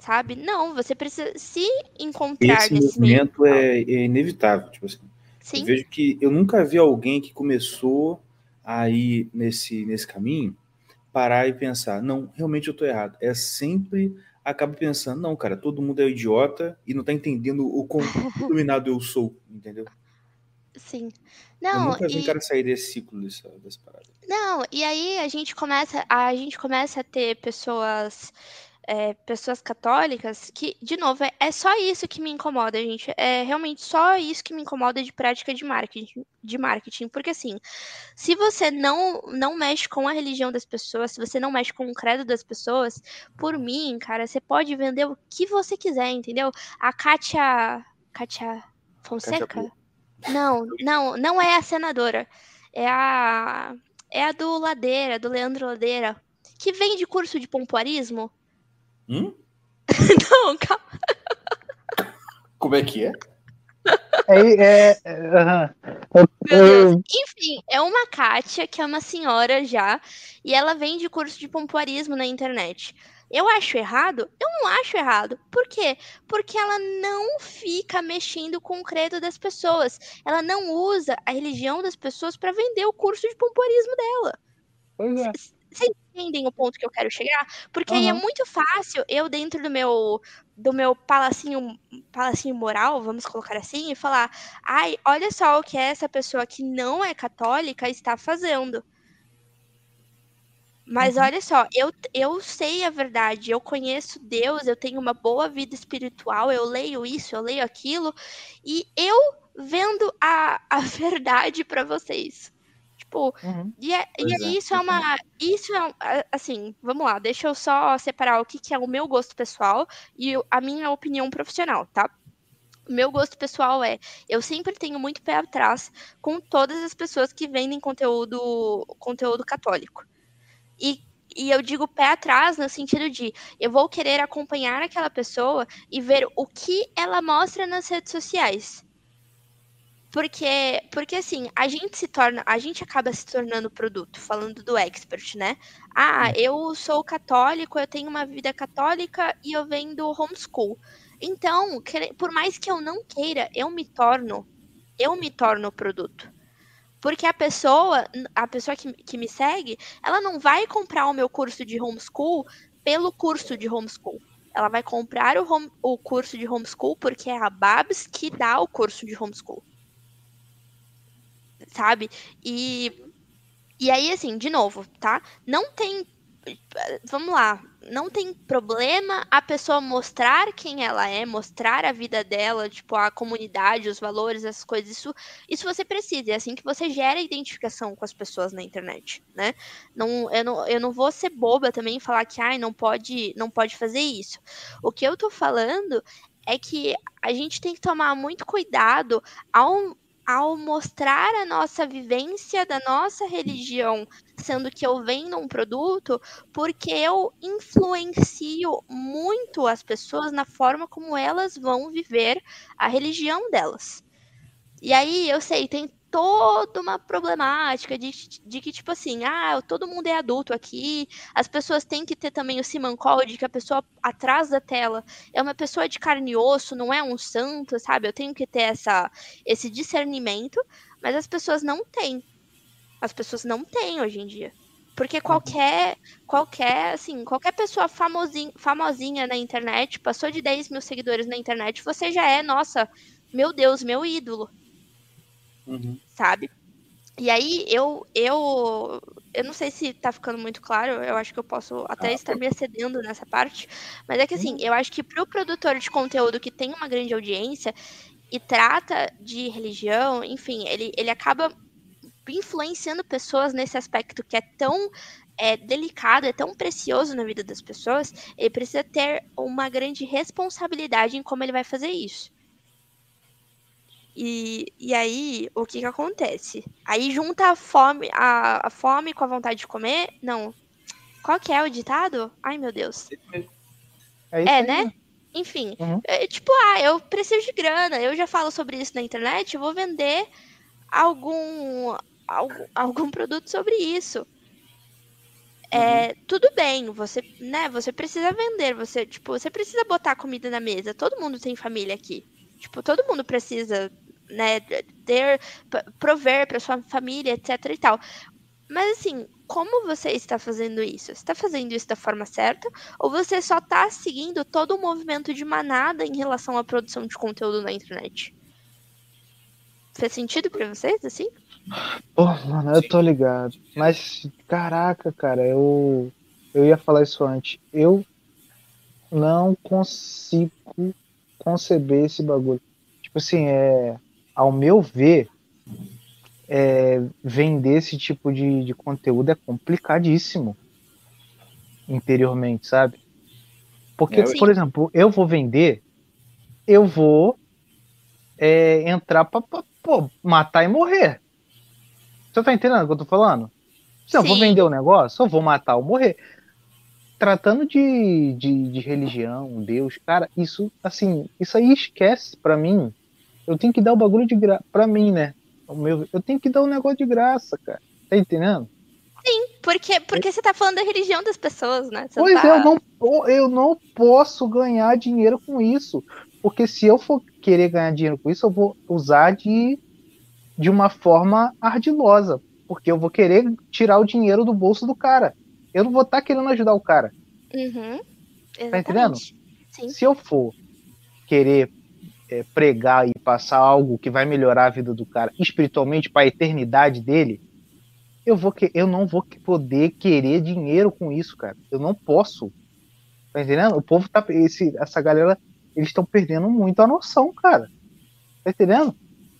Speaker 3: sabe? Não, você precisa se encontrar
Speaker 2: Esse
Speaker 3: nesse
Speaker 2: movimento
Speaker 3: meio.
Speaker 2: é, é inevitável. Tipo assim,
Speaker 3: Sim.
Speaker 2: eu vejo que eu nunca vi alguém que começou a ir nesse, nesse caminho parar e pensar, não, realmente eu tô errado. É sempre acaba pensando, não, cara, todo mundo é idiota e não tá entendendo o quão iluminado eu sou, entendeu?
Speaker 3: Sim.
Speaker 2: eu
Speaker 3: Não,
Speaker 2: nunca vi um
Speaker 3: e,
Speaker 2: cara sair desse ciclo dessa, dessa parada.
Speaker 3: não, e aí a gente começa, a gente começa a ter pessoas é, pessoas católicas que, de novo, é, é só isso que me incomoda, gente. É realmente só isso que me incomoda de prática de marketing, de marketing. Porque assim, se você não, não mexe com a religião das pessoas, se você não mexe com o credo das pessoas, por mim, cara, você pode vender o que você quiser, entendeu? A Kátia. Kátia Fonseca?
Speaker 2: Kátia
Speaker 3: Não, não, não é a senadora. É a. É a do Ladeira, do Leandro Ladeira. Que vende curso de pompoarismo.
Speaker 2: Hum?
Speaker 3: Não, calma.
Speaker 2: Como é que é?
Speaker 4: É, é, é. Eu-
Speaker 3: Deus. Enfim, é uma Kátia, que é uma senhora já, e ela vende curso de pompoarismo na internet. Eu acho errado? Eu não acho errado. Por quê? Porque ela não fica mexendo com o credo das pessoas. Ela não usa a religião das pessoas para vender o curso de pompoarismo dela.
Speaker 4: Pois é.
Speaker 3: Vocês entendem o ponto que eu quero chegar? Porque aí é muito fácil eu, dentro do meu do meu palacinho, palacinho moral, vamos colocar assim, e falar: ai, olha só o que essa pessoa que não é católica está fazendo. Mas
Speaker 4: Uhum.
Speaker 3: olha só, eu, eu sei a verdade, eu conheço Deus, eu tenho uma boa vida espiritual, eu leio isso, eu leio aquilo, e eu vendo a, a verdade para vocês. Tipo,
Speaker 4: Uhum.
Speaker 3: e, é, e aí
Speaker 2: é,
Speaker 3: isso é uma. Isso é assim, vamos lá, deixa eu só separar o que, que é o meu gosto pessoal e a minha opinião profissional, tá? O meu gosto pessoal é, eu sempre tenho muito pé atrás com todas as pessoas que vendem conteúdo, conteúdo católico. E, e eu digo pé atrás no sentido de eu vou querer acompanhar aquela pessoa e ver o que ela mostra nas redes sociais. Porque, porque assim, a gente se torna, a gente acaba se tornando produto, falando do expert, né? Ah, eu sou católico, eu tenho uma vida católica e eu vendo homeschool. Então, por mais que eu não queira, eu me torno, eu me torno produto. Porque a pessoa, a pessoa que, que me segue, ela não vai comprar o meu curso de homeschool pelo curso de homeschool. Ela vai comprar o, home- o curso de homeschool porque é a Babs que dá o curso de homeschool. Sabe? E, e aí, assim, de novo, tá? Não tem. Vamos lá. Não tem problema a pessoa mostrar quem ela é, mostrar a vida dela, tipo, a comunidade, os valores, essas coisas. Isso, isso você precisa. É assim que você gera identificação com as pessoas na internet, né? Não, eu, não, eu não vou ser boba também e falar que ai, não pode, não pode fazer isso. O que eu tô falando é que a gente tem que tomar muito cuidado ao, ao mostrar a nossa vivência da nossa religião, sendo que eu vendo um produto, porque eu influencio muito as pessoas na forma como elas vão viver a religião delas. E aí eu sei, tem toda uma problemática de, de que, tipo assim, ah, todo mundo é adulto aqui, as pessoas têm que ter também o Simancol de que a pessoa atrás da tela é uma pessoa de carne e osso, não é um santo, sabe? Eu tenho que ter essa, esse discernimento, mas as pessoas não têm. As pessoas não têm hoje em dia. Porque uhum. qualquer, qualquer, assim, qualquer pessoa famosinha, famosinha na internet, passou de 10 mil seguidores na internet, você já é, nossa, meu Deus, meu ídolo
Speaker 2: Uhum.
Speaker 3: sabe? E aí eu, eu, eu não sei se tá ficando muito claro, eu acho que eu posso até
Speaker 2: Ah,
Speaker 3: estar me excedendo nessa parte, mas é que assim, eu acho que pro produtor de conteúdo que tem uma grande audiência e trata de religião, enfim, ele, ele acaba influenciando pessoas nesse aspecto que é tão é, delicado, é tão precioso na vida das pessoas, ele precisa ter uma grande responsabilidade em como ele vai fazer isso. E, e aí, o que que acontece? Aí junta a fome, a, a fome com a vontade de comer. Não. Qual que é o ditado? Ai, meu Deus.
Speaker 4: É,
Speaker 3: É,
Speaker 4: aí,
Speaker 3: né? Enfim,
Speaker 4: Uhum.
Speaker 3: é, tipo, ah, eu preciso de grana, eu já falo sobre isso na internet, eu vou vender algum, algum, algum produto sobre isso. É, tudo bem, você, né, você precisa vender, você, tipo, você precisa botar comida na mesa. Todo mundo tem família aqui. Tipo, todo mundo precisa, né, ter, prover para sua família, etc e tal. Mas assim, como você está fazendo isso? Você está fazendo isso da forma certa? Ou você só está seguindo todo o movimento de manada em relação à produção de conteúdo na internet? Fez sentido pra vocês, assim?
Speaker 4: Pô, mano, eu tô ligado. Mas, caraca, cara, eu, eu ia falar isso antes. Eu não consigo conceber esse bagulho. Tipo assim, é, ao meu ver, é, vender esse tipo de, de conteúdo é complicadíssimo interiormente, sabe? Porque,
Speaker 2: É,
Speaker 4: por exemplo, eu vou vender, eu vou é, entrar pra, pra, pô, matar e morrer. Você tá entendendo o que eu tô falando? Se eu vou vender o negócio, eu vou matar ou morrer. Tratando de, de, de religião, Deus, cara, isso, assim, isso aí esquece pra mim. Eu tenho que dar o bagulho de graça. Pra mim, né? O meu, eu tenho que dar o negócio de graça, cara. Tá entendendo?
Speaker 3: Porque, porque você tá falando da religião das pessoas, né? Você
Speaker 4: Pois
Speaker 3: tá...
Speaker 4: é, eu não, eu não posso ganhar dinheiro com isso. Porque se eu for querer ganhar dinheiro com isso, eu vou usar de, de uma forma ardilosa. Porque eu vou querer tirar o dinheiro do bolso do cara. Eu não vou estar querendo ajudar o cara.
Speaker 3: Uhum.
Speaker 4: Tá entendendo?
Speaker 3: Sim.
Speaker 4: Se eu for querer é, pregar e passar algo que vai melhorar a vida do cara espiritualmente para a eternidade dele, eu, vou que, eu não vou poder querer dinheiro com isso, cara. Eu não posso. Tá entendendo? O povo tá. Esse, essa galera, eles estão perdendo muito a noção, cara. Tá entendendo?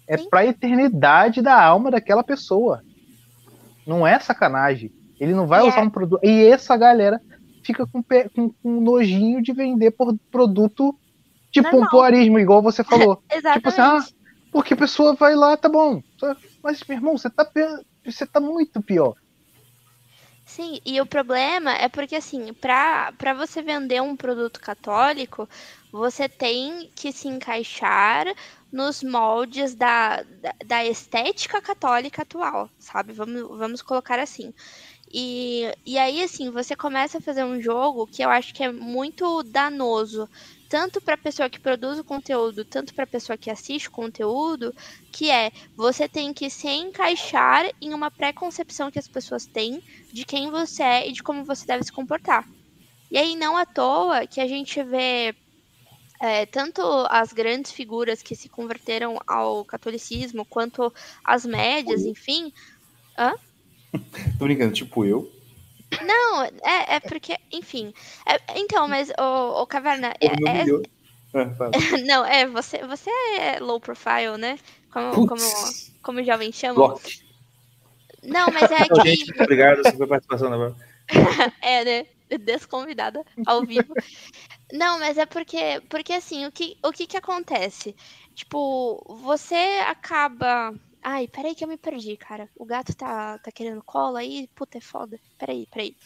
Speaker 4: É
Speaker 3: Sim.
Speaker 4: pra eternidade da alma daquela pessoa. Não é sacanagem. Ele não vai
Speaker 3: E
Speaker 4: usar
Speaker 3: é-
Speaker 4: um produto. E essa galera fica com, com, com nojinho de vender por produto de
Speaker 3: Normal.
Speaker 4: pompoarismo, igual você falou.
Speaker 3: Exatamente.
Speaker 4: Tipo assim, ah, porque a pessoa vai lá, tá bom. Mas, meu irmão, você tá, você tá muito pior.
Speaker 3: Sim, e o problema é porque, assim, pra, pra você vender um produto católico, você tem que se encaixar nos moldes da, da, da estética católica atual, sabe? Vamos, vamos colocar assim. E, e aí, assim, você começa a fazer um jogo que eu acho que é muito danoso, tanto para a pessoa que produz o conteúdo, tanto para a pessoa que assiste o conteúdo, que é você tem que se encaixar em uma pré-concepção que as pessoas têm de quem você é e de como você deve se comportar. E aí, não à toa que a gente vê é, tanto as grandes figuras que se converteram ao catolicismo, quanto as médias, enfim.
Speaker 2: Tô brincando, tipo eu.
Speaker 3: Não, é, é porque, enfim. É- então, mas, o, Caverna,
Speaker 2: Porra,
Speaker 3: é- é-.
Speaker 2: Ah,
Speaker 3: não, é, você, você é low profile, né? Como, como, como jovens chamam.
Speaker 2: bloco.
Speaker 3: Não, mas é que.
Speaker 2: gente, muito obrigado pela participação agora.
Speaker 3: É, né? Desconvidada ao vivo. Não, mas é porque, porque assim, o que, o que que acontece? Tipo, você acaba. Ai, peraí que eu me perdi, cara. O gato tá, tá querendo cola aí. Puta, é foda. Peraí, peraí.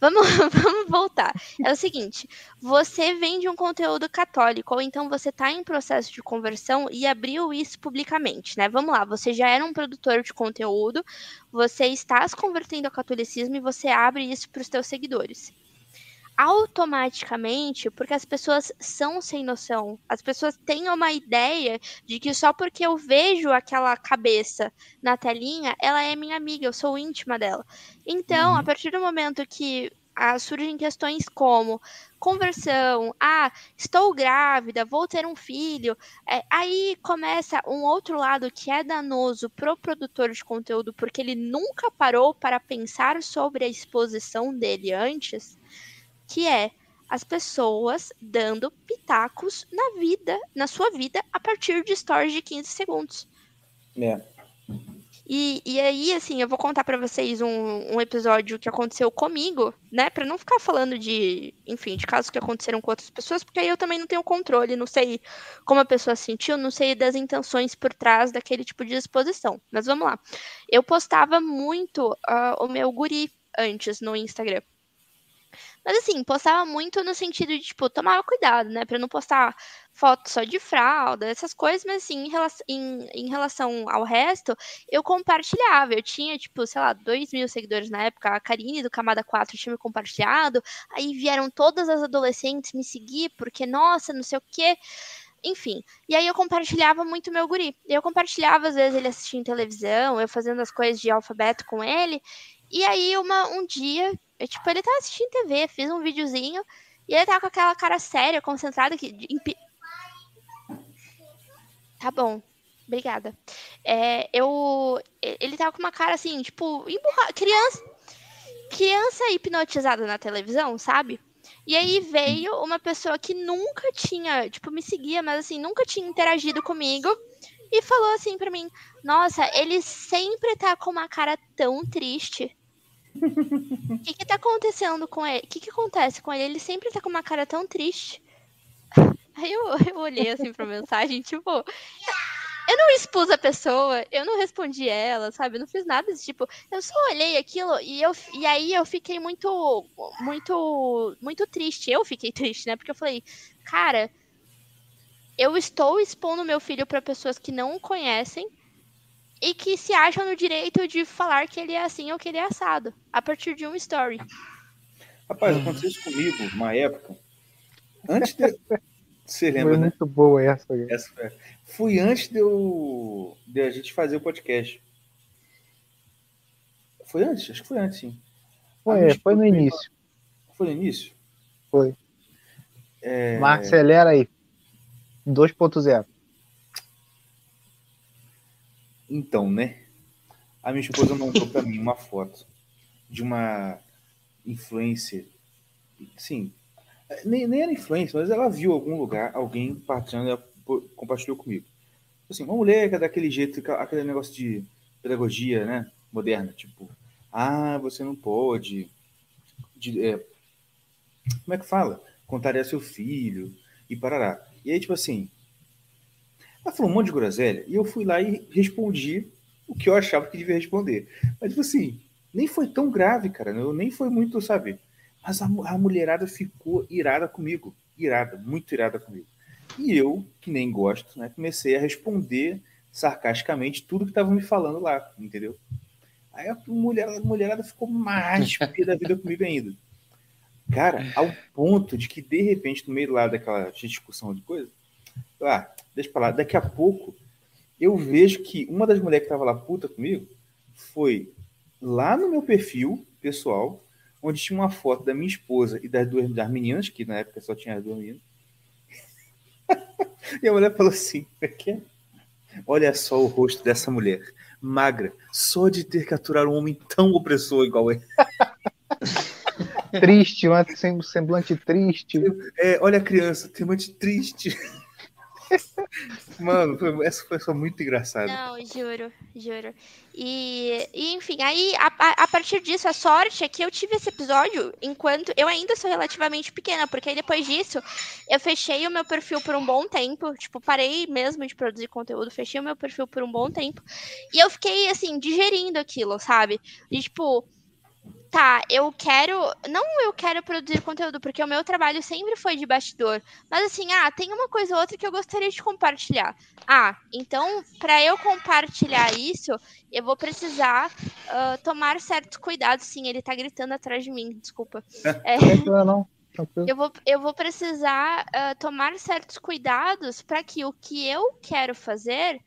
Speaker 3: Vamos, vamos voltar. É o seguinte: você vende um conteúdo católico, ou então você está em processo de conversão e abriu isso publicamente, né? Vamos lá, você já era um produtor de conteúdo, você está se convertendo ao catolicismo e você abre isso para os seus seguidores automaticamente, porque as pessoas são sem noção. As pessoas têm uma ideia de que só porque eu vejo aquela cabeça na telinha, ela é minha amiga, eu sou íntima dela. Então, uhum. a partir do momento que ah, surgem questões como conversão, ah, estou grávida, vou ter um filho. É, aí começa um outro lado que é danoso pro produtor de conteúdo, porque ele nunca parou para pensar sobre a exposição dele antes que é as pessoas dando pitacos na vida, na sua vida, a partir de stories de 15 segundos.
Speaker 2: É.
Speaker 3: E, e aí, assim, eu vou contar para vocês um, um, episódio que aconteceu comigo, né? Para não ficar falando de, enfim, de casos que aconteceram com outras pessoas, porque aí eu também não tenho controle, não sei como a pessoa sentiu, não sei das intenções por trás daquele tipo de exposição. Mas vamos lá. Eu postava muito uh, o meu guri antes no Instagram. Mas assim, postava muito no sentido de, tipo, tomar cuidado, né? Pra não postar foto só de fralda, essas coisas, mas assim, em relação, em, em relação ao resto, eu compartilhava. Eu tinha, tipo, sei lá, 2 mil seguidores na época, a Karine do Camada 4 tinha me compartilhado, aí vieram todas as adolescentes me seguir, porque, nossa, não sei o quê enfim. E aí eu compartilhava muito meu guri. Eu compartilhava, às vezes, ele assistindo televisão, eu fazendo as coisas de alfabeto com ele. E aí, uma, um dia, eu, tipo, ele tava assistindo TV, fiz um videozinho, e ele tava com aquela cara séria, concentrada, que. Impi... Tá bom. Obrigada. É, eu. Ele tava com uma cara assim, tipo, emburra... criança. Criança hipnotizada na televisão, sabe? E aí veio uma pessoa que nunca tinha, tipo, me seguia, mas assim, nunca tinha interagido comigo e falou assim para mim: Nossa, ele sempre tá com uma cara tão triste. O que, que tá acontecendo com ele? O que, que acontece com ele? Ele sempre tá com uma cara tão triste. Aí eu, eu olhei assim pra mensagem, tipo, eu não expus a pessoa, eu não respondi ela, sabe? Eu não fiz nada desse tipo. Eu só olhei aquilo e, eu, e aí eu fiquei muito, muito, muito triste. Eu fiquei triste, né? Porque eu falei, cara, eu estou expondo meu filho para pessoas que não o conhecem e que se acham no direito de falar que ele é assim ou que ele é assado, a partir de um story.
Speaker 2: Rapaz, aconteceu isso comigo uma época. Antes de. Você lembra,
Speaker 4: Foi
Speaker 2: né?
Speaker 4: muito boa essa.
Speaker 2: essa foi... Fui antes de, eu... de a gente fazer o podcast. Foi antes? Acho que foi antes, sim.
Speaker 4: Foi, foi no início.
Speaker 2: Foi no início?
Speaker 4: Foi.
Speaker 2: É...
Speaker 4: Mas acelera aí. 2.0.
Speaker 2: Então, né? A minha esposa mandou para mim uma foto de uma influencer. Sim, nem, nem era influencer, mas ela viu algum lugar, alguém partilhando, compartilhou comigo. Assim, uma mulher que é daquele jeito, aquele negócio de pedagogia, né? Moderna, tipo, ah, você não pode. De, é, como é que fala? Contar a seu filho e parará. E aí, tipo assim, ela falou um monte de groselha e eu fui lá e respondi o que eu achava que devia responder. Mas, tipo assim, nem foi tão grave, cara. Eu nem foi muito, sabe? Mas a, a mulherada ficou irada comigo. Irada, muito irada comigo. E eu, que nem gosto, né, comecei a responder sarcasticamente tudo que estavam me falando lá, entendeu? Aí a, mulher, a mulherada ficou mais pé da vida comigo ainda. Cara, ao ponto de que, de repente, no meio lá daquela discussão de coisa, ah, deixa pra lá, daqui a pouco eu vejo que uma das mulheres que tava lá puta comigo foi lá no meu perfil pessoal, onde tinha uma foto da minha esposa e das duas das meninas, que na época só tinha as duas meninas. e a mulher falou assim: Olha só o rosto dessa mulher, magra, só de ter que aturar um homem tão opressor igual ele.
Speaker 4: triste, um semblante triste.
Speaker 2: É, olha a criança, semblante triste. Mano, foi- essa foi só muito engraçada.
Speaker 3: Não, juro, juro. E, e, enfim, aí a, a- partir disso, a sorte é que eu tive esse episódio enquanto eu ainda sou relativamente pequena, porque aí depois disso eu fechei o meu perfil por um bom tempo, tipo, parei mesmo de produzir conteúdo, fechei o meu perfil por um bom tempo, e eu fiquei assim, digerindo aquilo, sabe? E tipo, tá, eu quero. Não eu quero produzir conteúdo, porque o meu trabalho sempre foi de bastidor. Mas assim, ah, tem uma coisa ou outra que eu gostaria de compartilhar. Ah, então, para eu compartilhar isso, eu vou precisar ah, tomar certos cuidados. Sim, ele tá gritando atrás de mim, desculpa. É,
Speaker 4: não. Tranquilo.
Speaker 3: eu, vou, eu vou precisar ah, tomar certos cuidados para que o que eu quero fazer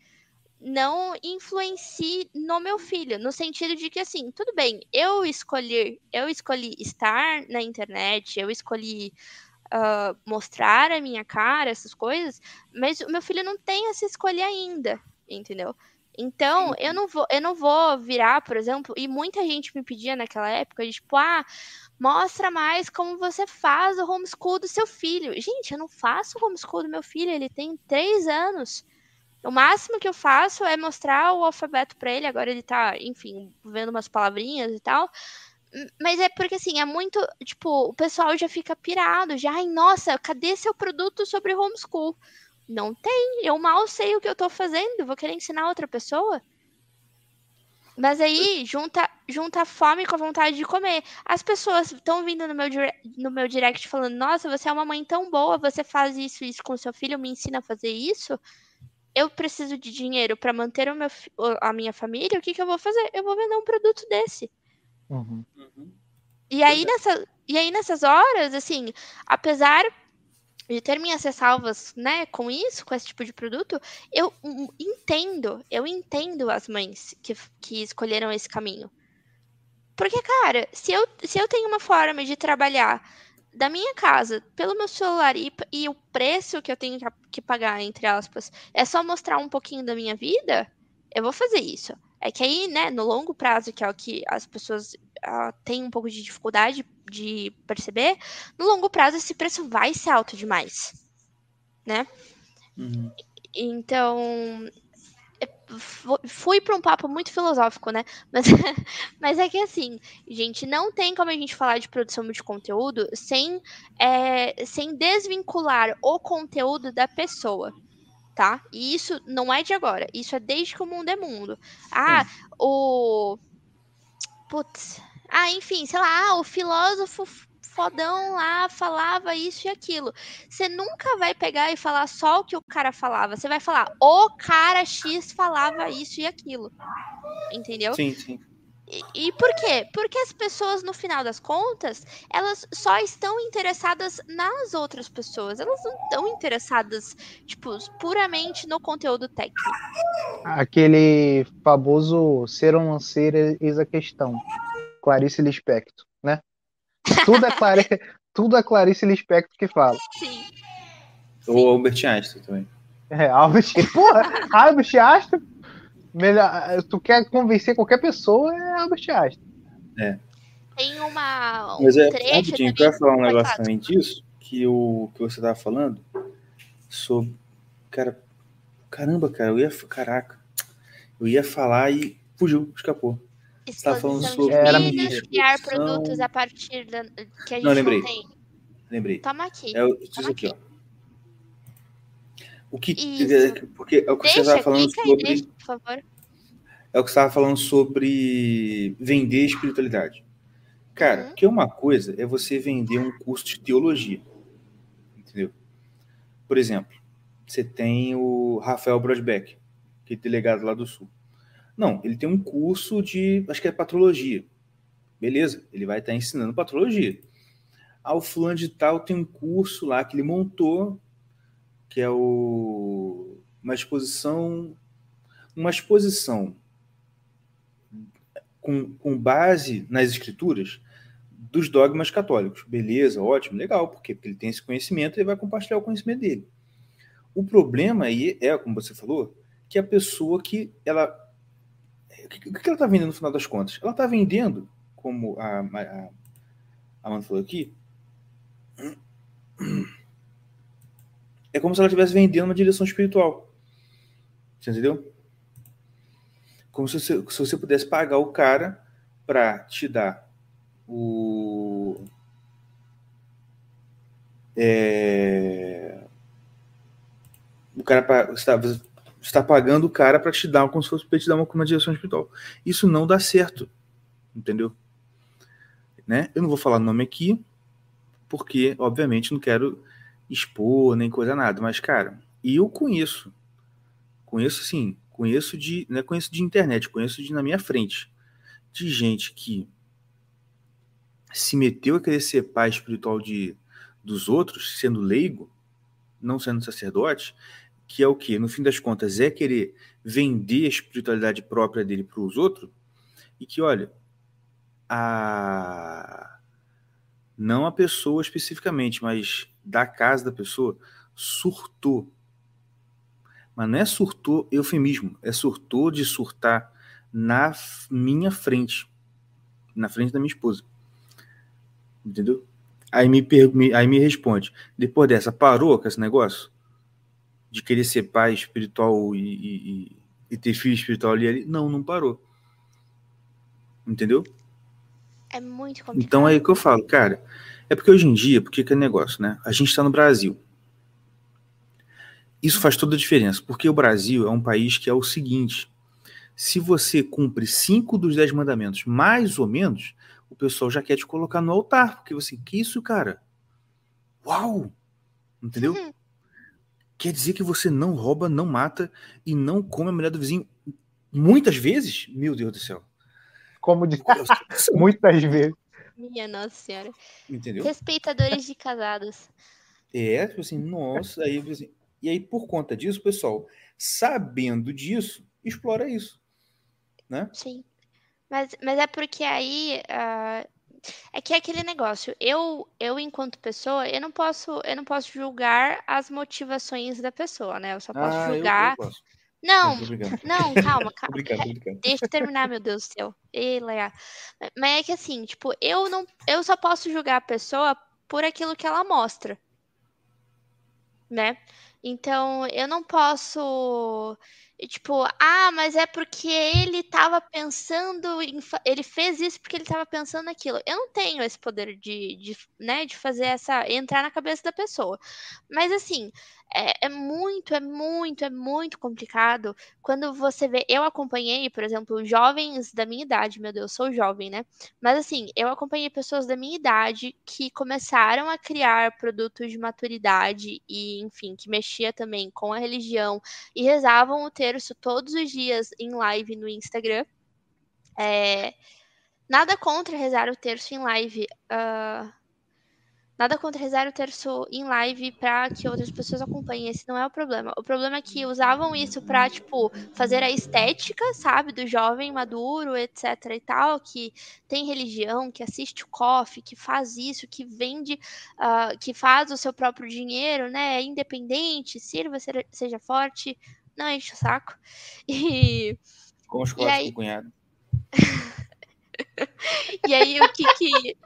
Speaker 3: não influencie no meu filho, no sentido de que assim, tudo bem, eu escolhi, eu escolhi estar na internet, eu escolhi ah, mostrar a minha cara, essas coisas, mas o meu filho não tem essa escolha ainda, entendeu? Então, eu não vou, eu não vou virar, por exemplo, e muita gente me pedia naquela época, de, tipo, ah, mostra mais como você faz o homeschool do seu filho. Gente, eu não faço o homeschool do meu filho, ele tem três anos. O máximo que eu faço é mostrar o alfabeto para ele. Agora ele tá, enfim, vendo umas palavrinhas e tal. Mas é porque, assim, é muito. Tipo, o pessoal já fica pirado. Já, ai, nossa, cadê seu produto sobre homeschool? Não tem. Eu mal sei o que eu tô fazendo. Vou querer ensinar outra pessoa. Mas aí, junta, junta a fome com a vontade de comer. As pessoas estão vindo no meu, no meu direct falando: Nossa, você é uma mãe tão boa, você faz isso isso com seu filho, me ensina a fazer isso. Eu preciso de dinheiro para manter o meu, a minha família. O que, que eu vou fazer? Eu vou vender um produto desse.
Speaker 4: Uhum.
Speaker 3: E aí, nessa, e aí, nessas horas, assim, apesar de ter minhas ressalvas, né, com isso, com esse tipo de produto, eu entendo, eu entendo as mães que, que escolheram esse caminho. Porque, cara, se eu, se eu tenho uma forma de trabalhar da minha casa pelo meu celular e, e o preço que eu tenho que, que pagar, entre aspas, é só mostrar um pouquinho da minha vida, eu vou fazer isso. É que aí, né, no longo prazo, que é o que as pessoas ah, têm um pouco de dificuldade de perceber, no longo prazo esse preço vai ser alto demais, né?
Speaker 2: Uhum.
Speaker 3: Então, fui para um papo muito filosófico, né? Mas, mas é que assim, gente, não tem como a gente falar de produção de conteúdo sem, é, sem desvincular o conteúdo da pessoa, tá? E isso não é de agora, isso é desde que o mundo é mundo. Ah, o. Putz. Ah, enfim, sei lá, ah, o filósofo fodão lá falava isso e aquilo. Você nunca vai pegar e falar só o que o cara falava. Você vai falar, o cara X falava isso e aquilo. Entendeu?
Speaker 2: Sim, sim.
Speaker 3: E, e por quê? Porque as pessoas, no final das contas, elas só estão interessadas nas outras pessoas. Elas não estão interessadas, tipo, puramente no conteúdo técnico.
Speaker 4: Aquele famoso ser ou não ser, eis a questão. Clarice Lispector? Tudo é, Clari... Tudo é Clarice Lispector que fala.
Speaker 3: Sim.
Speaker 2: Ou Albert Einstein também.
Speaker 4: É, Albert, porra, Albert Einstein, melhor, tu quer convencer qualquer pessoa, é Albert Einstein.
Speaker 3: Tem uma. Um
Speaker 2: Mas é,
Speaker 3: trecho
Speaker 2: rapidinho, eu
Speaker 3: também-
Speaker 2: quero falar um negócio também disso, que, o, que você tava falando, sobre. Cara, caramba, cara, eu ia. Caraca. Eu ia falar e fugiu, escapou. Tava falando
Speaker 3: Exposição
Speaker 2: sobre
Speaker 3: de criar
Speaker 2: Exposição.
Speaker 3: produtos a partir da, que a gente
Speaker 2: Não,
Speaker 3: não,
Speaker 2: lembrei.
Speaker 3: tem.
Speaker 2: Lembrei.
Speaker 3: Toma aqui.
Speaker 2: É o- isso aqui, ó. O que.
Speaker 3: Isso.
Speaker 2: Porque é o que você
Speaker 3: Deixa,
Speaker 2: estava falando sobre.
Speaker 3: deixa, por favor.
Speaker 2: É o que você estava falando sobre vender espiritualidade. Cara,
Speaker 3: Uhum.
Speaker 2: que uma coisa é você vender um curso de teologia. Entendeu? Por exemplo, você tem o Rafael Brodbeck, que é delegado lá do Sul. Não, ele tem um curso de, acho que é patrologia. Beleza, ele vai estar ensinando patrologia. Ah, o fulano de tal tem um curso lá que ele montou, que é o uma exposição uma exposição com, com base nas escrituras dos dogmas católicos. Beleza, ótimo, legal, por quê? Porque ele tem esse conhecimento e vai compartilhar o conhecimento dele. O problema aí é, como você falou, que a pessoa que ela. O que, que ela está vendendo no final das contas? Ela está vendendo, como a, a, a falou aqui, É como se ela estivesse vendendo uma direção espiritual. Você entendeu? Como se você, se você pudesse pagar o cara para te dar o. É, o cara está, está pagando o cara para te dar como se fosse para te dar uma, uma direção espiritual. Isso não dá certo, entendeu? Né? Eu não vou falar nome aqui, porque obviamente não quero expor nem coisa nada, mas cara, eu conheço, conheço sim, conheço de, não é conheço de internet, conheço de na minha frente, de gente que se meteu a querer ser pai espiritual de, dos outros, sendo leigo, não sendo sacerdote, que é o que, no fim das contas, é querer vender a espiritualidade própria dele para os outros, e que, olha, a não a pessoa especificamente, mas da casa da pessoa, surtou. Mas não é surtou eufemismo, é surtou de surtar na minha frente, na frente da minha esposa. Entendeu? Aí me, aí me responde, depois dessa, parou com esse negócio? De querer ser pai espiritual e, e, e ter filho espiritual ali, ali? Não, não parou. Entendeu?
Speaker 3: É muito complicado.
Speaker 2: Então é aí que eu falo, cara. É porque hoje em dia, porque que é negócio, né? A gente está no Brasil. Isso faz toda a diferença, porque o Brasil é um país que é o seguinte: se você cumpre cinco dos dez mandamentos, mais ou menos, o pessoal já quer te colocar no altar, porque você, que isso, cara? Uau! Entendeu? Uhum. Quer dizer que você não rouba, não mata e não come a mulher do vizinho muitas vezes? Meu Deus do céu.
Speaker 4: Como de muitas vezes.
Speaker 3: Minha Nossa Senhora.
Speaker 2: Entendeu?
Speaker 3: Respeitadores de casados.
Speaker 2: É, tipo assim, nossa, aí assim, e aí por conta disso, pessoal, sabendo disso, explora isso, né?
Speaker 3: Sim. Mas, mas é porque aí uh, é que é aquele negócio. Eu, eu enquanto pessoa, eu não posso, eu não posso julgar as motivações da pessoa, né? Eu só posso ah, julgar. Eu, eu posso. Não, não, calma, calma.
Speaker 2: Obrigado, obrigado.
Speaker 3: Deixa eu terminar, meu Deus do céu. Ei, Leia. Mas é que assim, tipo, eu não, eu só posso julgar a pessoa por aquilo que ela mostra, né? Então, eu não posso e, tipo, ah, mas é porque ele estava pensando em. Ele fez isso porque ele estava pensando naquilo. Eu não tenho esse poder de, de, né, de fazer essa. entrar na cabeça da pessoa. Mas assim, é, é, muito, é muito, é muito complicado quando você vê. Eu acompanhei, por exemplo, jovens da minha idade, meu Deus, sou jovem, né? Mas assim, eu acompanhei pessoas da minha idade que começaram a criar produtos de maturidade e, enfim, que mexia também com a religião e rezavam o terço todos os dias em live no Instagram. É, nada contra rezar o terço em live. Uh, Nada contra rezar o terço em live para que outras pessoas acompanhem. Esse não é o problema. O problema é que usavam isso para, tipo, fazer a estética, sabe? Do jovem maduro, etc e tal, que tem religião, que assiste o coffee, que faz isso, que vende, uh, que faz o seu próprio dinheiro, né? É independente, sirva, seja forte. Não enche o saco. E.
Speaker 2: Com os aí... com o cunhado.
Speaker 3: e aí, o que que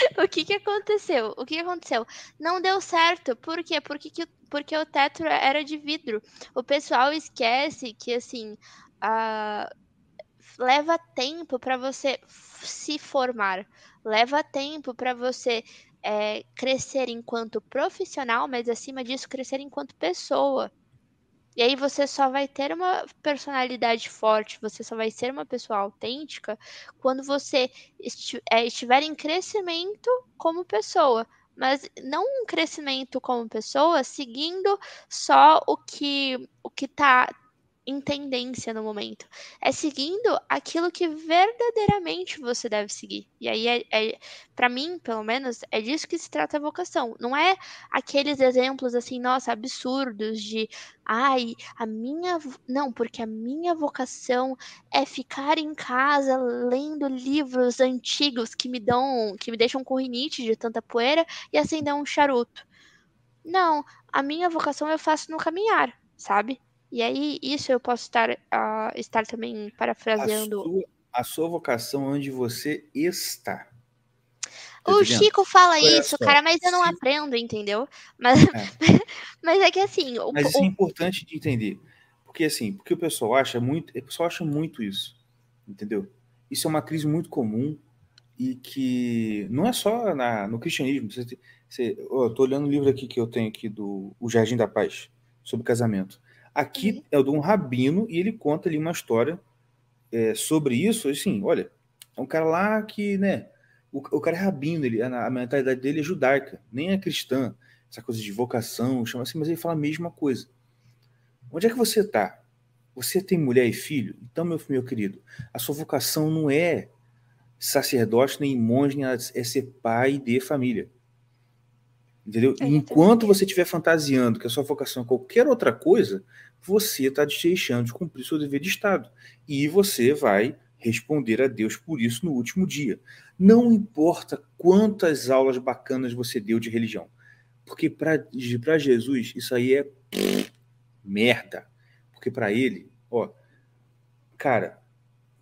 Speaker 3: o que que aconteceu? O que aconteceu? Não deu certo. Por quê? Porque, que, porque o teto era de vidro. O pessoal esquece que, assim, uh, leva tempo para você se formar. Leva tempo para você é, crescer enquanto profissional, mas acima disso, crescer enquanto pessoa. E aí você só vai ter uma personalidade forte, você só vai ser uma pessoa autêntica quando você é, estiver em crescimento como pessoa. Mas não um crescimento como pessoa seguindo só o que o que tá em tendência no momento. É seguindo aquilo que verdadeiramente você deve seguir. E aí, é, é para mim, pelo menos, é disso que se trata a vocação. Não é aqueles exemplos assim, nossa, absurdos de, ai, a minha. Não, porque a minha vocação é ficar em casa lendo livros antigos que me dão, que me deixam com rinite de tanta poeira e acender um charuto. Não, a minha vocação eu faço no caminhar, sabe? E aí, isso eu posso estar, uh, estar também parafraseando.
Speaker 2: A sua, a sua vocação onde você está. Tá
Speaker 3: o? Chico fala
Speaker 2: Olha
Speaker 3: isso,
Speaker 2: só,
Speaker 3: cara, mas eu não
Speaker 2: se-
Speaker 3: aprendo, entendeu? Mas,
Speaker 2: É.
Speaker 3: mas é que assim, o,
Speaker 2: Mas isso
Speaker 3: o-
Speaker 2: é importante de entender. Porque assim, porque o pessoal acha muito, o pessoal acha muito isso, entendeu? Isso é uma crise muito comum e que não é só na, no cristianismo. Você, você, eu tô olhando o livro aqui que eu tenho aqui do O Jardim da Paz sobre casamento. Aqui
Speaker 3: Uhum.
Speaker 2: é o de um rabino e ele conta ali uma história é, sobre isso. Assim, olha, é um cara lá que, né? O, o cara é rabino, ele, a, a mentalidade dele é judaica, nem é cristã. Essa coisa de vocação, chama assim, mas ele fala a mesma coisa. Onde é que você está? Você tem mulher e filho? Então, meu, meu querido, a sua vocação não é sacerdote, nem monge, nem nada, é ser pai de família. Entendeu? E
Speaker 3: É,
Speaker 2: enquanto você estiver fantasiando que a sua vocação é qualquer outra coisa, você está deixando de cumprir seu dever de Estado. E você vai responder a Deus por isso no último dia. Não importa quantas aulas bacanas você deu de religião. Porque para Jesus isso aí é merda. Porque para ele, ó, cara,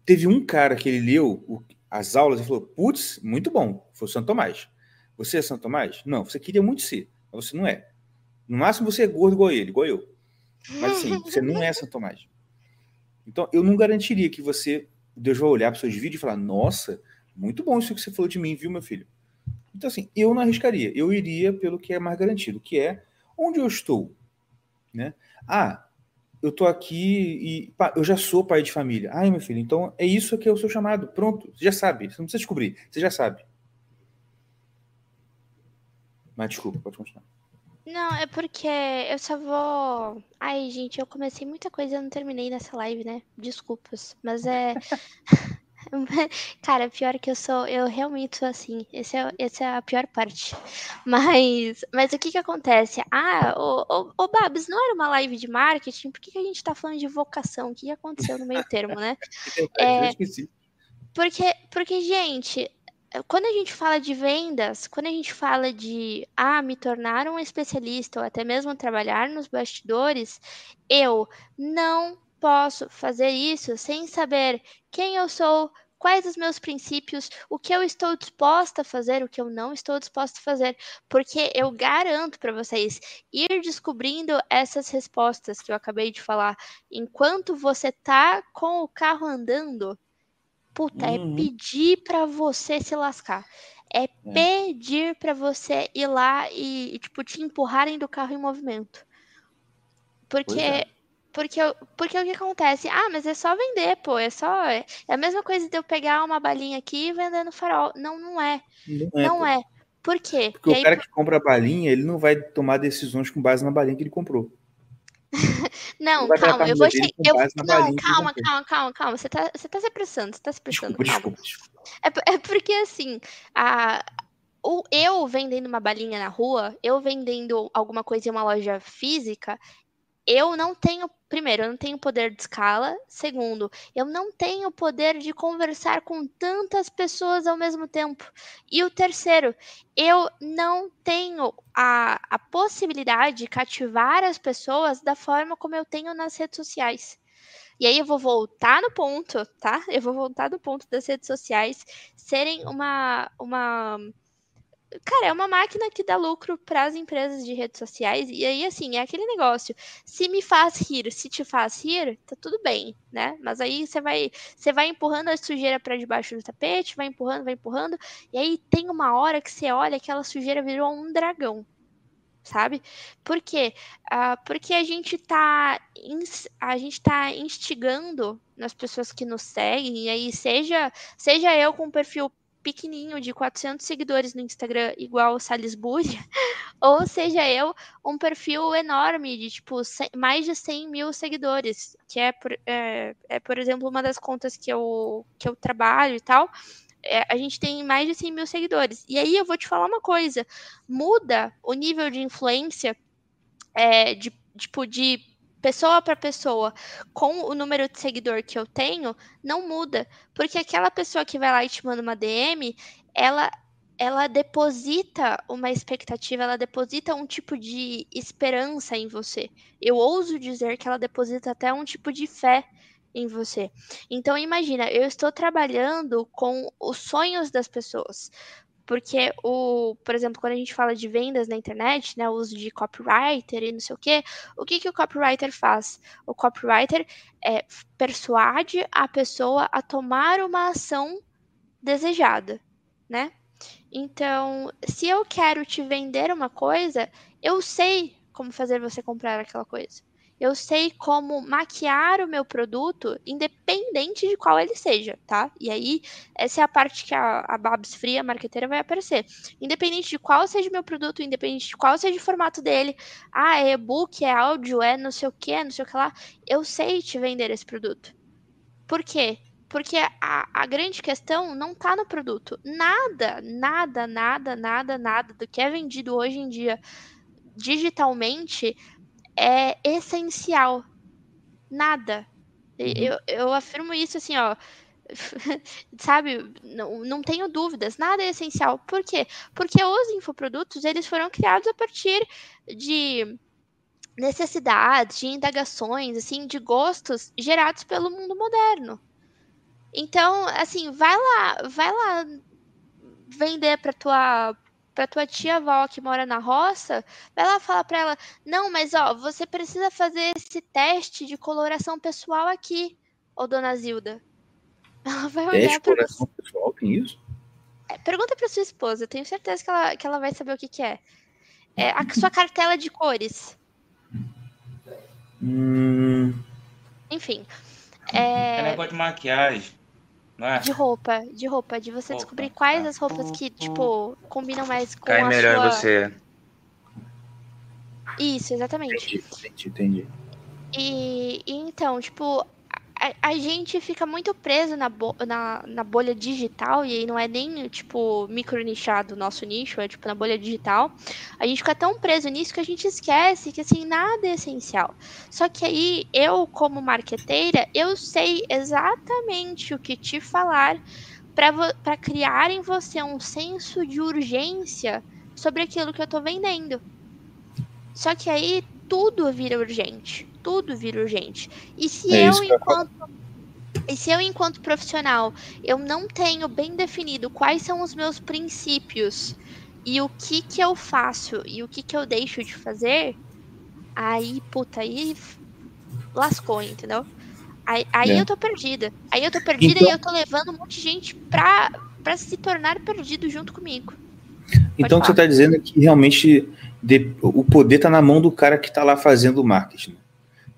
Speaker 2: teve um cara que ele leu as aulas e falou: putz, muito bom, foi o Santo Tomás. Você é Santo Tomás? Não, você queria muito ser, mas você não é. No máximo você é gordo igual ele, igual eu. Mas assim, você não é Santo Tomás. Então, eu não garantiria que você, Deus vai olhar para seus vídeos e falar: nossa, muito bom isso que você falou de mim, viu, meu filho? Então, assim, eu não arriscaria. Eu iria pelo que é mais garantido, que é onde eu estou. Né? Ah, eu tô aqui e pá, eu já sou pai de família. Ai, meu filho, então é isso que é o seu chamado. Pronto, você já sabe. Você não precisa descobrir, você já sabe. Mas desculpa, pode continuar.
Speaker 3: Não, é porque eu só vou. Ai, gente, eu comecei muita coisa e eu não terminei nessa live, né? Desculpas. Mas é. Cara, pior que eu sou, eu realmente sou assim. Esse é, essa é a pior parte. Mas, mas o que que acontece? Ah, o, o, o Babs, não era uma live de marketing? Por que, que a gente tá falando de vocação? O que que aconteceu no meio termo, né?
Speaker 2: É, eu esqueci.
Speaker 3: Porque, porque, gente, quando a gente fala de vendas, quando a gente fala de ah, me tornar um especialista ou até mesmo trabalhar nos bastidores, eu não posso fazer isso sem saber quem eu sou, quais os meus princípios, o que eu estou disposta a fazer, o que eu não estou disposta a fazer, porque eu garanto para vocês ir descobrindo essas respostas que eu acabei de falar enquanto você tá com o carro andando. Puta,
Speaker 2: Uhum.
Speaker 3: é pedir pra você se lascar. É pedir pra você ir lá e, tipo, te empurrarem do carro em movimento. Porque,
Speaker 2: é.
Speaker 3: porque, porque o que acontece? Ah, mas é só vender, pô. É só. É a mesma coisa de eu pegar uma balinha aqui e vender no farol. Não, não é.
Speaker 2: Não é.
Speaker 3: Não é. Por quê?
Speaker 2: Porque
Speaker 3: E
Speaker 2: o
Speaker 3: aí,
Speaker 2: cara que compra a balinha, ele não vai tomar decisões com base na balinha que ele comprou.
Speaker 3: Não, calma, eu vou
Speaker 2: vida dele
Speaker 3: che-
Speaker 2: com
Speaker 3: eu- Não, calma, calma, calma, calma. Você tá, você tá se apressando, você tá se apressando.
Speaker 2: Desculpa, desculpa, desculpa.
Speaker 3: É, é porque assim, a, o, eu vendendo uma balinha na rua, eu vendendo alguma coisa em uma loja física, eu não tenho. Primeiro, eu não tenho poder de escala. Segundo, eu não tenho poder de conversar com tantas pessoas ao mesmo tempo. E o terceiro, eu não tenho a, a possibilidade de cativar as pessoas da forma como eu tenho nas redes sociais. E aí eu vou voltar no ponto, tá? Eu vou voltar no ponto das redes sociais serem uma uma Cara, é uma máquina que dá lucro para as empresas de redes sociais. E aí, assim, é aquele negócio. Se me faz rir, se te faz rir, tá tudo bem, né? Mas aí você vai, você vai empurrando a sujeira para debaixo do tapete, vai empurrando, vai empurrando. E aí tem uma hora que você olha aquela sujeira virou um dragão. Sabe? Por quê? Ah, porque a gente tá a gente tá instigando nas pessoas que nos seguem, e aí seja, seja eu com perfil pequenininho de 400 seguidores no Instagram, igual Salisbury, ou seja eu um perfil enorme de tipo mais de 100 mil seguidores, que é por, é, é, por exemplo uma das contas que eu, que eu trabalho e tal. É, a gente tem mais de 100 mil seguidores. E aí eu vou te falar uma coisa: muda o nível de influência é, de tipo de pessoa para pessoa com o número de seguidor que eu tenho, não muda, porque aquela pessoa que vai lá e te manda uma DM, ela ela deposita uma expectativa, ela deposita um tipo de esperança em você. Eu ouso dizer que ela deposita até um tipo de fé em você. Então imagina, eu estou trabalhando com os sonhos das pessoas. Porque o, por exemplo, quando a gente fala de vendas na internet, né, o uso de copywriter e não sei o quê, o que que o copywriter faz? O copywriter é, persuade a pessoa a tomar uma ação desejada, né? Então, se eu quero te vender uma coisa, eu sei como fazer você comprar aquela coisa eu sei como maquiar o meu produto, independente de qual ele seja, tá? E aí, essa é a parte que a, a Babs Fria, a marqueteira, vai aparecer. Independente de qual seja o meu produto, independente de qual seja o formato dele, ah, é e-book, é áudio, é não sei o que, não sei o que lá, eu sei te vender esse produto. Por quê? Porque a, a grande questão não tá no produto. Nada, nada, nada, nada, nada do que é vendido hoje em dia digitalmente é essencial. Nada. Uhum. Eu, eu afirmo isso assim, ó. Sabe, não, não tenho dúvidas, nada é essencial. Por quê? Porque os infoprodutos, eles foram criados a partir de necessidades, de indagações, assim, de gostos gerados pelo mundo moderno. Então, assim, vai lá, vai lá vender para tua para tua tia avó que mora na roça, vai lá falar para ela: "Não, mas ó, você precisa fazer esse teste de coloração pessoal aqui, ô dona Zilda".
Speaker 2: Ela vai olhar teste coloração você. pessoal, tem isso?
Speaker 3: É, pergunta para sua esposa, eu tenho certeza que ela, que ela vai saber o que, que é. É a sua cartela de cores.
Speaker 2: Hum...
Speaker 3: Enfim. É...
Speaker 5: é negócio de maquiagem.
Speaker 3: É? De roupa, de roupa, de você roupa, descobrir quais tá. as roupas que, tipo, combinam mais com
Speaker 5: Cai
Speaker 3: a
Speaker 5: melhor
Speaker 3: sua...
Speaker 5: você.
Speaker 3: Isso, exatamente.
Speaker 2: Entendi, entendi.
Speaker 3: E, e então, tipo, a, a, gente fica muito preso na, bo na, na, bolha digital, e aí não é nem, tipo, micro nichado o nosso nicho, é tipo na bolha digital. A gente fica tão preso nisso que a gente esquece que, assim, nada é essencial. Só que aí, eu, como marqueteira, eu sei exatamente o que te falar para criar em você um senso de urgência sobre aquilo que eu tô vendendo. Só que aí tudo vira urgente tudo vira urgente. E se é eu, enquanto. E se eu, enquanto profissional, eu não tenho bem definido quais são os meus princípios e o que que eu faço e o que que eu deixo de fazer, aí, puta, aí lascou, entendeu? Aí, aí é. eu tô perdida. Aí eu tô perdida então... e eu tô levando um monte de gente pra, pra se tornar perdido junto comigo.
Speaker 2: então o que você tá dizendo é que realmente de, o poder tá na mão do cara que tá lá fazendo o marketing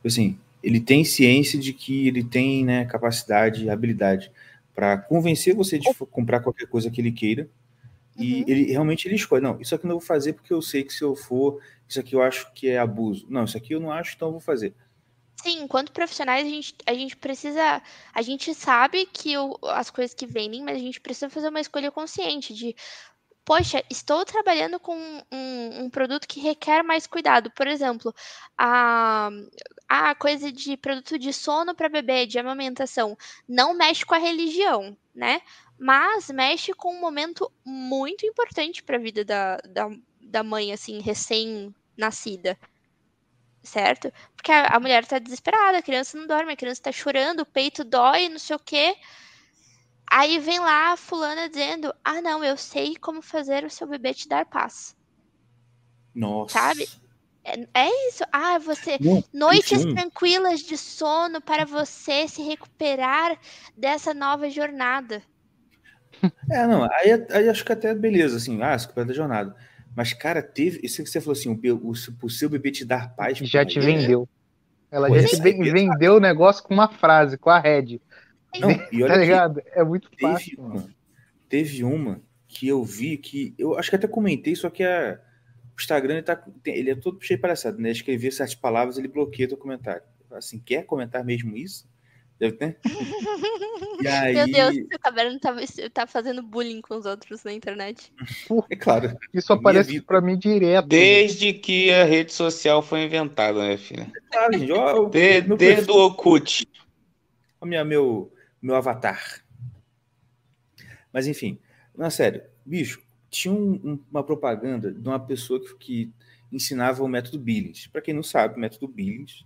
Speaker 2: assim, ele tem ciência de que ele tem né, capacidade e habilidade para convencer você de comprar qualquer coisa que ele queira. E uhum. ele realmente ele escolhe, não, isso aqui eu não vou fazer porque eu sei que se eu for, isso aqui eu acho que é abuso. Não, isso aqui eu não acho, então eu vou fazer.
Speaker 3: Sim, enquanto profissionais, a gente, a gente precisa. A gente sabe que o, as coisas que vendem, mas a gente precisa fazer uma escolha consciente de poxa, estou trabalhando com um, um, produto que requer mais cuidado. Por exemplo, a, a coisa de produto de sono para bebê, de amamentação, não mexe com a religião, né? Mas mexe com um momento muito importante para a vida da, da, da mãe, assim, recém-nascida certo? Porque a, mulher tá desesperada, a criança não dorme, a criança tá chorando, o peito dói, não sei o quê. Aí vem lá a fulana dizendo: Ah, não, eu sei como fazer o seu bebê te dar paz.
Speaker 2: Nossa.
Speaker 3: Sabe? É, é isso. Ah, você. Não, noites enfim. tranquilas de sono para você se recuperar dessa nova jornada.
Speaker 2: É, não, aí, aí acho que até beleza, assim, ah, se recuperar da jornada. Mas, cara, teve. Isso que você falou assim, o, o, o seu bebê te dar paz.
Speaker 4: Já te vendeu. Ela já te vendeu o negócio com uma frase, com a Red.
Speaker 2: Não, e olha tá ligado? É muito teve fácil. Uma, teve uma que eu vi que eu acho que até comentei, só que a, o Instagram ele, tá, ele é todo cheio de palhaçada, né? Escrever certas palavras, ele bloqueia o comentário. Assim, quer comentar mesmo isso? Deve ter.
Speaker 3: E aí... Meu Deus, o Caverna tá, tá fazendo bullying com os outros na internet.
Speaker 2: É claro.
Speaker 4: Isso aparece para mim direto.
Speaker 5: Desde que a rede social foi inventada, né, filha?
Speaker 2: É claro, gente. Ó,
Speaker 5: de, desde o Orkut.
Speaker 2: Olha minha, meu, meu avatar. Mas enfim, na sério, bicho, tinha um, uma propaganda de uma pessoa que, que ensinava o método Billings. Para quem não sabe, o método Billings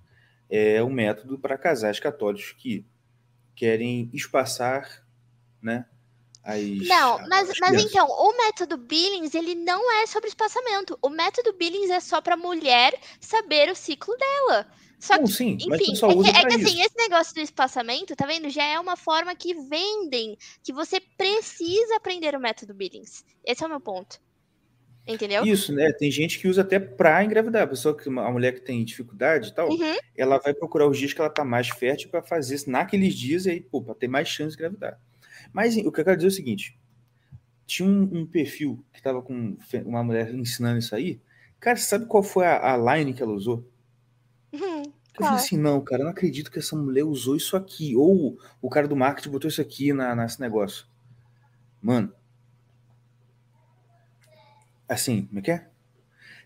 Speaker 2: é um método para casais católicos que querem espaçar, né, as.
Speaker 3: Não, mas,
Speaker 2: as
Speaker 3: mas então, o método Billings, ele não é sobre espaçamento. O método Billings é só pra mulher saber o ciclo dela. Só que,
Speaker 2: sim,
Speaker 3: enfim, é que, é que assim, esse negócio do espaçamento, tá vendo? Já é uma forma que vendem, que você precisa aprender o método Billings. Esse é o meu ponto. Entendeu?
Speaker 2: Isso, né? Tem gente que usa até pra engravidar. A pessoa que a mulher que tem dificuldade e tal,
Speaker 3: Uhum.
Speaker 2: ela vai procurar os dias que ela tá mais fértil pra fazer isso naqueles dias e aí, pô, pra ter mais chance de engravidar. Mas o que eu quero dizer é o seguinte: tinha um, um perfil que tava com uma mulher ensinando isso aí. Cara, sabe qual foi a, a line que ela usou? Eu falei assim, não, cara, eu não acredito que essa mulher usou isso aqui. Ou o cara do marketing botou isso aqui na, nesse negócio. Mano. Assim, como é que é?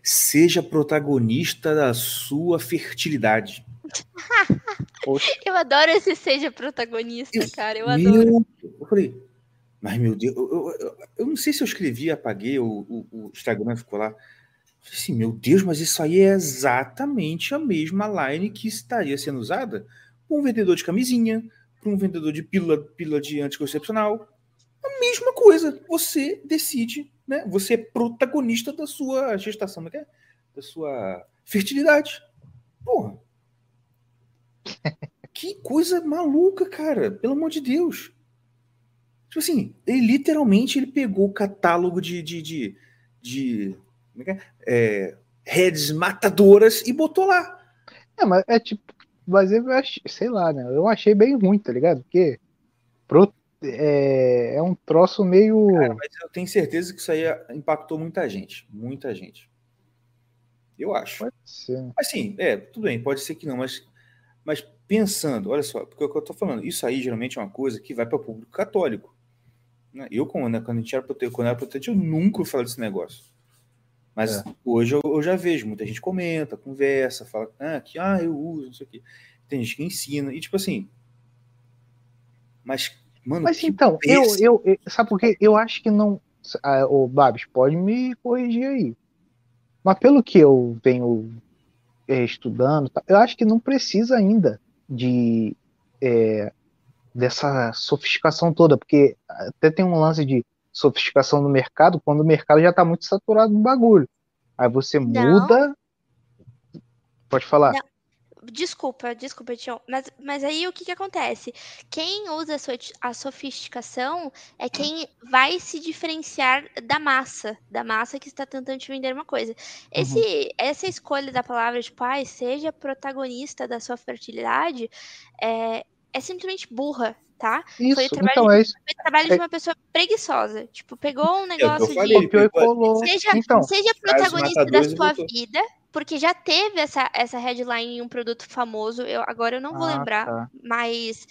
Speaker 2: Seja protagonista da sua fertilidade.
Speaker 3: Eu adoro esse seja protagonista,
Speaker 2: Eu-
Speaker 3: cara. Eu adoro.
Speaker 2: Meu, eu falei, mas meu Deus, eu, eu- eu- eu não sei se eu escrevi, apaguei, o, o- o Instagram ficou lá. Assim, meu Deus, mas isso aí é exatamente a mesma line que estaria sendo usada por um vendedor de camisinha, por um vendedor de pílula, pílula de anticoncepcional. A mesma coisa. Você decide, né? Você é protagonista da sua gestação, não é é? Da sua fertilidade. Porra. Que coisa maluca, cara. Pelo amor de Deus. Tipo assim, ele literalmente ele pegou o catálogo de. de, de, de é é? É, heads matadoras e botou lá.
Speaker 4: é, mas é tipo, mas eu achei, sei lá, né? Eu achei bem ruim, tá ligado? Porque pro- é, é um troço meio.
Speaker 2: Cara, mas eu tenho certeza que isso aí impactou muita gente. Muita gente. Eu acho.
Speaker 4: Pode ser. né?
Speaker 2: Assim, é, tudo bem, pode ser que não, mas, mas pensando, olha só, porque é o que eu tô falando, isso aí geralmente é uma coisa que vai para o público católico. né? Eu, quando, quando a gente era protestante, quando eu era protestante, eu nunca falar desse negócio. Mas
Speaker 4: É.
Speaker 2: hoje eu, eu já vejo, muita gente comenta, conversa, fala ah, que ah, eu uso, não sei o quê. Tem gente que ensina, e tipo assim. Mas, mano,
Speaker 4: Mas então, eu, eu, eu- Sabe por quê? Eu acho que não. Ah, o Babs, pode me corrigir aí. Mas pelo que eu venho é, estudando, tá, eu acho que não precisa ainda de é, dessa sofisticação toda, porque até tem um lance de sofisticação no mercado quando o mercado já está muito saturado do bagulho. Aí você
Speaker 3: Não.
Speaker 4: muda. Pode falar.
Speaker 3: Não. Desculpa, desculpa, Tião. Mas, mas aí o que que acontece? Quem usa a, so- a sofisticação é quem vai se diferenciar da massa, da massa que está tentando te vender uma coisa. Esse, Essa escolha da palavra, tipo, ai, seja protagonista da sua fertilidade, é, é simplesmente burra, tá?
Speaker 4: Isso,
Speaker 3: Foi o trabalho
Speaker 4: então
Speaker 3: de-
Speaker 4: é isso.
Speaker 3: Foi o trabalho de
Speaker 4: É-
Speaker 3: uma pessoa preguiçosa. Tipo, pegou um
Speaker 2: É o que eu
Speaker 3: negócio
Speaker 2: falei,
Speaker 3: de.
Speaker 4: Copiou e
Speaker 2: pegou-
Speaker 4: colou.
Speaker 3: Seja,
Speaker 4: Então,
Speaker 3: seja protagonista da sua vida, porque já teve essa, essa headline em um produto famoso. Eu, agora eu não vou
Speaker 4: Ah,
Speaker 3: lembrar,
Speaker 4: tá.
Speaker 3: mas.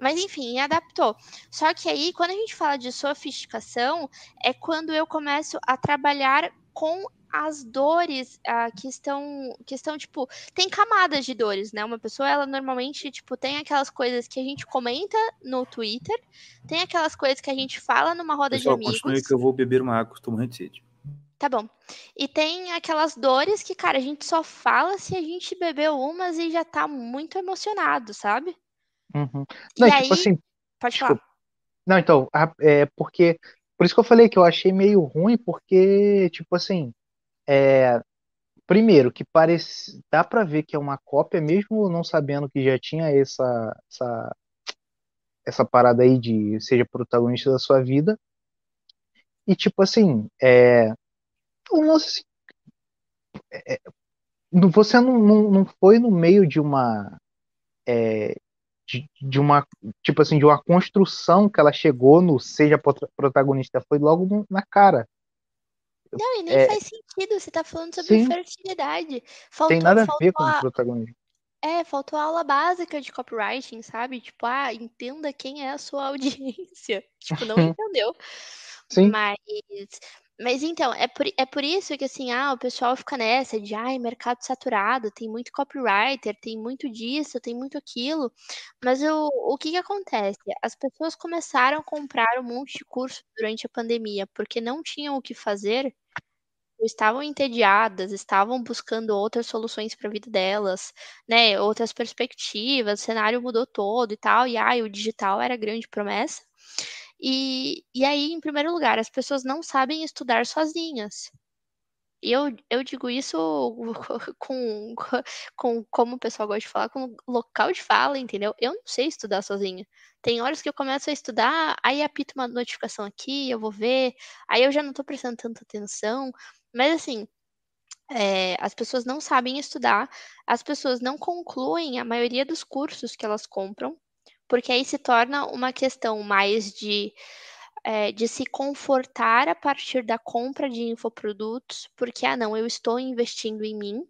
Speaker 3: Mas enfim, adaptou. Só que aí, quando a gente fala de sofisticação, é quando eu começo a trabalhar com as dores ah, que estão que estão tipo tem camadas de dores né uma pessoa ela normalmente tipo tem aquelas coisas que a gente comenta no Twitter tem aquelas coisas que a gente fala numa roda
Speaker 2: Pessoal,
Speaker 3: de
Speaker 2: continue
Speaker 3: amigos
Speaker 2: que eu vou beber uma água, estou morrendo de sede.
Speaker 3: Tá bom. E tem aquelas dores que, cara, a gente só fala se a gente bebeu umas e já tá muito emocionado, sabe?
Speaker 4: Uhum.
Speaker 3: E
Speaker 4: Não,
Speaker 3: aí,
Speaker 4: tipo assim,
Speaker 3: pode
Speaker 4: desculpa.
Speaker 3: falar.
Speaker 4: Não, então, é porque. Por isso que eu falei que eu achei meio ruim, porque, tipo assim, é, primeiro, que parece. Dá pra ver que é uma cópia, mesmo não sabendo que já tinha essa, essa, essa parada aí de seja protagonista da sua vida. E, tipo assim, é. Um lance assim, é, não- você não, não, não foi no meio de uma. é, de, de uma tipo assim de uma construção que ela chegou no seja prota- protagonista foi logo na cara
Speaker 3: Não, e nem
Speaker 4: É.
Speaker 3: faz sentido, você tá falando sobre
Speaker 4: Sim.
Speaker 3: fertilidade. Faltou,
Speaker 4: tem nada a ver com
Speaker 3: a-
Speaker 4: o protagonista
Speaker 3: É, faltou a aula básica de copywriting, sabe? Tipo, ah, entenda quem é a sua audiência. Tipo, não entendeu.
Speaker 4: Sim.
Speaker 3: Mas, mas então, é por, é por isso que assim, ah, o pessoal fica nessa de, ai, mercado saturado, tem muito copywriter, tem muito disso, tem muito aquilo. Mas o, o que que acontece? As pessoas começaram a comprar um monte de curso durante a pandemia, porque não tinham o que fazer, estavam entediadas, estavam buscando outras soluções para a vida delas, né? Outras perspectivas, o cenário mudou todo e tal, e ai, o digital era grande promessa. E, e aí, em primeiro lugar, as pessoas não sabem estudar sozinhas. E eu, eu digo isso com, com, como o pessoal gosta de falar, com local de fala, entendeu? Eu não sei estudar sozinha. Tem horas que eu começo a estudar, aí apita uma notificação aqui, eu vou ver, aí eu já não tô prestando tanta atenção. Mas assim, é, as pessoas não sabem estudar, as pessoas não concluem a maioria dos cursos que elas compram, porque aí se torna uma questão mais de é, de se confortar a partir da compra de infoprodutos, porque, ah, não, eu estou investindo em mim,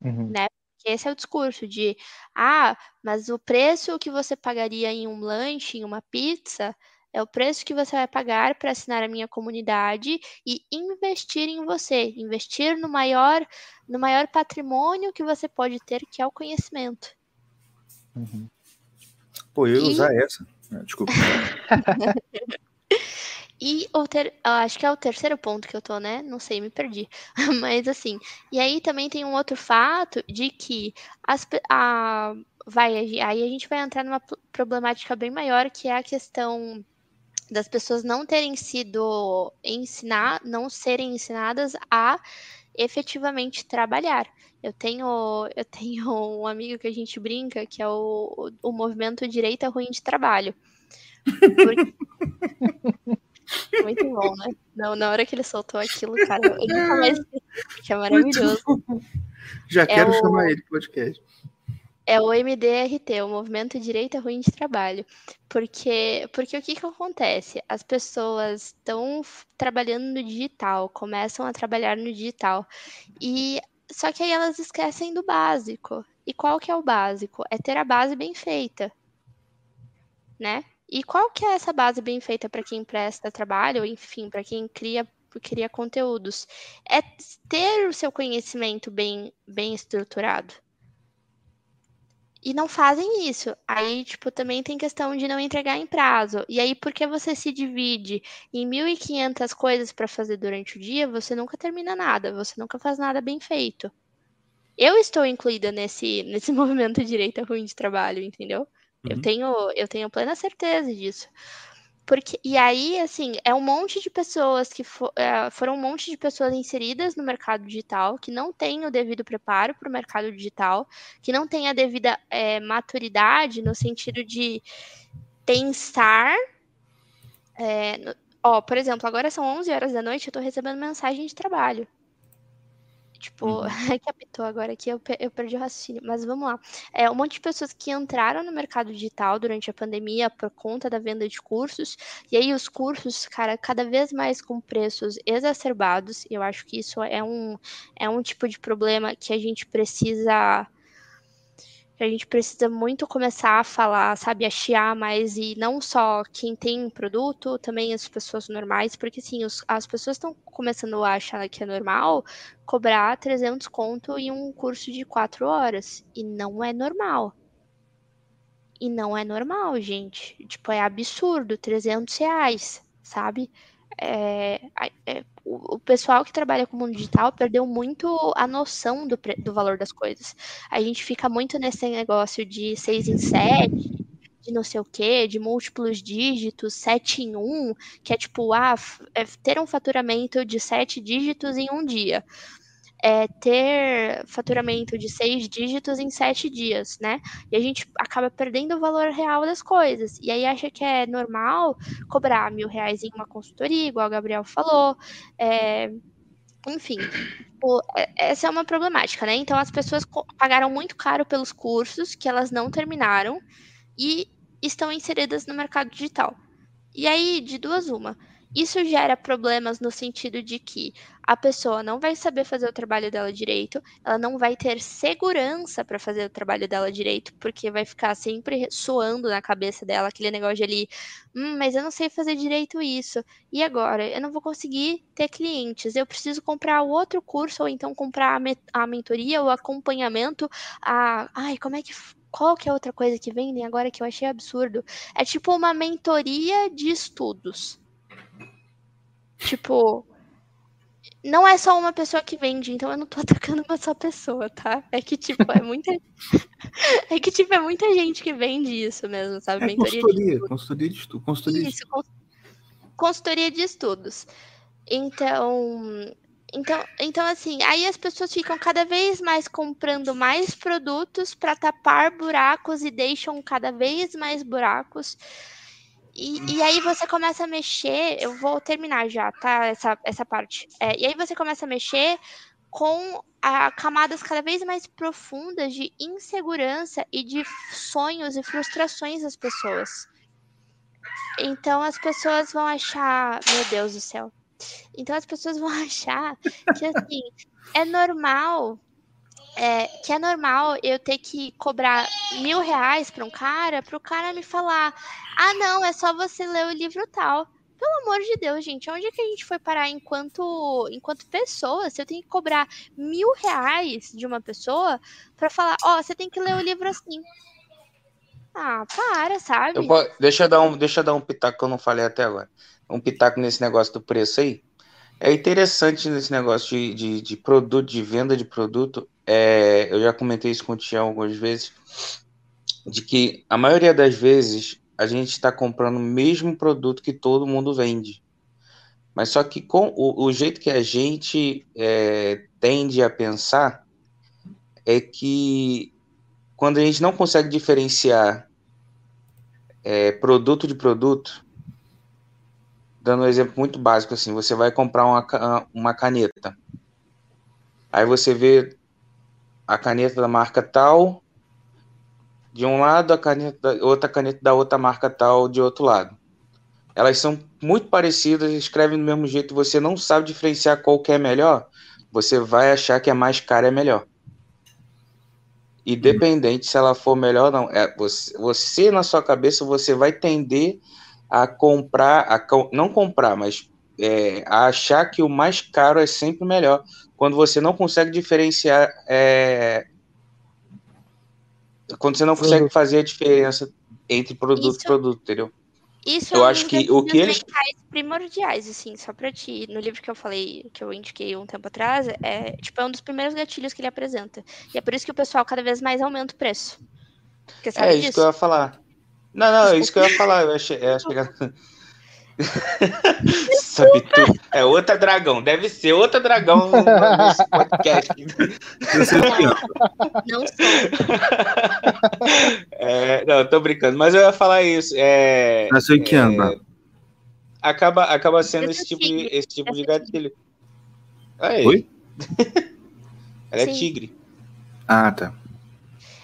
Speaker 4: Uhum.
Speaker 3: né? Esse é o discurso de, ah, mas o preço que você pagaria em um lanche, em uma pizza, é o preço que você vai pagar para assinar a minha comunidade e investir em você, investir no maior, no maior patrimônio que você pode ter, que é o conhecimento.
Speaker 4: Uhum.
Speaker 2: Pô, eu ia
Speaker 3: E-
Speaker 2: usar essa. Ah, Desculpa.
Speaker 3: E o ter... acho que é o terceiro ponto que eu tô, né? Não sei, me perdi. Mas assim, e aí também tem um outro fato de que as, a... vai, aí a gente vai entrar numa problemática bem maior, que é a questão das pessoas não terem sido ensinar, não serem ensinadas a efetivamente trabalhar. Eu tenho, eu tenho um amigo que a gente brinca, que é o, o movimento Direita Ruim de Trabalho. Porque- Muito bom, né? Não, na hora que ele soltou aquilo, cara, eu nunca mais que é maravilhoso.
Speaker 2: Já quero
Speaker 3: o-
Speaker 2: chamar ele podcast.
Speaker 3: É o MDRT, o Movimento Direita Ruim de Trabalho. Porque, porque o que que acontece? As pessoas estão trabalhando no digital, começam a trabalhar no digital. E só que aí elas esquecem do básico. E qual que é o básico? É ter a base bem feita, né? E qual que é essa base bem feita para quem presta trabalho, enfim, para quem cria cria conteúdos? É ter o seu conhecimento bem bem estruturado. E não fazem isso. Aí, tipo, também tem questão de não entregar em prazo. E aí, porque você se divide em 1.500 coisas para fazer durante o dia, você nunca termina nada, você nunca faz nada bem feito. Eu estou incluída nesse, nesse movimento direita ruim de trabalho, entendeu? Eu
Speaker 2: Uhum.
Speaker 3: tenho, eu tenho plena certeza disso. Porque, e aí, assim, é um monte de pessoas que fo- é, foram um monte de pessoas inseridas no mercado digital que não têm o devido preparo para o mercado digital, que não têm a devida é, maturidade no sentido de pensar. é, ó, por exemplo, agora são 11 horas da noite, eu tô recebendo mensagem de trabalho. Tipo,
Speaker 2: Uhum.
Speaker 3: que apitou agora aqui, eu, eu perdi o raciocínio. Mas vamos lá. É, um monte de pessoas que entraram no mercado digital durante a pandemia por conta da venda de cursos. E aí os cursos, cara, cada vez mais com preços exacerbados. E eu acho que isso é um, é um tipo de problema que a gente precisa a gente precisa muito começar a falar, sabe, a chiar mais, e não só quem tem produto, também as pessoas normais, porque assim, os- as pessoas estão começando a achar que é normal cobrar 300 conto em um curso de 4 horas, e não é normal. E não é normal, gente. Tipo, é absurdo, 300 reais, sabe? É, é, o, o pessoal que trabalha com o mundo digital perdeu muito a noção do, do valor das coisas. A gente fica muito nesse negócio de 6 em 7, de não sei o quê, de múltiplos dígitos, 7 em 1, que é tipo, ah, é ter um faturamento de 7 dígitos em um dia. É ter faturamento de 6 dígitos em 7 dias, né? E a gente acaba perdendo o valor real das coisas. E aí acha que é normal cobrar mil reais em uma consultoria, igual a Gabriel falou. É, enfim, é- essa é uma problemática, né? Então as pessoas pagaram muito caro pelos cursos que elas não terminaram e estão inseridas no mercado digital. E aí, de duas uma, isso gera problemas no sentido de que a pessoa não vai saber fazer o trabalho dela direito, ela não vai ter segurança para fazer o trabalho dela direito, porque vai ficar sempre soando na cabeça dela aquele negócio ali, hum, mas eu não sei fazer direito isso. E agora? Eu não vou conseguir ter clientes. Eu preciso comprar outro curso, ou então comprar a, a mentoria, o acompanhamento, a. Ai, como é que. Qual que é outra coisa que vendem agora que eu achei absurdo? É tipo uma mentoria de estudos. Tipo, não é só uma pessoa que vende, então eu não tô atacando uma só pessoa, tá? É que, tipo, é muita. é que, tipo, é muita gente que vende isso mesmo, sabe?
Speaker 2: É
Speaker 3: mentoria de
Speaker 2: consultoria, consultoria de estudo, consultoria de
Speaker 3: isso, cons- consultoria de estudos. Então, então, então, assim, aí as pessoas ficam cada vez mais comprando mais produtos para tapar buracos e deixam cada vez mais buracos. E, e, aí você começa a mexer, eu vou terminar já, tá? Essa, essa parte. É, e aí você começa a mexer com a, camadas cada vez mais profundas de insegurança e de sonhos e frustrações das pessoas. Então as pessoas vão achar, meu Deus do céu. Então as pessoas vão achar que assim é normal é, que é normal eu ter que cobrar mil reais para um cara, para o cara me falar: ah, não, é só você ler o livro tal. Pelo amor de Deus, gente, onde é que a gente foi parar enquanto, enquanto pessoa? Se eu tenho que cobrar mil reais de uma pessoa para falar: ó, oh, você tem que ler o livro assim. Ah, para, sabe?
Speaker 5: Eu, deixa, eu dar um, deixa eu dar um pitaco que eu não falei até agora. Um pitaco nesse negócio do preço aí. É interessante nesse negócio de, de, de produto, de venda de produto, é, eu já comentei isso com o Tião algumas vezes, de que a maioria das vezes a gente está comprando o mesmo produto que todo mundo vende. Mas só que com o, o jeito que a gente é, tende a pensar é que quando a gente não consegue diferenciar é, produto de produto, dando um exemplo muito básico assim, você vai comprar uma, uma caneta. Aí você vê a caneta da marca tal de um lado, a caneta, outra caneta da outra marca tal de outro lado. Elas são muito parecidas, escrevem do mesmo jeito, você não sabe diferenciar qual que é melhor, você vai achar que a mais cara é melhor. Independente se ela for melhor ou não. É, você, você, na sua cabeça, você vai tender a comprar, a, não comprar, mas é, a achar que o mais caro é sempre melhor, quando você não consegue diferenciar, é, quando você não consegue fazer a diferença entre produto e produto, entendeu?
Speaker 3: Isso eu é um acho que o que eles primordiais, assim, só para ti, no livro que eu falei, que eu indiquei um tempo atrás, é tipo é um dos primeiros gatilhos que ele apresenta. E é por isso que o pessoal cada vez mais aumenta o preço.
Speaker 5: é isso que eu ia falar. Não, não, é isso que eu ia falar. Eu achei, eu achei... Sabe tudo. É outra dragão, deve ser outra dragão nesse podcast. Não sou. É, não, tô brincando, mas eu ia falar isso. É,
Speaker 2: Nasceu em que é, ano?
Speaker 5: Acaba, acaba sendo esse tipo, de, esse tipo de gatilho.
Speaker 2: Aí. Oi?
Speaker 5: Ela é Sim. tigre.
Speaker 2: Ah, tá.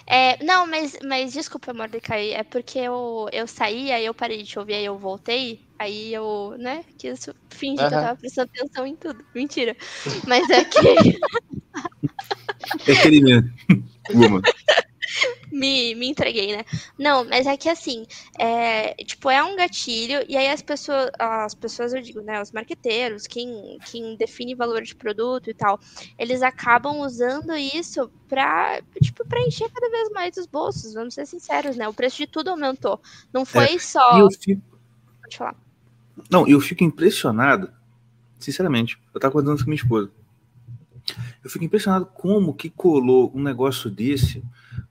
Speaker 3: É, não, mas, mas desculpa, Mordecai, é porque eu, eu saí, aí eu parei de te ouvir, aí eu voltei, aí eu, né, quis fingir uhum. que eu tava prestando atenção em tudo. Mentira. Mas é que.
Speaker 2: é aquele mesmo.
Speaker 3: me, me entreguei, né? Não, mas é que assim, é, tipo, é um gatilho, e aí as pessoas, as pessoas, eu digo, né, os marqueteiros, quem, quem define valor de produto e tal, eles acabam usando isso pra, tipo, pra encher cada vez mais os bolsos, vamos ser sinceros, né? O preço de tudo aumentou. Não foi é, só.
Speaker 2: Eu fico... Pode falar. Não, eu fico impressionado, sinceramente. Eu tava acordando com minha esposa. Eu fico impressionado como que colou um negócio desse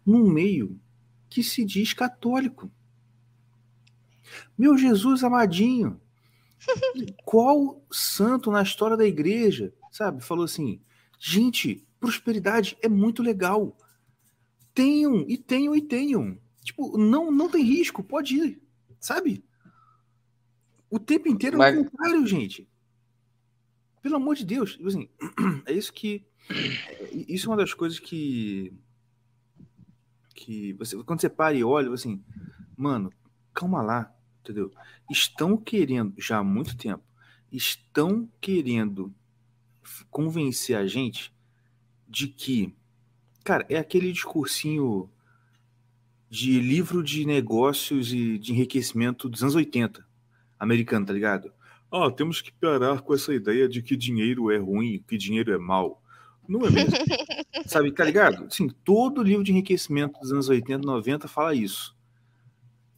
Speaker 2: num meio que se diz católico. Meu Jesus amadinho, qual santo na história da igreja, sabe, falou assim: gente, prosperidade é muito legal. Tenham, e tenham, e tenham. Tipo, não, não tem risco, pode ir, sabe? O tempo inteiro é o contrário, gente. Pelo amor de Deus. Tipo assim, é isso que. É, isso é uma das coisas que que você quando você para e olha, assim, mano, calma lá, entendeu? Estão querendo já há muito tempo, estão querendo convencer a gente de que, cara, é aquele discursinho de livro de negócios e de enriquecimento dos anos 80, americano, tá ligado? Ah, temos que parar com essa ideia de que dinheiro é ruim, que dinheiro é mal. Não é mesmo? Sabe, tá ligado? Sim, todo livro de enriquecimento dos anos 80, 90 fala isso.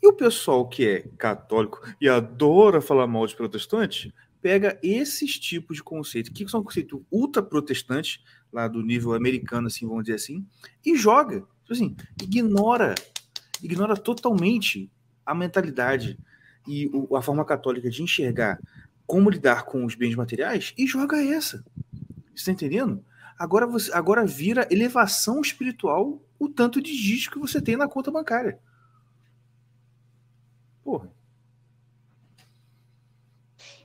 Speaker 2: E o pessoal que é católico e adora falar mal de protestante, pega esses tipos de conceitos, que são conceitos ultra protestantes, lá do nível americano, assim, vamos dizer assim, e joga. Tipo assim, ignora, ignora totalmente a mentalidade e a forma católica de enxergar como lidar com os bens materiais e joga essa. Você está entendendo? Agora, você, agora vira elevação espiritual o tanto de dígito que você tem na conta bancária. Porra.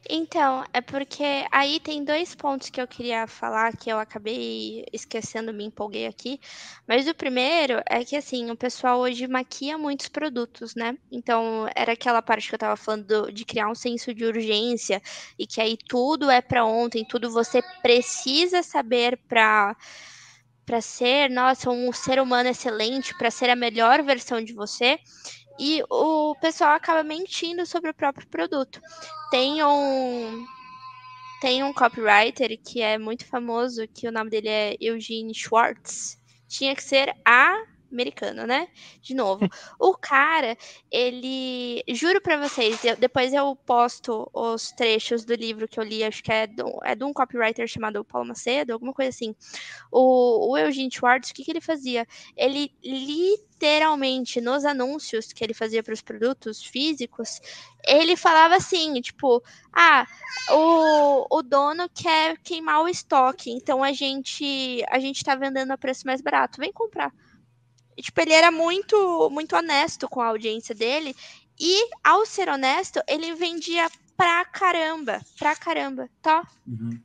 Speaker 3: Então, é porque aí tem dois pontos que eu queria falar que eu acabei esquecendo, me empolguei aqui. Mas o primeiro é que, assim, o pessoal hoje maquia muitos produtos, né? Então, era aquela parte que eu tava falando de criar um senso de urgência e que aí tudo é para ontem, tudo você precisa saber para para ser, nossa, um ser humano excelente, para ser a melhor versão de você. E o pessoal acaba mentindo sobre o próprio produto. Tem um tem um copywriter que é muito famoso, que o nome dele é Eugene Schwartz. Tinha que ser a americano, né? De novo. o cara, ele. Juro pra vocês, eu, depois eu posto os trechos do livro que eu li, acho que é, do, é de um copywriter chamado Paulo Macedo, alguma coisa assim. O, o Eugene Schwartz, o que, que ele fazia? Ele literalmente, nos anúncios que ele fazia para os produtos físicos, ele falava assim, tipo, ah, o, o dono quer queimar o estoque, então a gente a gente tá vendendo a preço mais barato, vem comprar. E, tipo, ele era muito, muito honesto com a audiência dele. E, ao ser honesto, ele vendia pra caramba. Pra caramba, tá? Uhum.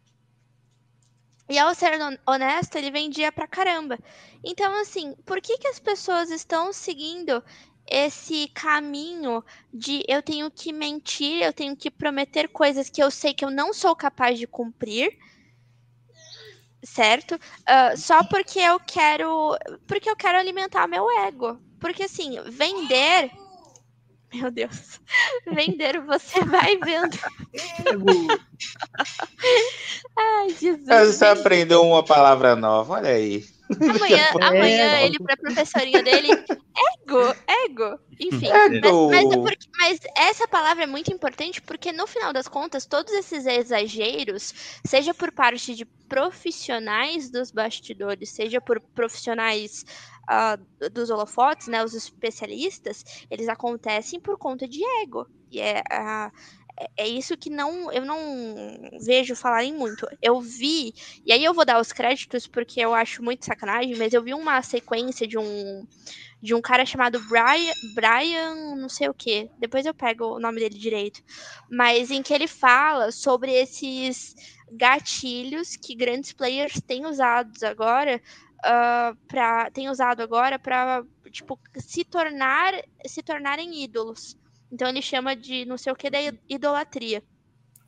Speaker 3: E ao ser honesto, ele vendia pra caramba. Então, assim, por que, que as pessoas estão seguindo esse caminho de eu tenho que mentir, eu tenho que prometer coisas que eu sei que eu não sou capaz de cumprir? Certo? Uh, só porque eu quero. Porque eu quero alimentar meu ego. Porque assim, vender. Meu Deus. Vender você vai vendo. Ai, Jesus.
Speaker 5: Você aprendeu uma palavra nova, olha aí.
Speaker 3: Amanhã, amanhã ele para professorinha dele, ego, ego. Enfim, ego. Mas, mas, é porque, mas, essa palavra é muito importante porque no final das contas, todos esses exageros, seja por parte de profissionais dos bastidores, seja por profissionais uh, dos holofotes, né, os especialistas, eles acontecem por conta de ego. E é, uh, é isso que não eu não vejo falarem muito. Eu vi, e aí eu vou dar os créditos porque eu acho muito sacanagem, mas eu vi uma sequência de um de um cara chamado Brian, Brian, não sei o que. Depois eu pego o nome dele direito. Mas em que ele fala sobre esses gatilhos que grandes players têm usado agora uh, para têm usado agora para tipo se tornar se tornarem ídolos. Então ele chama de não sei o que da idolatria.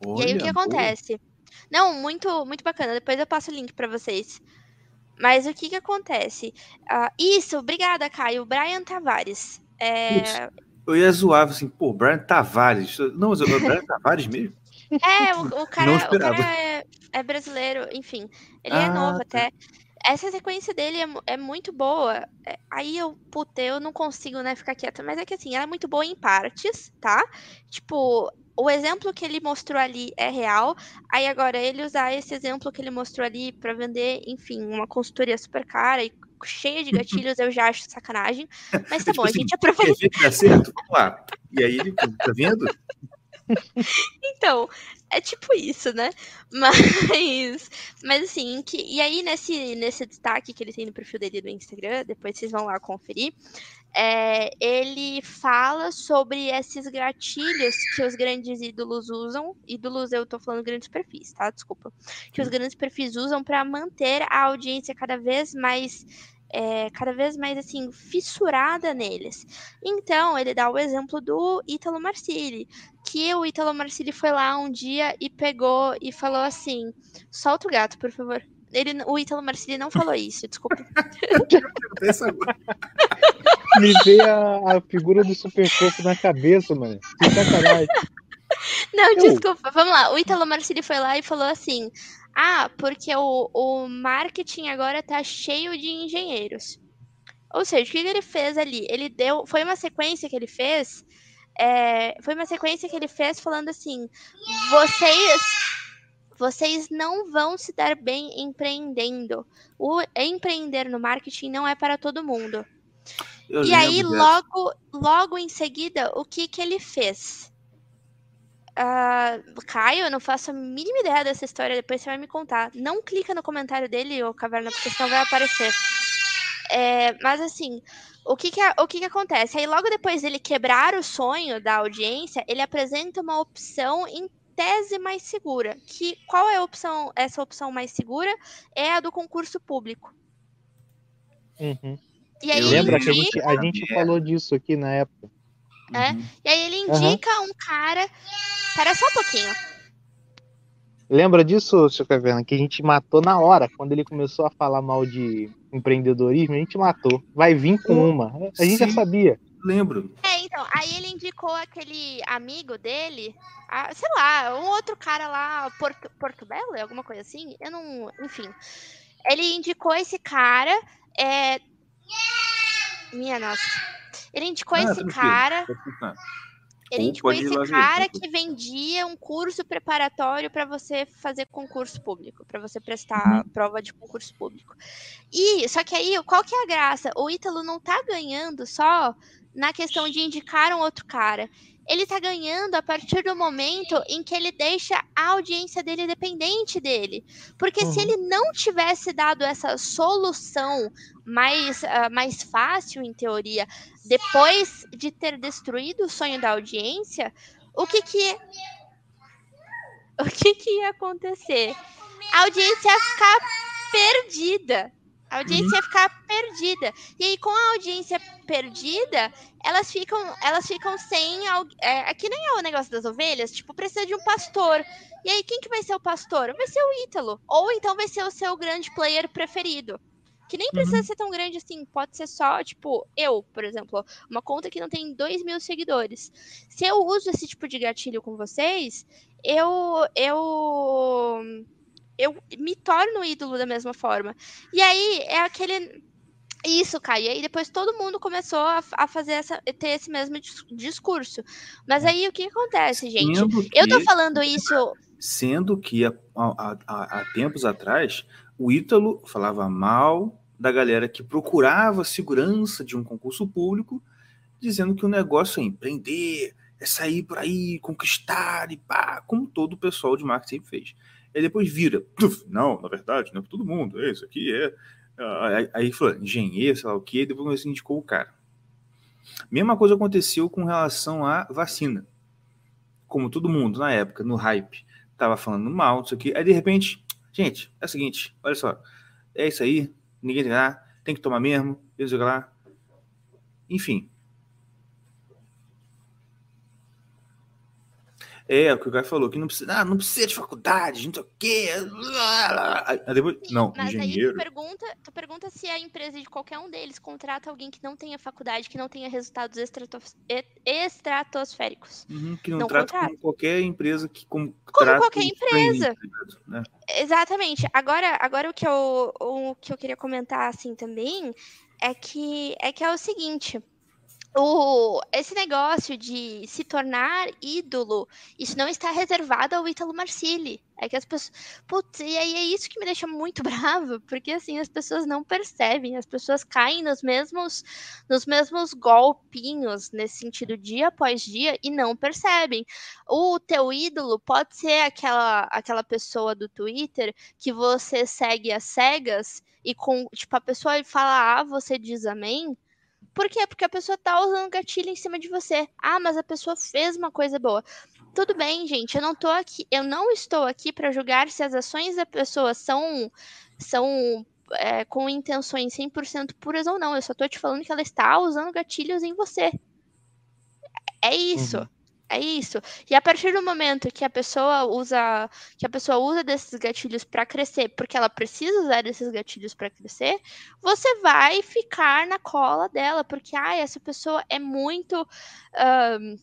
Speaker 3: Olha, e aí o que acontece? Boa. Não, muito muito bacana. Depois eu passo o link para vocês. Mas o que que acontece? Uh, isso, obrigada, Caio. Brian Tavares. É...
Speaker 2: Eu ia zoar assim, pô, Brian Tavares. Não, mas o Brian Tavares mesmo?
Speaker 3: É, o, o cara, o cara é, é, brasileiro, enfim. Ele é ah, é novo tá. até essa sequência dele é, é muito boa. É, aí eu, puta, eu não consigo, né, ficar quieta. Mas é que assim, ela é muito boa em partes, tá? Tipo, o exemplo que ele mostrou ali é real. Aí agora ele usar esse exemplo que ele mostrou ali para vender, enfim, uma consultoria super cara e cheia de gatilhos, eu já acho sacanagem. Mas tá bom, a gente aproveita.
Speaker 2: Quer certo? Vamos lá. E aí ele tá vendo?
Speaker 3: Então, é tipo isso, né? Mas, mas assim, que, e aí nesse, nesse destaque que ele tem no perfil dele do Instagram, depois vocês vão lá conferir, é, ele fala sobre esses gatilhos que os grandes ídolos usam. Ídolos, eu tô falando grandes perfis, tá? Desculpa. Que os grandes perfis usam para manter a audiência cada vez mais é, cada vez mais assim fissurada neles. Então ele dá o exemplo do Ítalo Marcilli, que o Ítalo Marcilli foi lá um dia e pegou e falou assim: solta o gato, por favor. Ele, o Ítalo Marcilli não falou isso, desculpa.
Speaker 4: Me veio a, a, figura do super corpo na cabeça, mano. Que sacanagem.
Speaker 3: Não, desculpa, vamos lá. O Ítalo Marcilli foi lá e falou assim: ah, porque o, o marketing agora tá cheio de engenheiros. Ou seja, o que ele fez ali? Ele deu. Foi uma sequência que ele fez. É, foi uma sequência que ele fez falando assim: vocês. Vocês não vão se dar bem empreendendo. O empreender no marketing não é para todo mundo. Eu e aí, logo, logo em seguida, o que, que ele fez? ah, Caio, eu não faço a mínima ideia dessa história, depois você vai me contar. Não clica no comentário dele, ô Caverna, porque senão vai aparecer. É, mas assim, o que que, o que que acontece? Aí logo depois dele quebrar o sonho da audiência, ele apresenta uma opção em tese mais segura. Que qual é a opção? Essa opção mais segura é a do concurso público.
Speaker 4: Uhum.
Speaker 3: E aí
Speaker 4: Lembra
Speaker 3: ele
Speaker 4: que a gente,
Speaker 3: indica,
Speaker 4: a gente falou disso aqui na época.
Speaker 3: é,
Speaker 2: Uhum.
Speaker 3: e aí ele indica um cara. Espera só um pouquinho.
Speaker 4: Lembra disso, seu Caverna? Que a gente matou na hora. Quando ele começou a falar mal de empreendedorismo, a gente matou. Vai vir com
Speaker 2: Oh,
Speaker 4: uma. A gente já
Speaker 2: sim.
Speaker 4: sabia.
Speaker 2: Lembro.
Speaker 3: É, então, aí ele indicou aquele amigo dele, a- sei lá, um outro cara lá, Porto, Porto Belo, alguma coisa assim? Eu não. Enfim. Ele indicou esse cara. É... Minha nossa. Ele indicou
Speaker 2: Ah,
Speaker 3: esse
Speaker 2: tranquilo,
Speaker 3: cara. Ele
Speaker 2: ir
Speaker 3: esse cara que vendia um curso preparatório para você fazer concurso público, para você prestar
Speaker 2: Uhum.
Speaker 3: prova de concurso público. E só que aí, qual que é a graça? O Ítalo não tá ganhando só na questão de indicar um outro cara. Ele tá ganhando a partir do momento em que ele deixa a audiência dele dependente dele. Porque se
Speaker 4: Uhum.
Speaker 3: ele não tivesse dado essa solução mais, ah, mais fácil, em teoria, depois de ter destruído o sonho da audiência, o que que o que que ia acontecer? A audiência ia ficar perdida. A audiência ia ficar perdida. E aí, com a audiência perdida, elas ficam, elas ficam sem. É, aqui nem é o negócio das ovelhas, tipo, precisa de um pastor. E aí, quem que vai ser o pastor? Vai ser o Ítalo. Ou então vai ser o seu grande player preferido. Que nem precisa ser tão grande assim, pode ser só, tipo, eu, por exemplo, uma conta que não tem 2 mil seguidores. Se eu uso esse tipo de gatilho com vocês, eu. Eu. Eu me torno ídolo da mesma forma. E aí é aquele. Isso, Caio. E aí depois todo mundo começou a, a fazer essa, ter esse mesmo dis- discurso. Mas aí o que acontece, gente?
Speaker 2: Sendo
Speaker 3: Eu tô
Speaker 2: que-
Speaker 3: falando isso.
Speaker 2: Sendo que há, há- há- há tempos atrás, o Ítalo falava mal da galera que procurava segurança de um concurso público, dizendo que o negócio é empreender, é sair por aí, conquistar e pá, como todo o pessoal de marketing fez. Aí depois vira, "Tuf, não, na verdade, não é pra todo mundo, é isso aqui é. Ah, Aí, aí falou, engenheiro, sei lá o quê, depois você indicou o cara. Mesma coisa aconteceu com relação à vacina. Como todo mundo na época, no hype, tava falando mal, isso aqui. Aí de repente, gente, é o seguinte, olha só, é isso aí, ninguém tem nada, tem que tomar mesmo, e lá. Enfim. É, o que o cara falou, que não precisa, ah, não precisa de faculdade, não sei o quê. Aí aí depois, não,
Speaker 3: Mas aí tu
Speaker 2: engenheiro.
Speaker 3: pergunta, tu pergunta se a empresa de qualquer um deles contrata alguém que não tenha faculdade, que não tenha resultados estratos- estratosféricos.
Speaker 2: Uhum, que não,
Speaker 3: não
Speaker 2: trata
Speaker 3: contrata.
Speaker 2: como qualquer empresa que como,
Speaker 3: Como qualquer empresa.
Speaker 2: Né?
Speaker 3: Exatamente. Agora, agora o que eu, o que eu queria comentar assim também é que é que é o seguinte. O, esse negócio de se tornar ídolo, isso não está reservado ao Ítalo Marcilli. É que as pessoas. Putz, e aí é isso que me deixa muito brava, porque assim, as pessoas não percebem, as pessoas caem nos mesmos, nos mesmos golpinhos, nesse sentido, dia após dia, e não percebem. O teu ídolo pode ser aquela, aquela pessoa do Twitter que você segue às cegas e com, tipo, a pessoa fala A, você diz amém. Por quê? Porque a pessoa tá usando gatilho em cima de você. Ah, mas a pessoa fez uma coisa boa. Tudo bem, gente, eu não tô aqui, eu não estou aqui para julgar se as ações da pessoa são são é, com intenções 100% puras ou não. Eu só tô te falando que ela está usando gatilhos em você. É isso.
Speaker 4: Uhum.
Speaker 3: É isso. E a partir do momento que a pessoa usa, que a pessoa usa desses gatilhos para crescer, porque ela precisa usar desses gatilhos para crescer, você vai ficar na cola dela, porque ah, essa pessoa é muito ahn,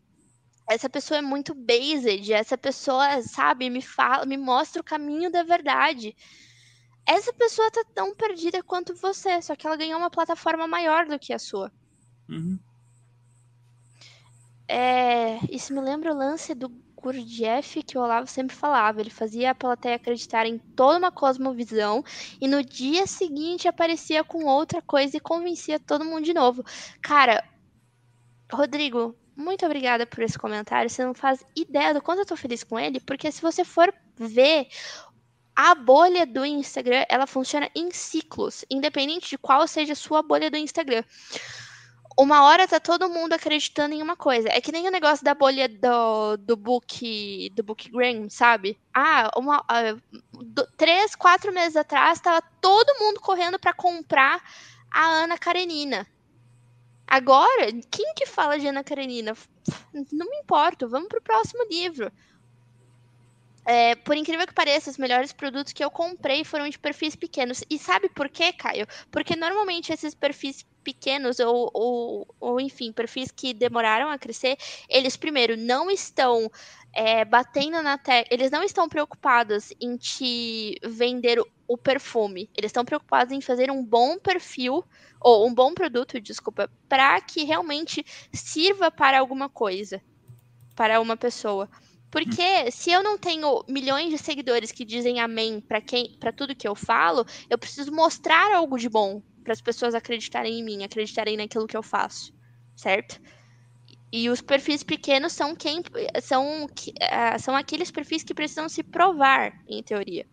Speaker 3: essa pessoa é muito based, essa pessoa, sabe, me fala, me mostra o caminho da verdade. Essa pessoa tá tão perdida quanto você, só que ela ganhou uma plataforma maior do que a sua.
Speaker 2: Uhum.
Speaker 3: É, isso me lembra o lance do Gurdjieff que o Olavo sempre falava. Ele fazia a plateia acreditar em toda uma cosmovisão e no dia seguinte aparecia com outra coisa e convencia todo mundo de novo. Cara, Rodrigo, muito obrigada por esse comentário. Você não faz ideia do quanto eu tô feliz com ele, porque se você for ver a bolha do Instagram, ela funciona em ciclos, independente de qual seja a sua bolha do Instagram. Uma hora tá todo mundo acreditando em uma coisa. É que nem o negócio da bolha do, do book do Bookgram, sabe? Ah, uma, uh, do, três, quatro meses atrás, tava todo mundo correndo para comprar a Ana Karenina. Agora, quem que fala de Ana Karenina? Não me importo, vamos pro próximo livro. É, por incrível que pareça, os melhores produtos que eu comprei foram de perfis pequenos. E sabe por quê, Caio? Porque normalmente esses perfis pequenos, ou, ou, ou enfim, perfis que demoraram a crescer, eles primeiro não estão é, batendo na tecla. Eles não estão preocupados em te vender o perfume. Eles estão preocupados em fazer um bom perfil, ou um bom produto, desculpa, para que realmente sirva para alguma coisa, para uma pessoa. Porque se eu não tenho milhões de seguidores que dizem amém para quem, para tudo que eu falo, eu preciso mostrar algo de bom para as pessoas acreditarem em mim, acreditarem naquilo que eu faço, certo? E os perfis pequenos são quem são uh, são aqueles perfis que precisam se provar, em teoria,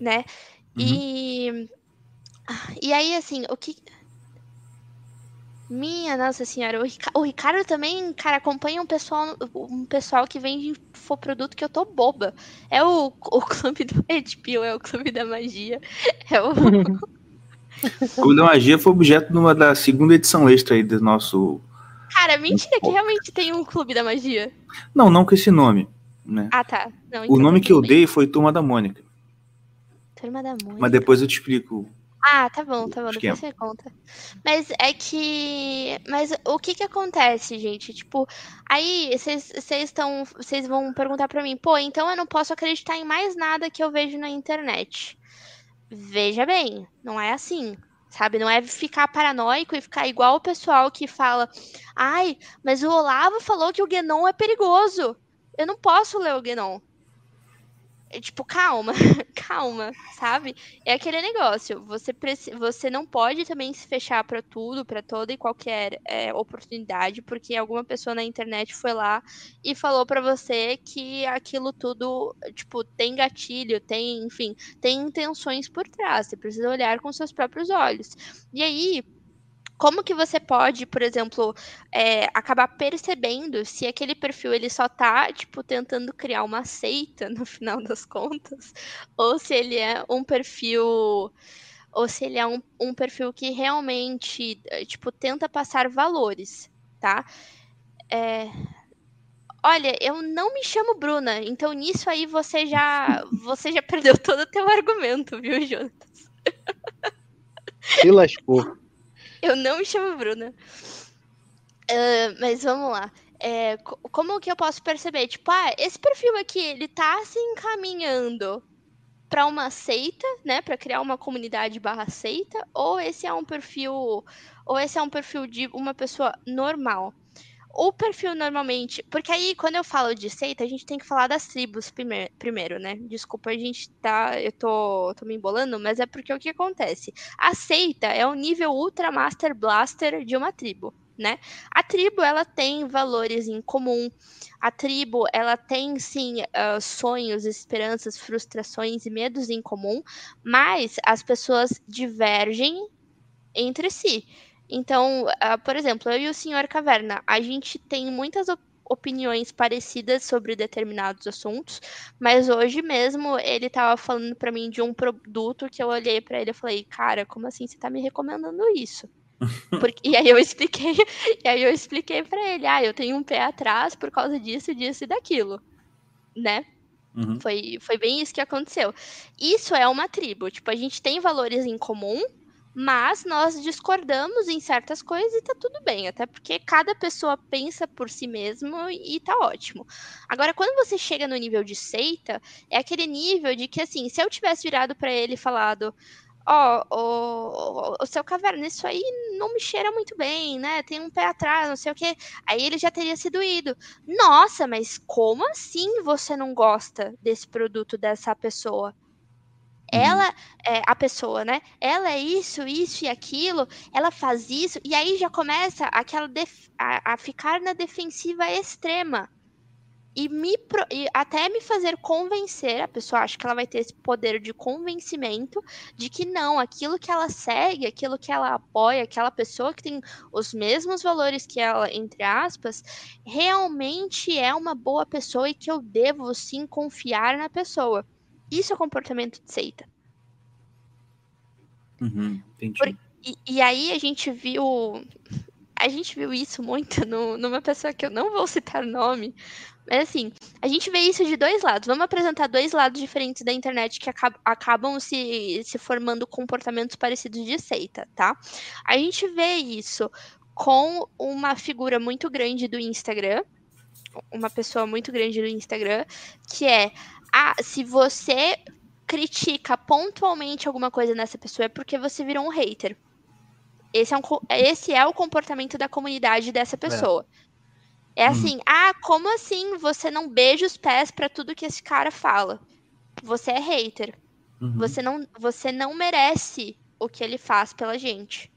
Speaker 3: né? Uhum. E e aí assim, o que minha Nossa Senhora, o, Ricardo também, cara, acompanha um pessoal, um pessoal que vende produto que eu tô boba. É o, o clube do Red Pill, é o clube da magia. É o.
Speaker 2: o clube da magia foi objeto numa da segunda edição extra aí do nosso.
Speaker 3: Cara, mentira que realmente tem um clube da magia.
Speaker 2: Não, não com esse nome. Né?
Speaker 3: Ah, tá.
Speaker 2: Não, então o nome que eu dei foi Turma da Mônica.
Speaker 3: Turma da Mônica.
Speaker 2: Mas depois eu te explico
Speaker 3: ah, tá bom, tá bom, depois você conta. Mas é que. Mas o que que acontece, gente? Tipo, aí vocês estão. Vocês vão perguntar pra mim, pô, então eu não posso acreditar em mais nada que eu vejo na internet. Veja bem, não é assim. Sabe, não é ficar paranoico e ficar igual o pessoal que fala: ai, mas o Olavo falou que o Guénon é perigoso. Eu não posso ler o Guénon. É, tipo, calma, calma, sabe? É aquele negócio. Você, você não pode também se fechar para tudo, para toda e qualquer é, oportunidade, porque alguma pessoa na internet foi lá e falou para você que aquilo tudo, tipo, tem gatilho, tem, enfim, tem intenções por trás. Você precisa olhar com seus próprios olhos. E aí, como que você pode, por exemplo, é, acabar percebendo se aquele perfil ele só tá, tipo, tentando criar uma seita no final das contas, ou se ele é um perfil ou se ele é um, um perfil que realmente, eh, tipo, tenta passar valores, tá? É... Olha, eu não me chamo Bruna, então nisso aí você já você já perdeu todo o teu argumento, viu, Jonas?
Speaker 4: Se lascou.
Speaker 3: Eu não me chamo Bruna. Uh, mas vamos lá. É, como que eu posso perceber? Tipo, ah, esse perfil aqui, ele tá se encaminhando para uma seita, né, para criar uma comunidade barra seita, ou esse é um perfil, ou esse é um perfil de uma pessoa normal o perfil normalmente. Porque aí, quando eu falo de seita, a gente tem que falar das tribos primeir, primeiro, né? Desculpa, a gente tá. Eu tô, tô me embolando, mas é porque o que acontece? A seita é o nível Ultra Master Blaster de uma tribo. Né? A tribo ela tem valores em comum. A tribo ela tem sim uh, sonhos, esperanças, frustrações e medos em comum, mas as pessoas divergem entre si. Então, uh, por exemplo, eu e o Senhor Caverna, a gente tem muitas op opiniões parecidas sobre determinados assuntos, mas hoje mesmo ele estava falando para mim de um produto que eu olhei para ele e falei, cara, como assim você está me recomendando isso? Porque, e aí eu expliquei, e aí eu expliquei para ele, ah, eu tenho um pé atrás por causa disso, disso e daquilo, né? Uhum. Foi, foi bem isso que aconteceu. Isso é uma tribo, tipo, a gente tem valores em comum, mas nós discordamos em certas coisas e tá tudo bem, até porque cada pessoa pensa por si mesmo e tá ótimo. Agora, quando você chega no nível de seita, é aquele nível de que, assim, se eu tivesse virado para ele e falado. Ó, oh, o seu caverna, isso aí não me cheira muito bem, né? Tem um pé atrás, não sei o quê. Aí ele já teria sido ido. Nossa, mas como assim você não gosta desse produto dessa pessoa? Ela é a pessoa, né? Ela é isso, isso e aquilo, ela faz isso, e aí já começa aquela a, a ficar na defensiva extrema. E, me, e até me fazer convencer, a pessoa acha que ela vai ter esse poder de convencimento de que não, aquilo que ela segue, aquilo que ela apoia, aquela pessoa que tem os mesmos valores que ela, entre aspas, realmente é uma boa pessoa e que eu devo sim confiar na pessoa. Isso é comportamento de seita.
Speaker 2: Uhum.
Speaker 3: Por- E, e aí a gente viu. A gente viu isso muito no- numa pessoa que eu não vou citar o nome. Mas assim, a gente vê isso de dois lados. Vamos apresentar dois lados diferentes da internet que acab- acabam se, se formando comportamentos parecidos de seita, tá? A gente vê isso com uma figura muito grande do Instagram, uma pessoa muito grande do Instagram, que é ah, se você critica pontualmente alguma coisa nessa pessoa é porque você virou um hater. Esse é, um, esse é o comportamento da comunidade dessa pessoa. É, assim, ah, como assim você não beija os pés pra tudo que esse cara fala? Você é hater.
Speaker 2: Uhum.
Speaker 3: Você não, você não merece o que ele faz pela gente.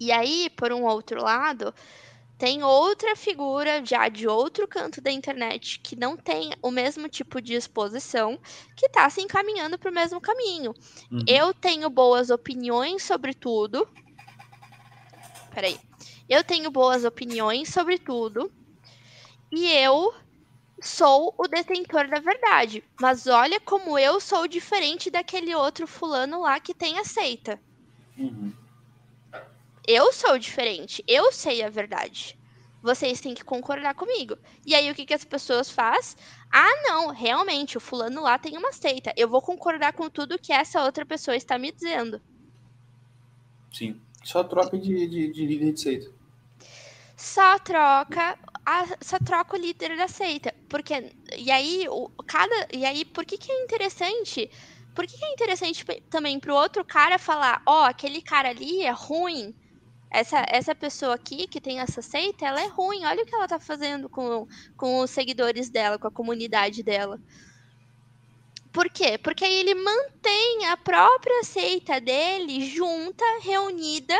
Speaker 3: E aí, por um outro lado, tem outra figura já de outro canto da internet que não tem o mesmo tipo de exposição, que está se encaminhando para o mesmo caminho.
Speaker 2: Uhum.
Speaker 3: Eu tenho boas opiniões sobre tudo. Peraí. Eu tenho boas opiniões sobre tudo. E eu sou o detentor da verdade. Mas olha como eu sou diferente daquele outro fulano lá que tem a seita.
Speaker 2: Uhum.
Speaker 3: Eu sou diferente. Eu sei a verdade. Vocês têm que concordar comigo. E aí o que, que as pessoas fazem? Ah, não, realmente, o fulano lá tem uma seita. Eu vou concordar com tudo que essa outra pessoa está me dizendo.
Speaker 2: Sim. Só troca de, de, de líder de seita.
Speaker 3: só troca a- só troca o líder da seita porque e aí o cada e aí por que que é interessante por que, que é interessante também pro outro cara falar ó aquele cara ali é ruim essa, essa pessoa aqui que tem essa seita ela é ruim olha o que ela tá fazendo com, com os seguidores dela com a comunidade dela por quê? Porque aí ele mantém a própria seita dele junta, reunida,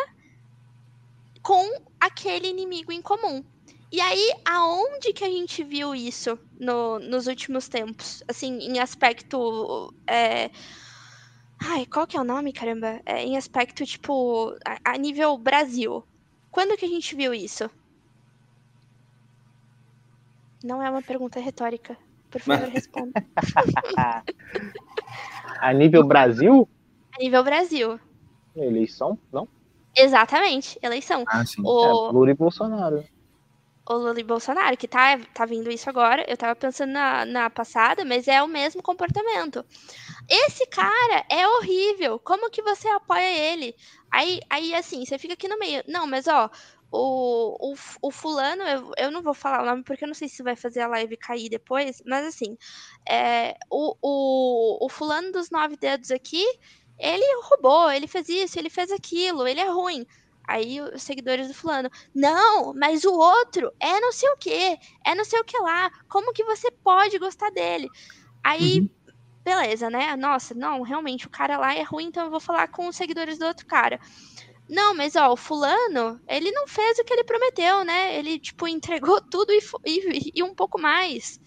Speaker 3: com aquele inimigo em comum. E aí, aonde que a gente viu isso no- nos últimos tempos? Assim, em aspecto. é, Ai, qual que é o nome, caramba? É, em aspecto, tipo, a, a nível Brasil. Quando que a gente viu isso? Não é uma pergunta retórica. Por favor, responda.
Speaker 4: A nível Brasil,
Speaker 3: A nível Brasil.
Speaker 4: eleição, não?
Speaker 3: Exatamente, eleição.
Speaker 2: Ah, sim.
Speaker 3: O,
Speaker 4: É, Lula e Bolsonaro.
Speaker 3: O Lula e Bolsonaro, que tá, tá vindo isso agora. Eu tava pensando na, na passada, mas é o mesmo comportamento. Esse cara é horrível. Como que você apoia ele? Aí, aí assim, você fica aqui no meio. Não, mas ó, o, o, o fulano, eu, eu não vou falar o nome porque eu não sei se vai fazer a live cair depois, mas assim, é, o, o, o fulano dos nove dedos aqui, ele roubou, ele fez isso, ele fez aquilo, ele é ruim. Aí os seguidores do fulano, não, mas o outro é não sei o que, é não sei o que lá, como que você pode gostar dele? Aí, beleza, né? Nossa, não, realmente o cara lá é ruim, então eu vou falar com os seguidores do outro cara. Não, mas ó, o fulano, ele não fez o que ele prometeu, né? Ele, tipo, entregou tudo e, e, e um pouco mais.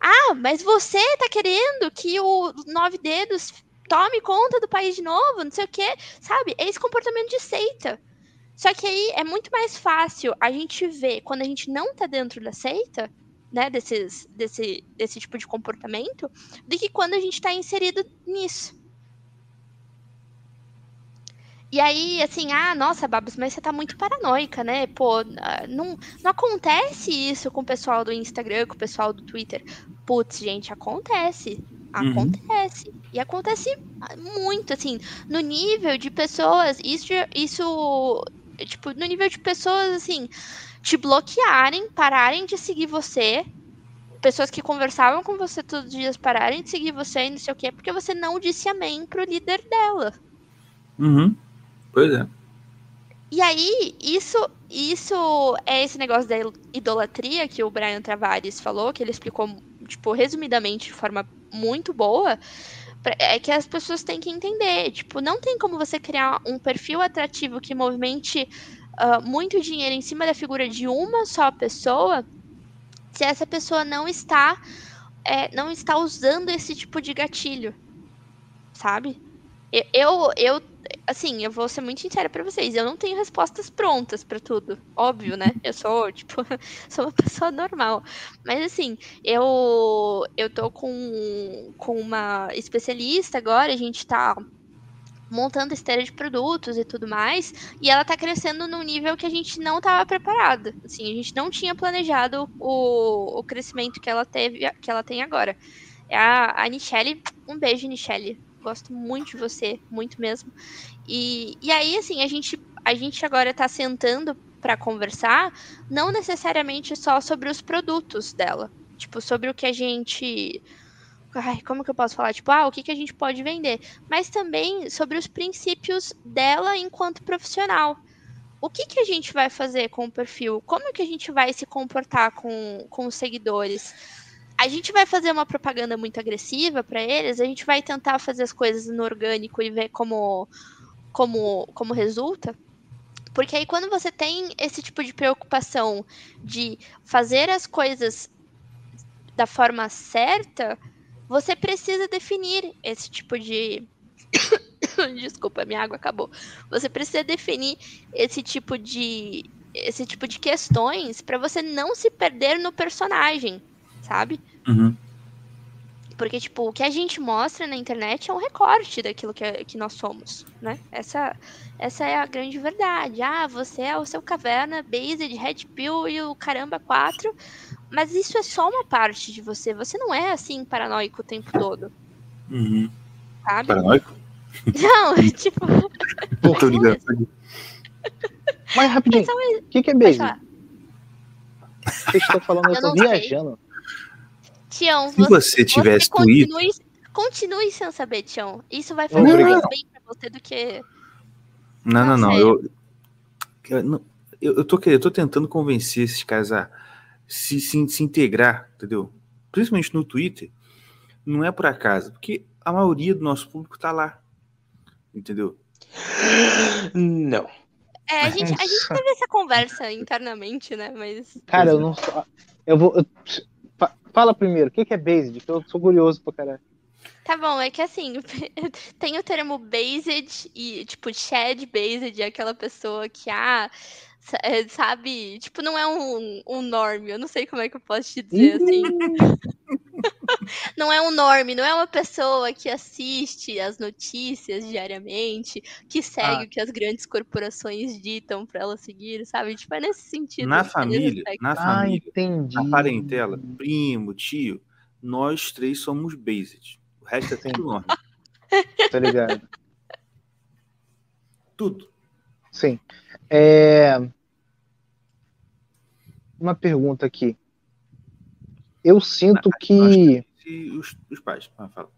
Speaker 3: Ah, mas você tá querendo que o Nove Dedos tome conta do país de novo, não sei o quê, sabe? É esse comportamento de seita. Só que aí é muito mais fácil a gente ver quando a gente não tá dentro da seita, né, desses, desse, desse tipo de comportamento, do que quando a gente tá inserido nisso. E aí, assim, ah, nossa, Babs, mas você tá muito paranoica, né? Pô, ah, não, não acontece isso com o pessoal do Instagram, com o pessoal do Twitter. Putz, gente, acontece.
Speaker 2: Uhum.
Speaker 3: Acontece. E acontece muito, assim, no nível de pessoas, isso, isso, tipo, no nível de pessoas, assim, te bloquearem, pararem de seguir você, pessoas que conversavam com você todos os dias pararem de seguir você e não sei o quê, porque você não disse amém pro líder dela.
Speaker 2: Uhum. Pois é.
Speaker 3: E aí, isso, isso é esse negócio da idolatria que o Brian Travares falou, que ele explicou, tipo, resumidamente, de forma muito boa, É que as pessoas têm que entender. Tipo, não tem como você criar um perfil atrativo que movimente ah, muito dinheiro em cima da figura de uma só pessoa se essa pessoa não está é, não está usando esse tipo de gatilho, sabe? Eu, eu, eu, assim, eu vou ser muito sincera pra vocês, eu não tenho respostas prontas pra tudo, óbvio, né? Eu sou, tipo, sou uma pessoa normal. Mas assim, eu eu tô com, com uma especialista agora, a gente tá montando esteira de produtos e tudo mais, e ela tá crescendo num nível que a gente não tava preparado. Assim, a gente não tinha planejado o, o crescimento que ela teve, que ela tem agora. É a, a Nichelle, um beijo, Nichelle. Gosto muito de você, muito mesmo. E, e aí, assim, a gente, a gente agora tá sentando para conversar, não necessariamente só sobre os produtos dela. Tipo, sobre o que a gente. Ai, como que eu posso falar? Tipo, ah, o que, que a gente pode vender? Mas também sobre os princípios dela enquanto profissional. O que, que a gente vai fazer com o perfil? Como que a gente vai se comportar com, com os seguidores? A gente vai fazer uma propaganda muito agressiva para eles? A gente vai tentar fazer as coisas no orgânico e ver como, como, como resulta? Porque aí, quando você tem esse tipo de preocupação de fazer as coisas da forma certa, você precisa definir esse tipo de. Desculpa, minha água acabou. Você precisa definir esse tipo de esse tipo de questões para você não se perder no personagem, sabe?
Speaker 2: Uhum.
Speaker 3: Porque, tipo, o que a gente mostra na internet é um recorte daquilo que, é- que nós somos, né? Essa, essa é a grande verdade. Ah, você é o seu caverna, Based, Red Pill e o caramba 4. Mas isso é só uma parte de você. Você não é assim paranoico o tempo todo,
Speaker 2: Uhum.
Speaker 3: sabe?
Speaker 2: Paranoico?
Speaker 3: Não, tipo.
Speaker 2: Tô ligado.
Speaker 4: Mas rapidinho,
Speaker 3: Só
Speaker 4: o que, que é
Speaker 3: Pode
Speaker 4: base?
Speaker 3: falar.
Speaker 4: Vocês estão falando, eu
Speaker 3: Eu
Speaker 4: tô
Speaker 3: não sei. Tião,
Speaker 2: Se
Speaker 3: você,
Speaker 2: você tivesse Twitter,
Speaker 3: continue, continue sem saber, Tião. Isso vai fazer
Speaker 4: Obrigado.
Speaker 3: mais bem pra você do que.
Speaker 2: Não, não,
Speaker 3: Não.
Speaker 2: Eu, eu, eu, tô, querendo- eu tô tentando convencer esses caras a se, se, se integrar, entendeu? Principalmente no Twitter, não é por acaso, porque a maioria do nosso público tá lá, entendeu?
Speaker 5: Não.
Speaker 3: É, a gente, a gente teve essa conversa internamente, né? Mas.
Speaker 4: Cara, eu não sou. Eu vou. eu- Fala primeiro, o que, que é based? Que eu sou curioso pra caralho.
Speaker 3: Tá bom, é que assim, tem o termo based e, tipo, shed based é aquela pessoa que, ah, é, sabe, tipo, não é um, um norme, eu não sei como é que eu posso te dizer, assim. Não é um norme, não é uma pessoa que assiste as notícias diariamente, que segue
Speaker 4: Ah.
Speaker 3: o que as grandes corporações ditam pra ela seguir, sabe? Tipo, é nesse sentido.
Speaker 2: Na
Speaker 3: é
Speaker 2: família, na
Speaker 4: Ah,
Speaker 2: família,
Speaker 4: entendi.
Speaker 2: na parentela, primo, tio, nós três somos based. O resto é tudo norme.
Speaker 4: Tá ligado?
Speaker 2: Tudo.
Speaker 4: Sim. É... Uma pergunta aqui. Eu sinto que,
Speaker 2: os, os pais. Ah, fala.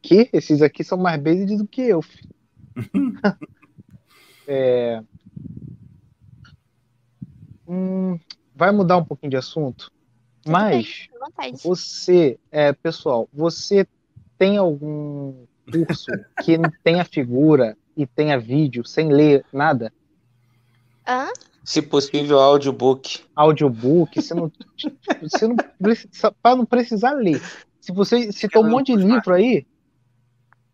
Speaker 4: que esses aqui são mais based do que eu. É... Hum, vai mudar um pouquinho de assunto,
Speaker 3: Tudo
Speaker 4: mas
Speaker 3: bem,
Speaker 4: você, é, pessoal, você tem algum curso que tenha figura e tenha vídeo sem ler nada?
Speaker 3: Hã?
Speaker 5: Se possível, audiobook.
Speaker 4: audiobook, você não, você não precisa, para não precisar ler. Se você citou um monte de livro aí,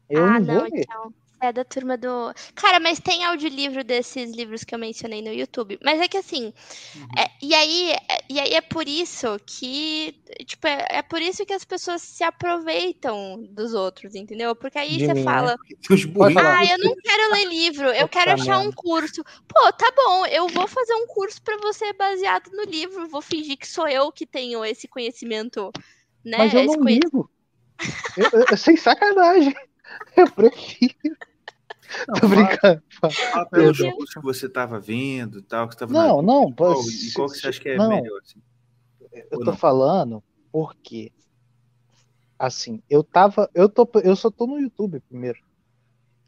Speaker 4: eu
Speaker 3: ah,
Speaker 4: não vou ler.
Speaker 3: então. É da turma do. Cara, mas tem audiolivro desses livros que eu mencionei no YouTube. Mas é que assim.
Speaker 4: Uhum.
Speaker 3: é- e, aí, é- e aí é por isso que. Tipo, é, é por isso que as pessoas se aproveitam dos outros, entendeu? Porque aí
Speaker 4: De
Speaker 3: você
Speaker 4: mim, né?
Speaker 3: fala. Ah, eu não quero ler livro, eu quero achar um curso. Pô, tá bom, eu vou fazer um curso pra você baseado no livro. Vou fingir que sou eu que tenho esse conhecimento, né?
Speaker 4: Mas eu
Speaker 3: esse
Speaker 4: não ligo. Eu, eu- eu- sem sacanagem. Eu prefiro.
Speaker 2: Não,
Speaker 4: Tô brincando.
Speaker 2: Fala pelos cursos que você tava vendo e tal, que tava
Speaker 4: Não,
Speaker 2: na...
Speaker 4: não.
Speaker 2: Qual,
Speaker 4: pô,
Speaker 2: e qual que você acha que é
Speaker 4: não,
Speaker 2: melhor? Assim?
Speaker 4: Eu
Speaker 2: Ou
Speaker 4: tô
Speaker 2: não?
Speaker 4: falando porque assim, eu tava, eu tô, eu só tô no YouTube primeiro.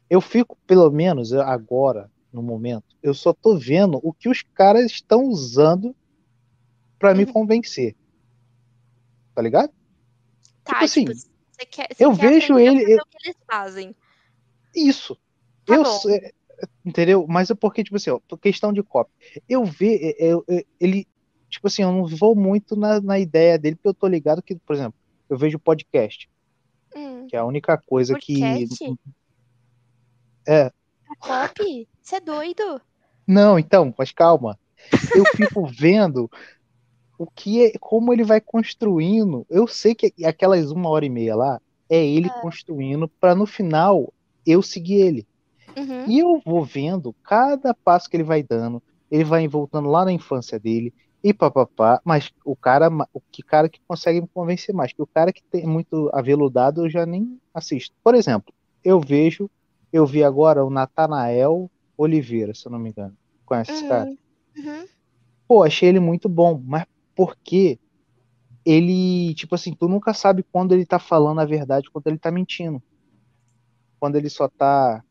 Speaker 4: Eu fico, pelo menos agora, no momento, eu só tô vendo o que os caras estão usando pra me
Speaker 3: Uhum.
Speaker 4: convencer. Tá ligado?
Speaker 3: Tá,
Speaker 4: tipo assim,
Speaker 3: tipo, Você quer, você
Speaker 4: Eu
Speaker 3: quer
Speaker 4: vejo ele- eu-
Speaker 3: o que eles fazem.
Speaker 4: Isso.
Speaker 3: Tá
Speaker 4: eu sei- entendeu? Mas é porque, tipo assim, ó, questão de copy. Eu ve, eu- eu- ele, tipo assim, eu não vou muito na, na ideia dele, porque eu tô ligado que, por exemplo, eu vejo podcast,
Speaker 3: Hum,
Speaker 4: que é a única coisa que.
Speaker 3: podcast?
Speaker 4: É.
Speaker 3: Pra copy? Você é doido?
Speaker 4: Não, então, mas calma. Eu fico vendo o que é, como ele vai construindo. Eu sei que aquelas uma hora e meia lá é ele construindo para no final eu seguir ele.
Speaker 3: Uhum.
Speaker 4: E eu vou vendo cada passo que ele vai dando, ele vai voltando lá na infância dele e papapá, mas o cara, o que cara que consegue me convencer mais, que o cara que tem muito aveludado eu já nem assisto. Por exemplo, eu vejo, eu vi agora o Natanael Oliveira, se eu não me engano. Conhece esse cara?
Speaker 3: Uhum. Uhum.
Speaker 4: Pô, achei ele muito bom, mas porque ele, tipo assim, tu nunca sabe quando ele tá falando a verdade, quando ele tá mentindo. Quando ele só tá,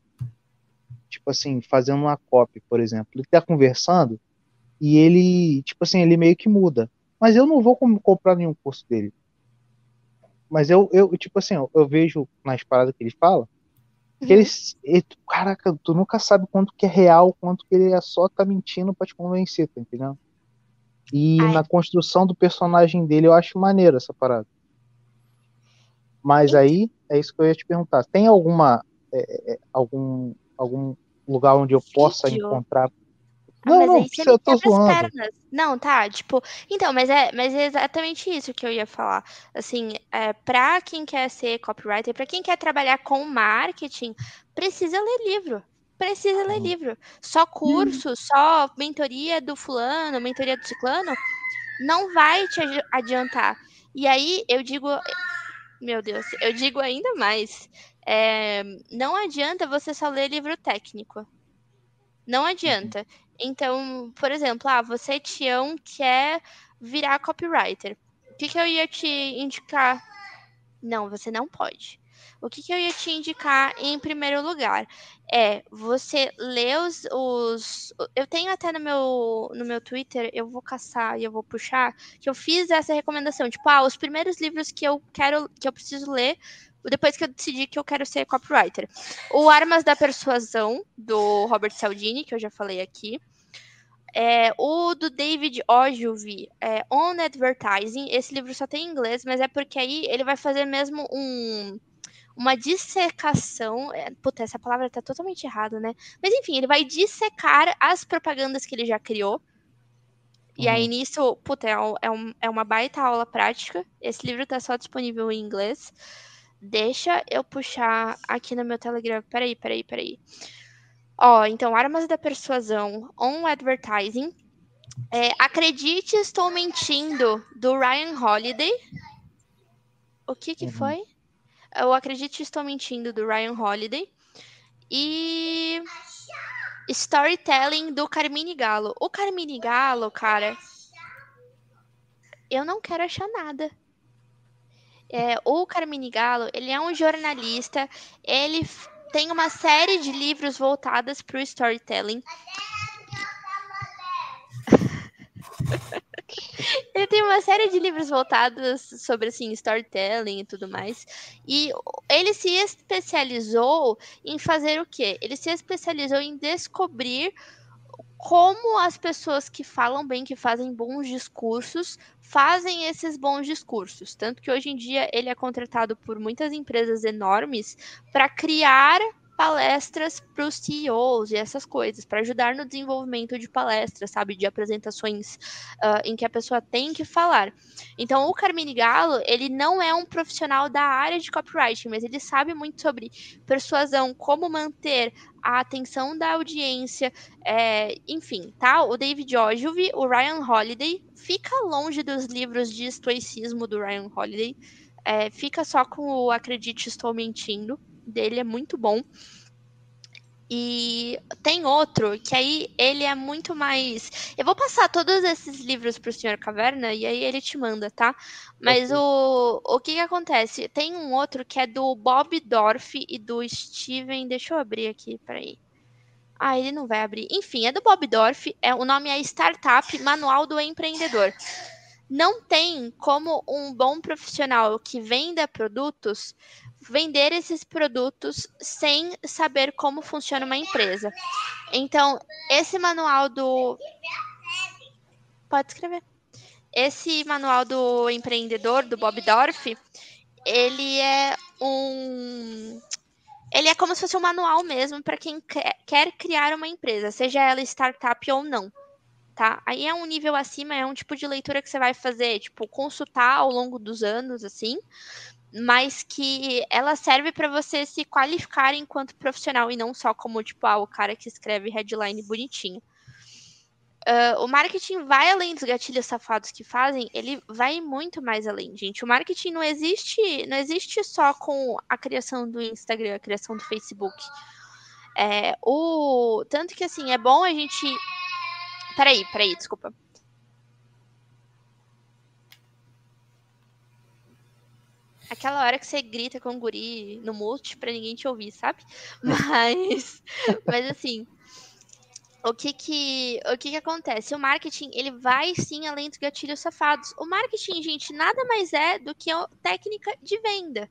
Speaker 4: tipo assim, fazendo uma cópia, por exemplo. Ele tá conversando e ele, tipo assim, ele meio que muda. Mas eu não vou com- comprar nenhum curso dele. Mas eu, eu tipo assim, eu, eu vejo nas paradas que ele fala, que ele, ele- caraca, tu nunca sabe quanto que é real, quanto que ele é só tá mentindo pra te convencer, tá entendendo? E
Speaker 3: Ai.
Speaker 4: na construção do personagem dele eu acho maneiro essa parada. Mas aí é isso que eu ia te perguntar. Tem alguma é, é, algum algum lugar onde eu possa
Speaker 3: Vídeo?
Speaker 4: encontrar?
Speaker 3: Ah,
Speaker 4: Não, não,
Speaker 3: você
Speaker 4: eu tô zoando.
Speaker 3: pernas. Não, tá, tipo, então, mas é, mas é exatamente isso que eu ia falar. Assim, é, para quem quer ser copywriter, para quem quer trabalhar com marketing, precisa ler livro. Precisa ler livro. Só curso, só mentoria do fulano, mentoria do ciclano, não vai te adi- adiantar. E aí eu digo, meu Deus, eu digo ainda mais. É, não adianta você só ler livro técnico. Não adianta. Então, por exemplo, ah, você, Tião, quer virar copywriter. O que, que eu ia te indicar? Não, você não pode. O que, que eu ia te indicar em primeiro lugar? É você ler os, os. Eu tenho até no meu, no meu Twitter, eu vou caçar e eu vou puxar, que eu fiz essa recomendação. Tipo, ah, os primeiros livros que eu quero, que eu preciso ler depois que eu decidi que eu quero ser copywriter. O Armas da Persuasão, do Robert Cialdini, que eu já falei aqui. É, o do David Ogilvy, é, On Advertising. Esse livro só tem em inglês, mas é porque aí ele vai fazer mesmo um, uma dissecação. É, puta, essa palavra tá totalmente errada, né? Mas enfim, ele vai dissecar as propagandas que ele já criou. E aí,
Speaker 4: Uhum.
Speaker 3: nisso, puta, é, é um- é uma baita aula prática. Esse livro tá só disponível em inglês. Deixa eu puxar aqui no meu Telegram. Peraí, peraí, peraí. Ó, então, Armas da Persuasão, On Advertising. É, Acredite, Estou Mentindo, do Ryan Holiday. O que que
Speaker 4: Uhum.
Speaker 3: foi? Eu Acredite, Estou Mentindo, do Ryan Holiday. E Storytelling, do Carmine Gallo. O Carmine Gallo, cara, eu não quero achar nada. É, o Carmine Gallo, ele é um jornalista, ele tem uma série de livros voltadas para o storytelling. Ele tem uma série de livros voltados sobre assim storytelling e tudo mais. E ele se especializou em fazer o quê? Ele se especializou em descobrir como as pessoas que falam bem, que fazem bons discursos, fazem esses bons discursos. Tanto que hoje em dia ele é contratado por muitas empresas enormes para criar palestras para os CEOs e essas coisas, para ajudar no desenvolvimento de palestras, sabe, de apresentações uh, em que a pessoa tem que falar. Então, o Carmine Gallo, ele não é um profissional da área de copywriting, mas ele sabe muito sobre persuasão, como manter a atenção da audiência, é, enfim, tá? O David Ogilvy, o Ryan Holiday, fica longe dos livros de estoicismo do Ryan Holiday, é, fica só com o Acredite, Estou Mentindo, dele é muito bom. E tem outro que aí ele é muito mais. Eu vou passar todos esses livros pro Senhor Caverna e aí ele te manda, tá? Mas
Speaker 4: Ok.
Speaker 3: o, o que que acontece? Tem um outro que é do Bob Dorff e do Steven. Deixa eu abrir aqui, peraí. Ah, ele não vai abrir. Enfim, é do Bob Dorff. É, o nome é Startup Manual do Empreendedor. não tem como um bom profissional que venda produtos vender esses produtos sem saber como funciona uma empresa. Então, esse manual do. Pode escrever. Esse manual do empreendedor, do Bob Dorff, ele é um. Ele é como se fosse um manual mesmo para quem quer criar uma empresa, seja ela startup ou não tá? Aí é um nível acima, é um tipo de leitura que você vai fazer, tipo, consultar ao longo dos anos, assim, mas que ela serve para você se qualificar enquanto profissional e não só como, tipo, ah, o cara que escreve headline bonitinho. Uh, o marketing vai além dos gatilhos safados que fazem, ele vai muito mais além, gente. O marketing não existe, não existe só com a criação do Instagram, a criação do Facebook. É, o tanto que assim é bom a gente Peraí, peraí, desculpa. Aquela hora que você grita com o guri no mute pra ninguém te ouvir, sabe? Mas, mas assim, o que que, o que que acontece? O marketing, ele vai sim além dos gatilhos safados. O marketing, gente, nada mais é do que a técnica de venda.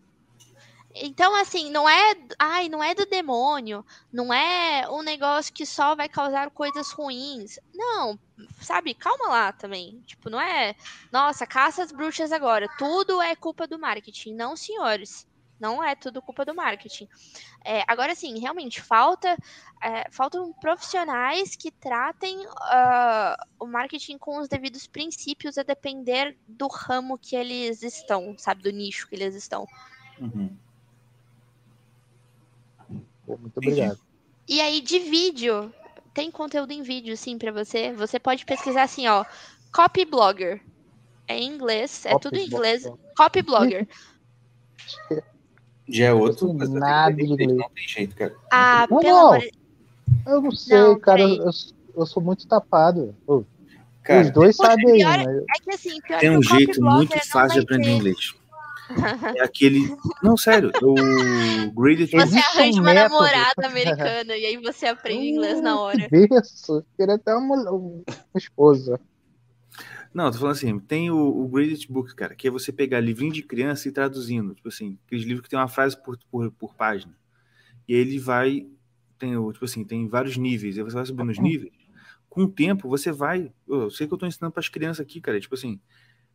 Speaker 3: Então, assim, não é, ai, não é do demônio, não é um negócio que só vai causar coisas ruins. Não, sabe? Calma lá também. Tipo, não é, nossa, caça as bruxas agora. Tudo é culpa do marketing. Não, senhores. Não é tudo culpa do marketing. É, agora, sim, realmente falta é, faltam profissionais que tratem uh, o marketing com os devidos princípios a depender do ramo que eles estão, sabe, do nicho que eles estão.
Speaker 2: Uhum.
Speaker 4: Muito obrigado.
Speaker 3: E aí, de vídeo, tem conteúdo em vídeo, sim, para você. Você pode pesquisar assim, ó, copy blogger. É em inglês, é copy tudo em inglês. Blogger. Copy blogger.
Speaker 2: Já é outro.
Speaker 4: Nada de inglês. Não
Speaker 2: tem jeito, cara.
Speaker 3: Ah,
Speaker 4: não,
Speaker 3: pelo
Speaker 4: não.
Speaker 3: amor
Speaker 4: Eu não sei, não, cara. Eu, eu, sou muito tapado. Cara, Os dois sabem aí. Mas...
Speaker 3: É que, assim,
Speaker 2: tem um jeito muito fácil de aprender ter... inglês. É aquele. Não, sério, o Graded
Speaker 3: Você arranja uma método. namorada americana e aí você aprende inglês na hora.
Speaker 4: Isso, queria até uma, uma esposa.
Speaker 2: Não, tô falando assim, tem o, o Graded Book, cara, que é você pegar livrinho de criança e traduzindo. Tipo assim, aqueles livros que tem uma frase por, por, por página. E ele vai. Tem, o, tipo assim, tem vários níveis. Aí você vai subindo os níveis. Com o tempo, você vai. Eu sei que eu tô ensinando para as crianças aqui, cara. Tipo assim,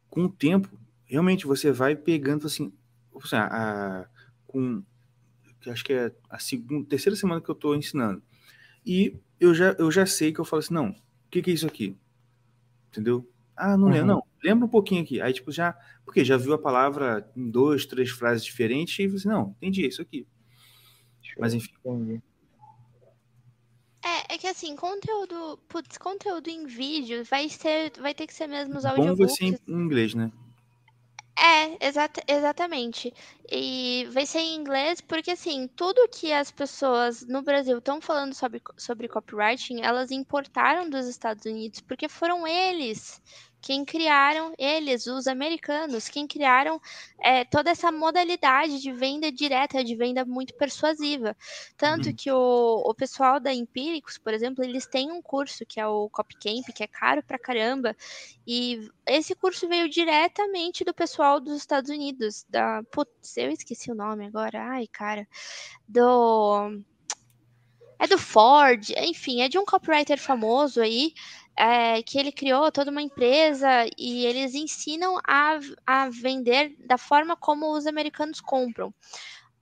Speaker 2: com o tempo, realmente você vai pegando assim, assim a, a, com acho que é a segunda, terceira semana que eu estou ensinando. E eu já, eu já sei que eu falo assim, não, o que, que é isso aqui? Entendeu? Ah, não uhum. lembro, não. Lembra um pouquinho aqui. Aí, tipo, já. Porque já viu a palavra em duas, três frases diferentes e você, não, entendi, é isso aqui. Mas enfim.
Speaker 3: É, é que assim, conteúdo. Putz, conteúdo em vídeo vai ser. Vai ter que ser mesmo os
Speaker 2: audiobooks. Bom ser em inglês, né?
Speaker 3: É, exata, exatamente. E vai ser em inglês porque, assim, tudo que as pessoas no Brasil estão falando sobre, sobre copywriting, elas importaram dos Estados Unidos porque foram eles quem criaram, eles, os americanos, quem criaram é, toda essa modalidade de venda direta, de venda muito persuasiva. Tanto uhum. que o, o pessoal da Empíricos, por exemplo, eles têm um curso que é o Copycamp, que é caro pra caramba, e esse curso veio diretamente do pessoal dos Estados Unidos, da. Putz, eu esqueci o nome agora, ai, cara. Do. É do Ford, enfim, é de um copywriter famoso aí, é, que ele criou toda uma empresa e eles ensinam a, a vender da forma como os americanos compram.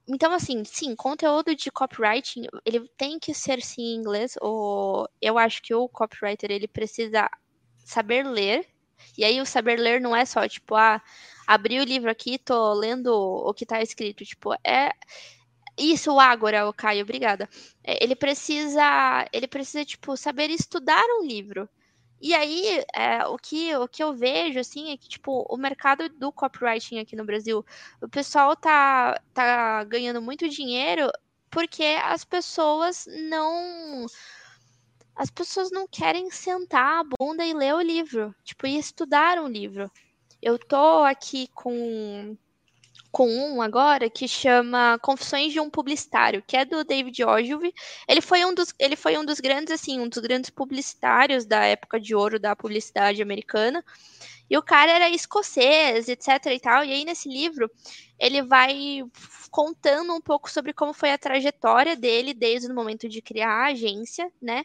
Speaker 3: Então, assim, sim, conteúdo de copywriting, ele tem que ser sim em inglês, ou eu acho que o copywriter, ele precisa saber ler, e aí o saber ler não é só, tipo, ah, abri o livro aqui, tô lendo o que tá escrito, tipo, é... Isso, o Ágora, o Caio, obrigada. É, ele precisa, ele precisa, tipo, saber estudar um livro. E aí, é, o, que, o que eu vejo, assim, é que, tipo, o mercado do copywriting aqui no Brasil, o pessoal tá, tá ganhando muito dinheiro porque as pessoas não... As pessoas não querem sentar a bunda e ler o livro, tipo, e estudar um livro. Eu tô aqui com com um agora que chama Confissões de um Publicitário, que é do David Ogilvy. Ele foi um dos, ele foi um dos grandes assim, um dos grandes publicitários da época de ouro da publicidade americana. E o cara era escocês, etc e tal. E aí nesse livro ele vai contando um pouco sobre como foi a trajetória dele desde o momento de criar a agência, né?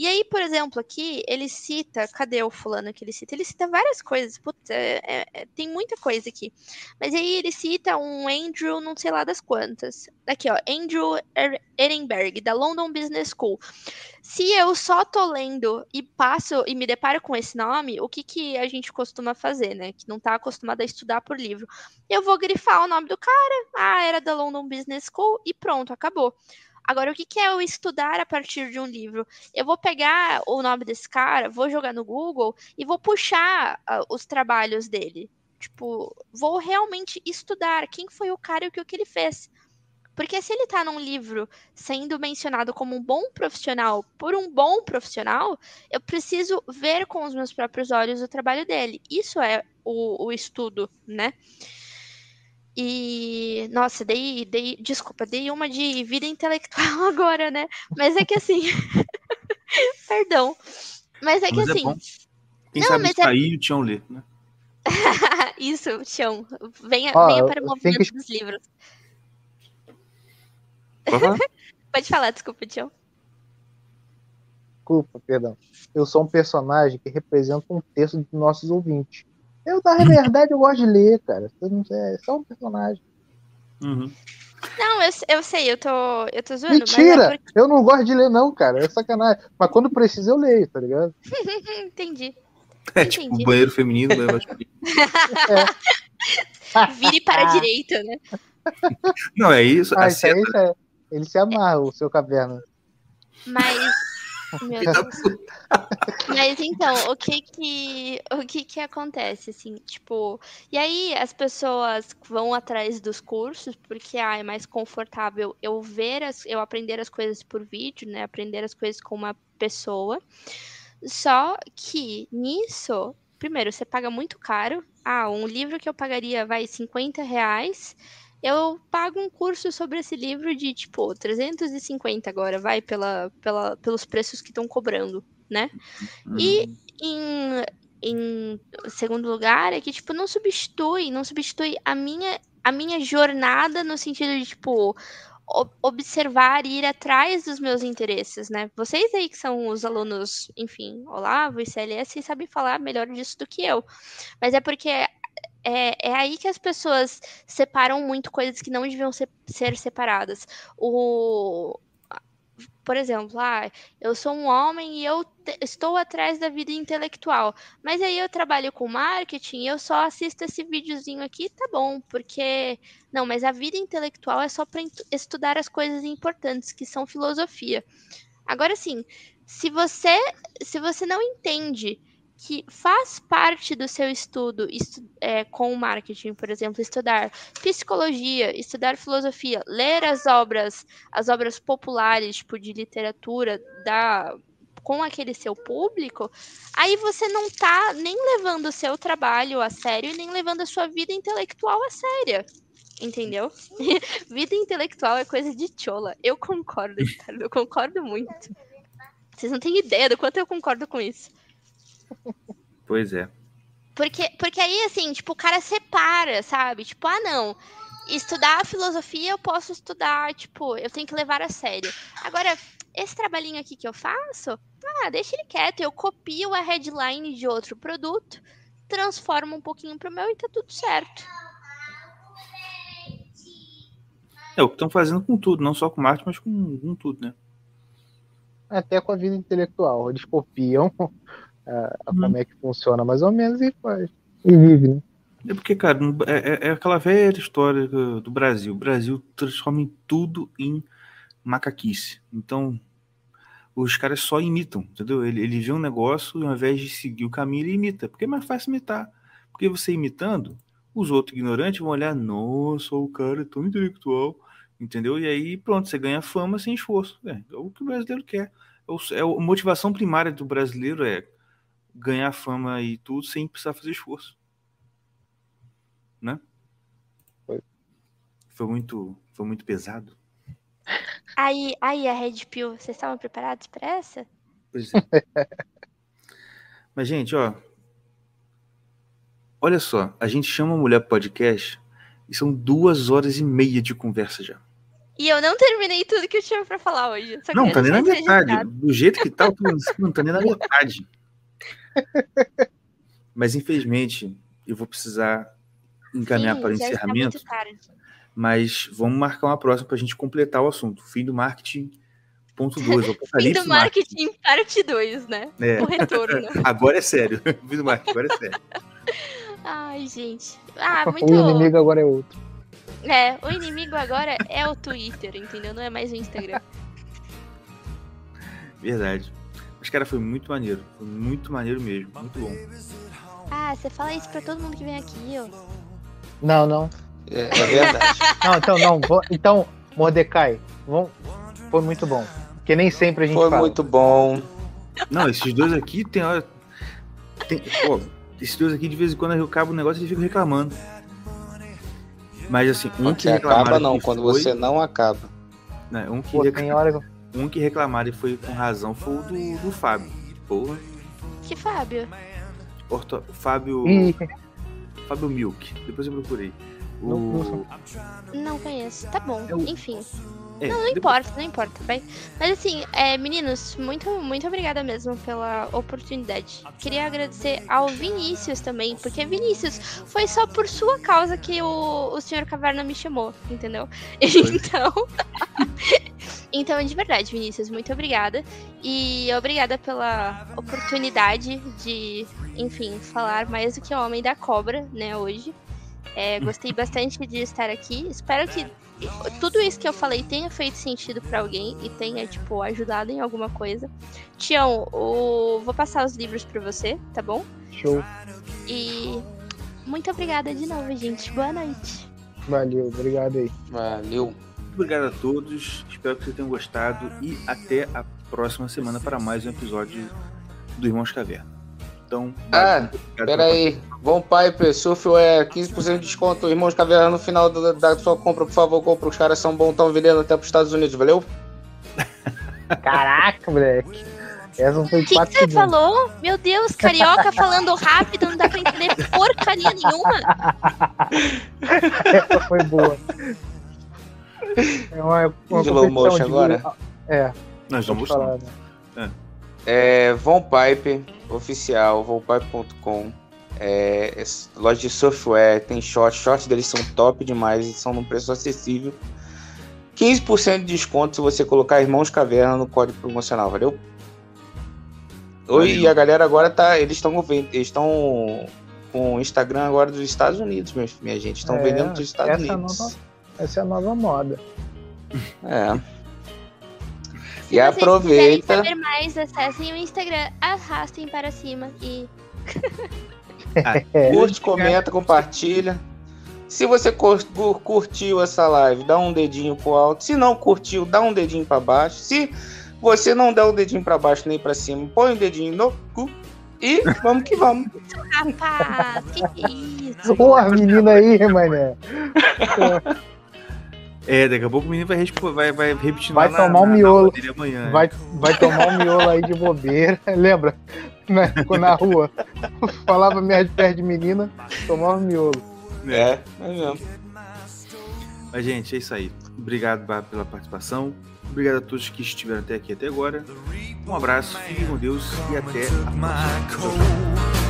Speaker 3: E aí, por exemplo, aqui ele cita, cadê o fulano que ele cita? Ele cita várias coisas, putz, é, é, é tem muita coisa aqui. Mas aí ele cita um Andrew, não sei lá das quantas. Aqui, ó, Andrew er-, Ehrenberg, da London Business School. Se eu só tô lendo e passo e me deparo com esse nome, o que, que a gente costuma fazer, né? Que não tá acostumado a estudar por livro. Eu vou grifar o nome do cara, ah, era da London Business School, e pronto, acabou. Agora, o que, é eu estudar a partir de um livro? Eu vou pegar o nome desse cara, vou jogar no Google e vou puxar uh, os trabalhos dele. Tipo, vou realmente estudar quem foi o cara e o que, o que ele fez. Porque se ele está num livro sendo mencionado como um bom profissional por um bom profissional, eu preciso ver com os meus próprios olhos o trabalho dele. Isso é o, o estudo, né? E, nossa, dei, dei, desculpa, dei uma de vida intelectual agora, né? Mas é que assim, perdão. Mas é que
Speaker 2: Mas é
Speaker 3: assim.
Speaker 2: bom. Quem
Speaker 3: Não,
Speaker 2: sabe
Speaker 3: mas é-
Speaker 2: sair e o Tião ler, né?
Speaker 3: Isso, Tião. Venha,
Speaker 4: Ó,
Speaker 3: venha para o movimento
Speaker 4: que-
Speaker 3: dos livros.
Speaker 2: Pode falar?
Speaker 3: Pode falar, desculpa, Tião.
Speaker 4: Desculpa, perdão. Eu sou um personagem que representa um terço dos nossos ouvintes. Eu, na verdade, eu gosto de ler, cara. É só um personagem.
Speaker 2: Uhum.
Speaker 3: Não, eu, eu sei, eu tô, eu tô zoando,
Speaker 4: Mentira!
Speaker 3: mas é porque...
Speaker 4: Eu não gosto de ler, não, cara. É sacanagem. Mas quando precisa, eu leio, tá ligado?
Speaker 3: Entendi.
Speaker 2: É tipo
Speaker 3: Entendi.
Speaker 2: o banheiro feminino, banheiro masculino.
Speaker 3: Vire para a direita, né?
Speaker 2: Não, é isso.
Speaker 4: Ah,
Speaker 2: a
Speaker 4: isso aí,
Speaker 2: cena-
Speaker 4: isso aí. Ele se amarra, o seu caverna.
Speaker 3: Mas. Mas então, o que que o que que acontece assim, tipo, e aí as pessoas vão atrás dos cursos porque ah, é mais confortável eu ver as, eu aprender as coisas por vídeo, né? Aprender as coisas com uma pessoa. Só que nisso, primeiro, você paga muito caro. Ah, um livro que eu pagaria vai 50 reais. Eu pago um curso sobre esse livro de, tipo, 350 agora, vai, pela, pela, pelos preços que estão cobrando, né? E em, em segundo lugar, é que, tipo, não substitui, não substitui a minha, a minha jornada no sentido de, tipo, observar e ir atrás dos meus interesses, né? Vocês aí que são os alunos, enfim, Olavo e CLS, vocês sabem falar melhor disso do que eu. Mas é porque é, é aí que as pessoas separam muito coisas que não deviam ser, ser separadas. O, por exemplo, ah, eu sou um homem e eu te- estou atrás da vida intelectual. Mas aí eu trabalho com marketing eu só assisto esse videozinho aqui, tá bom, porque. Não, mas a vida intelectual é só para estudar as coisas importantes, que são filosofia. Agora sim, se você, se você não entende que faz parte do seu estudo estu- é, com o marketing, por exemplo, estudar psicologia, estudar filosofia, ler as obras, as obras populares, tipo de literatura da com aquele seu público, aí você não tá nem levando o seu trabalho a sério nem levando a sua vida intelectual a séria. Entendeu? vida intelectual é coisa de chola. Eu concordo, eu concordo muito. Vocês não têm ideia do quanto eu concordo com isso.
Speaker 2: Pois é.
Speaker 3: Porque, porque aí, assim, tipo, o cara separa, sabe? Tipo, ah, não. Estudar filosofia eu posso estudar, tipo, eu tenho que levar a sério. Agora, esse trabalhinho aqui que eu faço, ah, deixa ele quieto. Eu copio a headline de outro produto, transformo um pouquinho pro meu e tá tudo certo.
Speaker 2: É o que estão fazendo com tudo, não só com marketing, mas com, com tudo, né?
Speaker 4: Até com a vida intelectual. Eles copiam ah,
Speaker 2: Uhum.
Speaker 4: como é que funciona mais ou menos e faz. E vive, né?
Speaker 2: É porque, cara, é, é- é aquela velha história do, do Brasil. O Brasil transforma em tudo em macaquice. Então, os caras só imitam, entendeu? Ele, ele vê um negócio e ao invés de seguir o caminho, ele imita. Porque é mais fácil imitar. Porque você imitando, os outros ignorantes vão olhar, nossa, o cara é tão intelectual, entendeu? E aí, pronto, você ganha fama sem esforço. É, é o que o brasileiro quer. É o- é a motivação primária do brasileiro é ganhar fama e tudo sem precisar fazer esforço. Né?
Speaker 4: Foi.
Speaker 2: Foi muito, foi muito pesado.
Speaker 3: Aí, aí a Red Pill, vocês estavam preparados para essa?
Speaker 2: Pois é. Mas, gente, ó. olha só, a gente chama a mulher podcast e são duas horas e meia de conversa já.
Speaker 3: E eu não terminei tudo que eu tinha pra falar hoje. Só
Speaker 2: Não,
Speaker 3: queria
Speaker 2: tá nem na metade.
Speaker 3: registrado.
Speaker 2: Do jeito que tá, eu tô- não tá nem na metade. Mas infelizmente, eu vou precisar encaminhar
Speaker 3: Sim,
Speaker 2: para o encerramento. Mas vamos marcar uma próxima para a gente completar o assunto. Fim do marketing, ponto 2.
Speaker 3: Fim do marketing, parte 2, né?
Speaker 2: É.
Speaker 3: O retorno.
Speaker 2: Agora é sério. Fim do marketing, agora é sério.
Speaker 3: Ai, gente. Ah, muito.
Speaker 4: O inimigo agora é outro.
Speaker 3: É, o inimigo agora é o Twitter, entendeu? Não é mais o Instagram.
Speaker 2: Verdade. Mas, cara, foi muito maneiro. Foi muito maneiro mesmo. Muito bom.
Speaker 3: Ah, você fala isso pra todo mundo que vem aqui, ó.
Speaker 4: Não, não.
Speaker 5: É, é verdade.
Speaker 4: Não, então não. vou- Então, Mordecai, vamos... foi muito bom. Porque nem sempre a gente
Speaker 5: Foi
Speaker 4: fala.
Speaker 5: muito bom.
Speaker 2: Não, esses dois aqui tem hora. Tem, pô, esses dois aqui, de vez em quando, eu acabo o negócio e eles ficam reclamando. Mas assim, um que
Speaker 5: que acaba não,
Speaker 2: que
Speaker 5: quando
Speaker 2: foi,
Speaker 5: você não acaba.
Speaker 2: né, um, que
Speaker 4: Pô,
Speaker 2: rec-
Speaker 4: tem hora que eu-
Speaker 2: um que reclamaram e foi com razão foi o do, do Fábio. Porra.
Speaker 3: Que Fábio?
Speaker 2: Orto, Fábio.
Speaker 4: Ih,
Speaker 2: Fábio Milk. Depois eu procurei. O,
Speaker 4: Não-
Speaker 3: conheço. Tá bom,
Speaker 2: É o-
Speaker 3: enfim.
Speaker 2: é,
Speaker 3: Não, não
Speaker 2: depois-
Speaker 3: importa, não importa, vai. Mas assim, é, meninos, muito, muito obrigada mesmo pela oportunidade. Queria agradecer ao Vinícius também, porque Vinícius, foi só por sua causa que o, o senhor Caverna me chamou, entendeu? Então. Então, de verdade, Vinícius, muito obrigada. E obrigada pela oportunidade de, enfim, falar mais do que o Homem da Cobra, né, hoje. É, gostei bastante de estar aqui. Espero que tudo isso que eu falei tenha feito sentido pra alguém e tenha, tipo, ajudado em alguma coisa. Tião, o... vou passar os livros pra você, tá bom?
Speaker 4: show.
Speaker 3: E muito obrigada de novo, gente. Boa noite.
Speaker 4: Valeu, obrigado aí.
Speaker 5: Valeu.
Speaker 2: Muito obrigado a todos. Espero que vocês tenham gostado. E até a próxima semana para mais um episódio do Irmãos Caverna. Então,
Speaker 5: Ah,
Speaker 2: muito obrigado
Speaker 5: Pera
Speaker 2: pela
Speaker 5: aí. Bom Piper, Surfware, 15% de desconto. Irmãos Caverna no final da, da sua compra, por favor, compra. Os caras são bons, estão vendendo até pros Estados Unidos, valeu?
Speaker 4: Caraca, moleque. Essa foi
Speaker 3: O que, você
Speaker 4: segundos.
Speaker 3: falou? Meu Deus, carioca falando rápido, não dá pra entender porcaria nenhuma.
Speaker 4: Essa foi boa. É uma, uma
Speaker 5: Slow motion
Speaker 4: de-
Speaker 5: agora?
Speaker 4: É,
Speaker 2: Nós
Speaker 4: vamos
Speaker 2: vamos
Speaker 4: falar. né?
Speaker 5: É, Von Pipe, oficial, vonpipe.com. É, é loja de software, tem shorts. Shorts deles são top demais e são num preço acessível. 15% de desconto se você colocar Irmãos Caverna no código promocional, valeu? Oi, e a galera agora tá. Eles estão eles estão com o Instagram agora dos Estados Unidos, minha, minha gente. Estão
Speaker 4: É,
Speaker 5: vendendo dos Estados
Speaker 4: essa
Speaker 5: Unidos.
Speaker 4: nova- Essa é a nova moda.
Speaker 5: É.
Speaker 3: Se
Speaker 5: E aproveita.
Speaker 3: quiserem saber mais, acessem o Instagram, arrastem para cima e
Speaker 4: É,
Speaker 5: Curte, comenta, compartilha. Se você cur- cur- curtiu essa live, dá um dedinho pro alto. Se não curtiu, dá um dedinho pra baixo. Se você não der o dedinho pra baixo nem pra cima, põe o dedinho no cu. E vamos que vamos.
Speaker 3: rapaz, que é isso?
Speaker 4: Porra, menina aí, mané.
Speaker 2: É, daqui a pouco o menino vai, vai, vai repetir
Speaker 4: Vai tomar
Speaker 2: na,
Speaker 4: um miolo.
Speaker 2: Na dele amanhã. é.
Speaker 4: Vai, vai tomar um miolo aí de bobeira. Lembra? Na, na rua. Falava merda perto de menina, tomava um miolo.
Speaker 5: É, é mesmo.
Speaker 2: Mas, gente, é isso aí. Obrigado pela participação. Obrigado a todos que estiveram até aqui até agora. Um abraço, fiquem com Deus e até a próxima.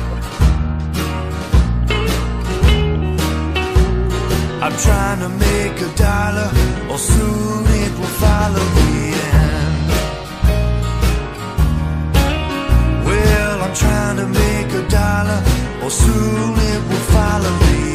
Speaker 1: I'm trying to make a dollar, or soon it will follow the end. Well, I'm trying to make a dollar, or soon it will follow the end.